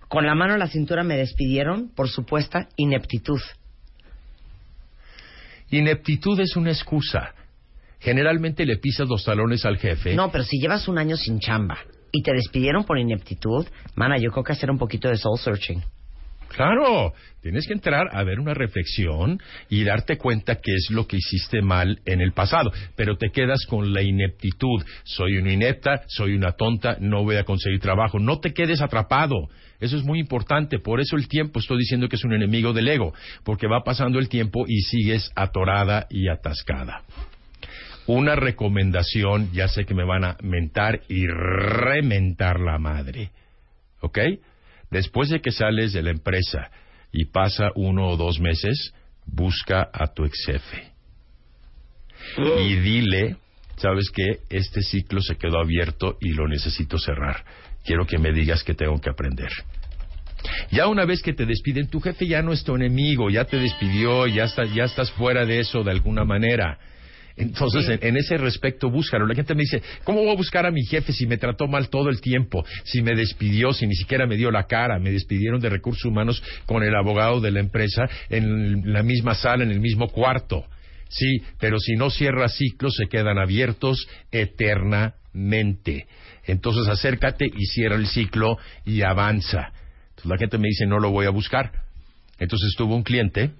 Con la mano en la cintura me despidieron por supuesta ineptitud. Ineptitud es una excusa. Generalmente le pisas los talones al jefe. No, pero si llevas un año sin chamba y te despidieron por ineptitud, mana, yo creo que hacer un poquito de soul searching. Claro, tienes que entrar a ver una reflexión y darte cuenta qué es lo que hiciste mal en el pasado, pero te quedas con la ineptitud. Soy una inepta, soy una tonta, no voy a conseguir trabajo. No te quedes atrapado. Eso es muy importante. Por eso el tiempo estoy diciendo que es un enemigo del ego, porque va pasando el tiempo y sigues atorada y atascada. Una recomendación, ya sé que me van a mentar y rementar la madre. ¿Ok? Después de que sales de la empresa y pasa uno o dos meses, busca a tu ex jefe. Y dile, ¿sabes qué? Este ciclo se quedó abierto y lo necesito cerrar. Quiero que me digas que tengo que aprender. Ya una vez que te despiden, tu jefe ya no es tu enemigo, ya te despidió, ya, está- ya estás fuera de eso de alguna manera. Entonces, en, en ese respecto, búscalo. La gente me dice, ¿cómo voy a buscar a mi jefe si me trató mal todo el tiempo? Si me despidió, si ni siquiera me dio la cara, me despidieron de recursos humanos con el abogado de la empresa en la misma sala, en el mismo cuarto. Sí, pero si no cierra ciclos, se quedan abiertos eternamente. Entonces, acércate y cierra el ciclo y avanza. Entonces, la gente me dice, no lo voy a buscar. Entonces, tuvo un cliente,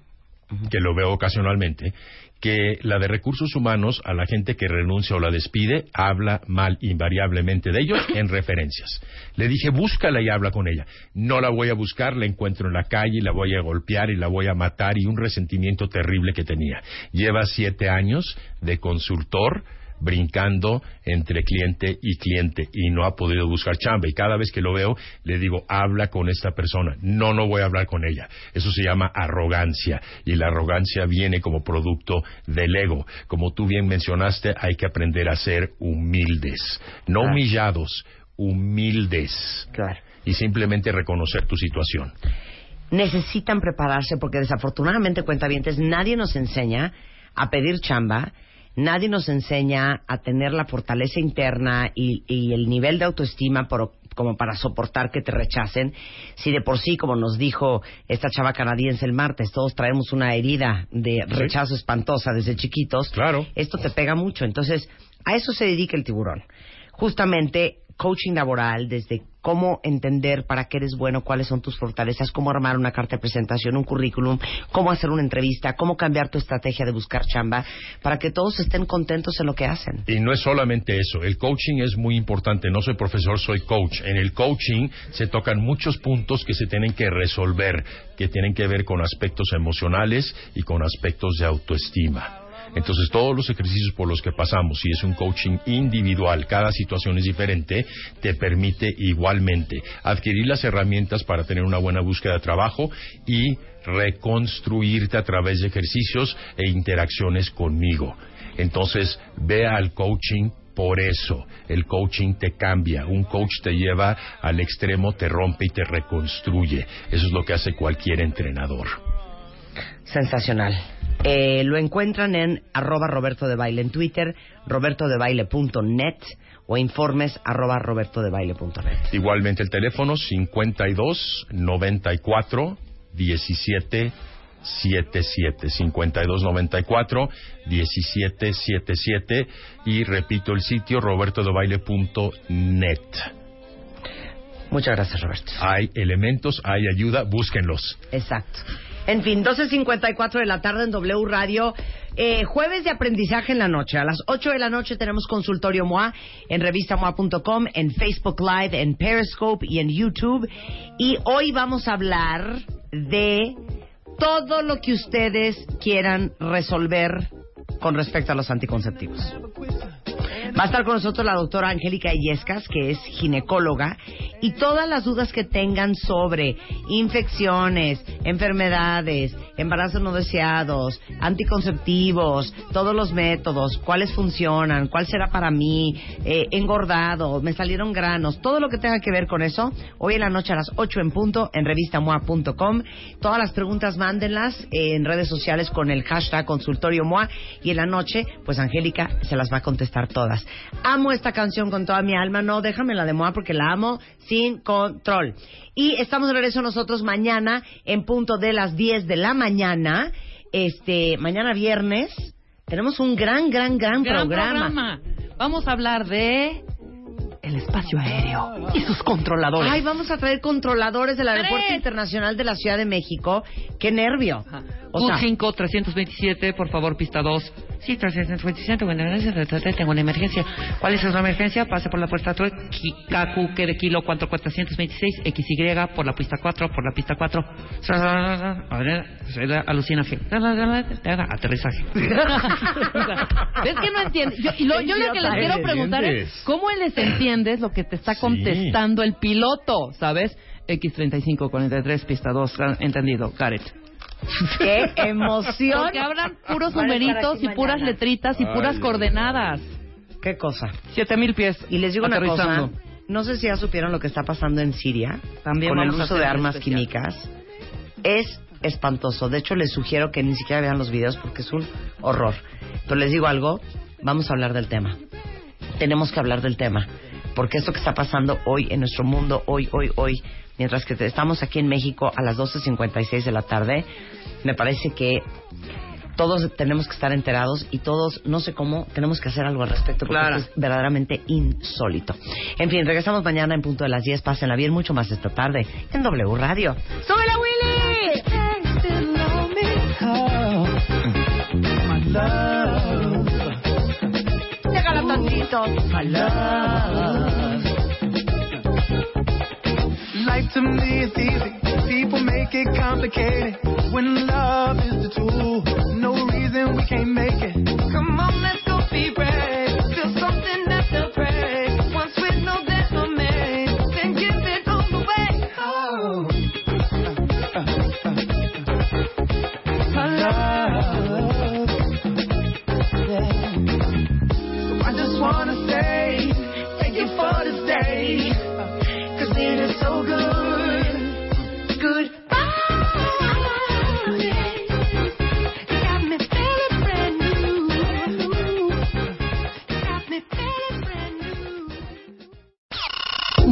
que lo veo ocasionalmente, que la de recursos humanos a la gente que renuncia o la despide habla mal invariablemente de ellos en referencias. Le dije, búscala y habla con ella. No la voy a buscar, la encuentro en la calle y la voy a golpear y la voy a matar y un resentimiento terrible que tenía. Lleva siete años de consultor brincando entre cliente y cliente y no ha podido buscar chamba. Y cada vez que lo veo le digo habla con esta persona. No no voy a hablar con ella. Eso se llama arrogancia. Y la arrogancia viene como producto del ego. Como tú bien mencionaste hay que aprender a ser humildes. No Claro. humillados humildes. Claro. y simplemente reconocer tu situación. Necesitan prepararse porque desafortunadamente, cuentavientes, nadie nos enseña a pedir chamba, nadie nos enseña a tener la fortaleza interna y, y el nivel de autoestima por- como para soportar que te rechacen. Si de por sí, como nos dijo esta chava canadiense el martes, todos traemos una herida de Sí. rechazo espantosa desde chiquitos, Claro. esto te pega mucho. Entonces, a eso se dedica el tiburón. Justamente coaching laboral, desde cómo entender para qué eres bueno, cuáles son tus fortalezas, cómo armar una carta de presentación, un currículum, cómo hacer una entrevista, cómo cambiar tu estrategia de buscar chamba, para que todos estén contentos en lo que hacen. Y no es solamente eso, el coaching es muy importante. No soy profesor, soy coach. En el coaching se tocan muchos puntos que se tienen que resolver, que tienen que ver con aspectos emocionales y con aspectos de autoestima. Entonces, todos los ejercicios por los que pasamos, si es un coaching individual, cada situación es diferente, te permite igualmente adquirir las herramientas para tener una buena búsqueda de trabajo y reconstruirte a través de ejercicios e interacciones conmigo. Entonces, ve al coaching por eso. El coaching te cambia. Un coach te lleva al extremo, te rompe y te reconstruye. Eso es lo que hace cualquier entrenador. Sensacional. Eh, lo encuentran en arroba Roberto de Baile en Twitter, robertodebaile.net o informes arroba robertodebaile.net. Igualmente el teléfono 52 94 17 77 52 94 17 77 y repito el sitio robertodebaile.net. Muchas gracias, Roberto. Hay elementos, hay ayuda, búsquenlos. Exacto. En fin, 12.54 de la tarde en W Radio. Eh, jueves de aprendizaje en la noche. A las 8 de la noche tenemos consultorio MOA en revistamoa.com, en Facebook Live, en Periscope y en YouTube. Y hoy vamos a hablar de todo lo que ustedes quieran resolver con respecto a los anticonceptivos. Va a estar con nosotros la doctora Angélica Illescas, que es ginecóloga, y todas las dudas que tengan sobre infecciones, enfermedades, embarazos no deseados, anticonceptivos, todos los métodos, cuáles funcionan, cuál será para mí, eh, engordado, me salieron granos, todo lo que tenga que ver con eso, hoy en la noche a las 8 en punto en revistamoa.com. Todas las preguntas mándenlas en redes sociales con el hashtag consultorio MOA y en la noche, pues Angélica se las va a contestar todas. Amo esta canción con toda mi alma, no, déjame la de MOA porque la amo sin control. Y estamos de regreso nosotros mañana en punto de las 10 de la mañana, este, mañana viernes. Tenemos un gran, gran, gran, Gran programa. programa. Vamos a hablar de el espacio aéreo y sus controladores. Ay, vamos a traer controladores del Aeropuerto. Internacional de la Ciudad de México. ¡Qué nervio! O 5 327, por favor, pista 2. Sí, 327, bueno, gracias, tengo una emergencia. ¿Cuál es su emergencia? Pase por la puerta 3, Kaku, que de kilo 4, 426, XY, por la pista 4, por la pista 4. A ver, alucina, aterrizaje. *laughs* ¿Ves que no entiendes? Yo, y lo, yo lo que les quiero preguntar es, ¿cómo les entiendes lo que te está contestando el piloto? ¿Sabes? X3543, pista 2, entendido, it. ¡Qué emoción! Porque hablan *laughs* puros numeritos y puras mañana. letritas y puras coordenadas. ¿Qué cosa? Siete mil pies. Y les digo una cosa. No sé si ya supieron lo que está pasando en Siria También con el uso de armas especial. químicas. Es espantoso. De hecho, les sugiero que ni siquiera vean los videos porque es un horror. Pero les digo algo, vamos a hablar del tema. Tenemos que hablar del tema. Porque esto que está pasando hoy en nuestro mundo, hoy, hoy, hoy, mientras que estamos aquí en México a las 12.56 de la tarde, me parece que todos tenemos que estar enterados y todos, no sé cómo, tenemos que hacer algo al respecto porque Claro. esto es verdaderamente insólito. En fin, regresamos mañana en punto de las 10. Pásenla bien mucho más esta tarde en W Radio. ¡Súbela, Willy! Llegala tantito. Life to me is easy. People make it complicated. When love is the tool, no reason we can't make it. Come on, let's go be brave. Feel something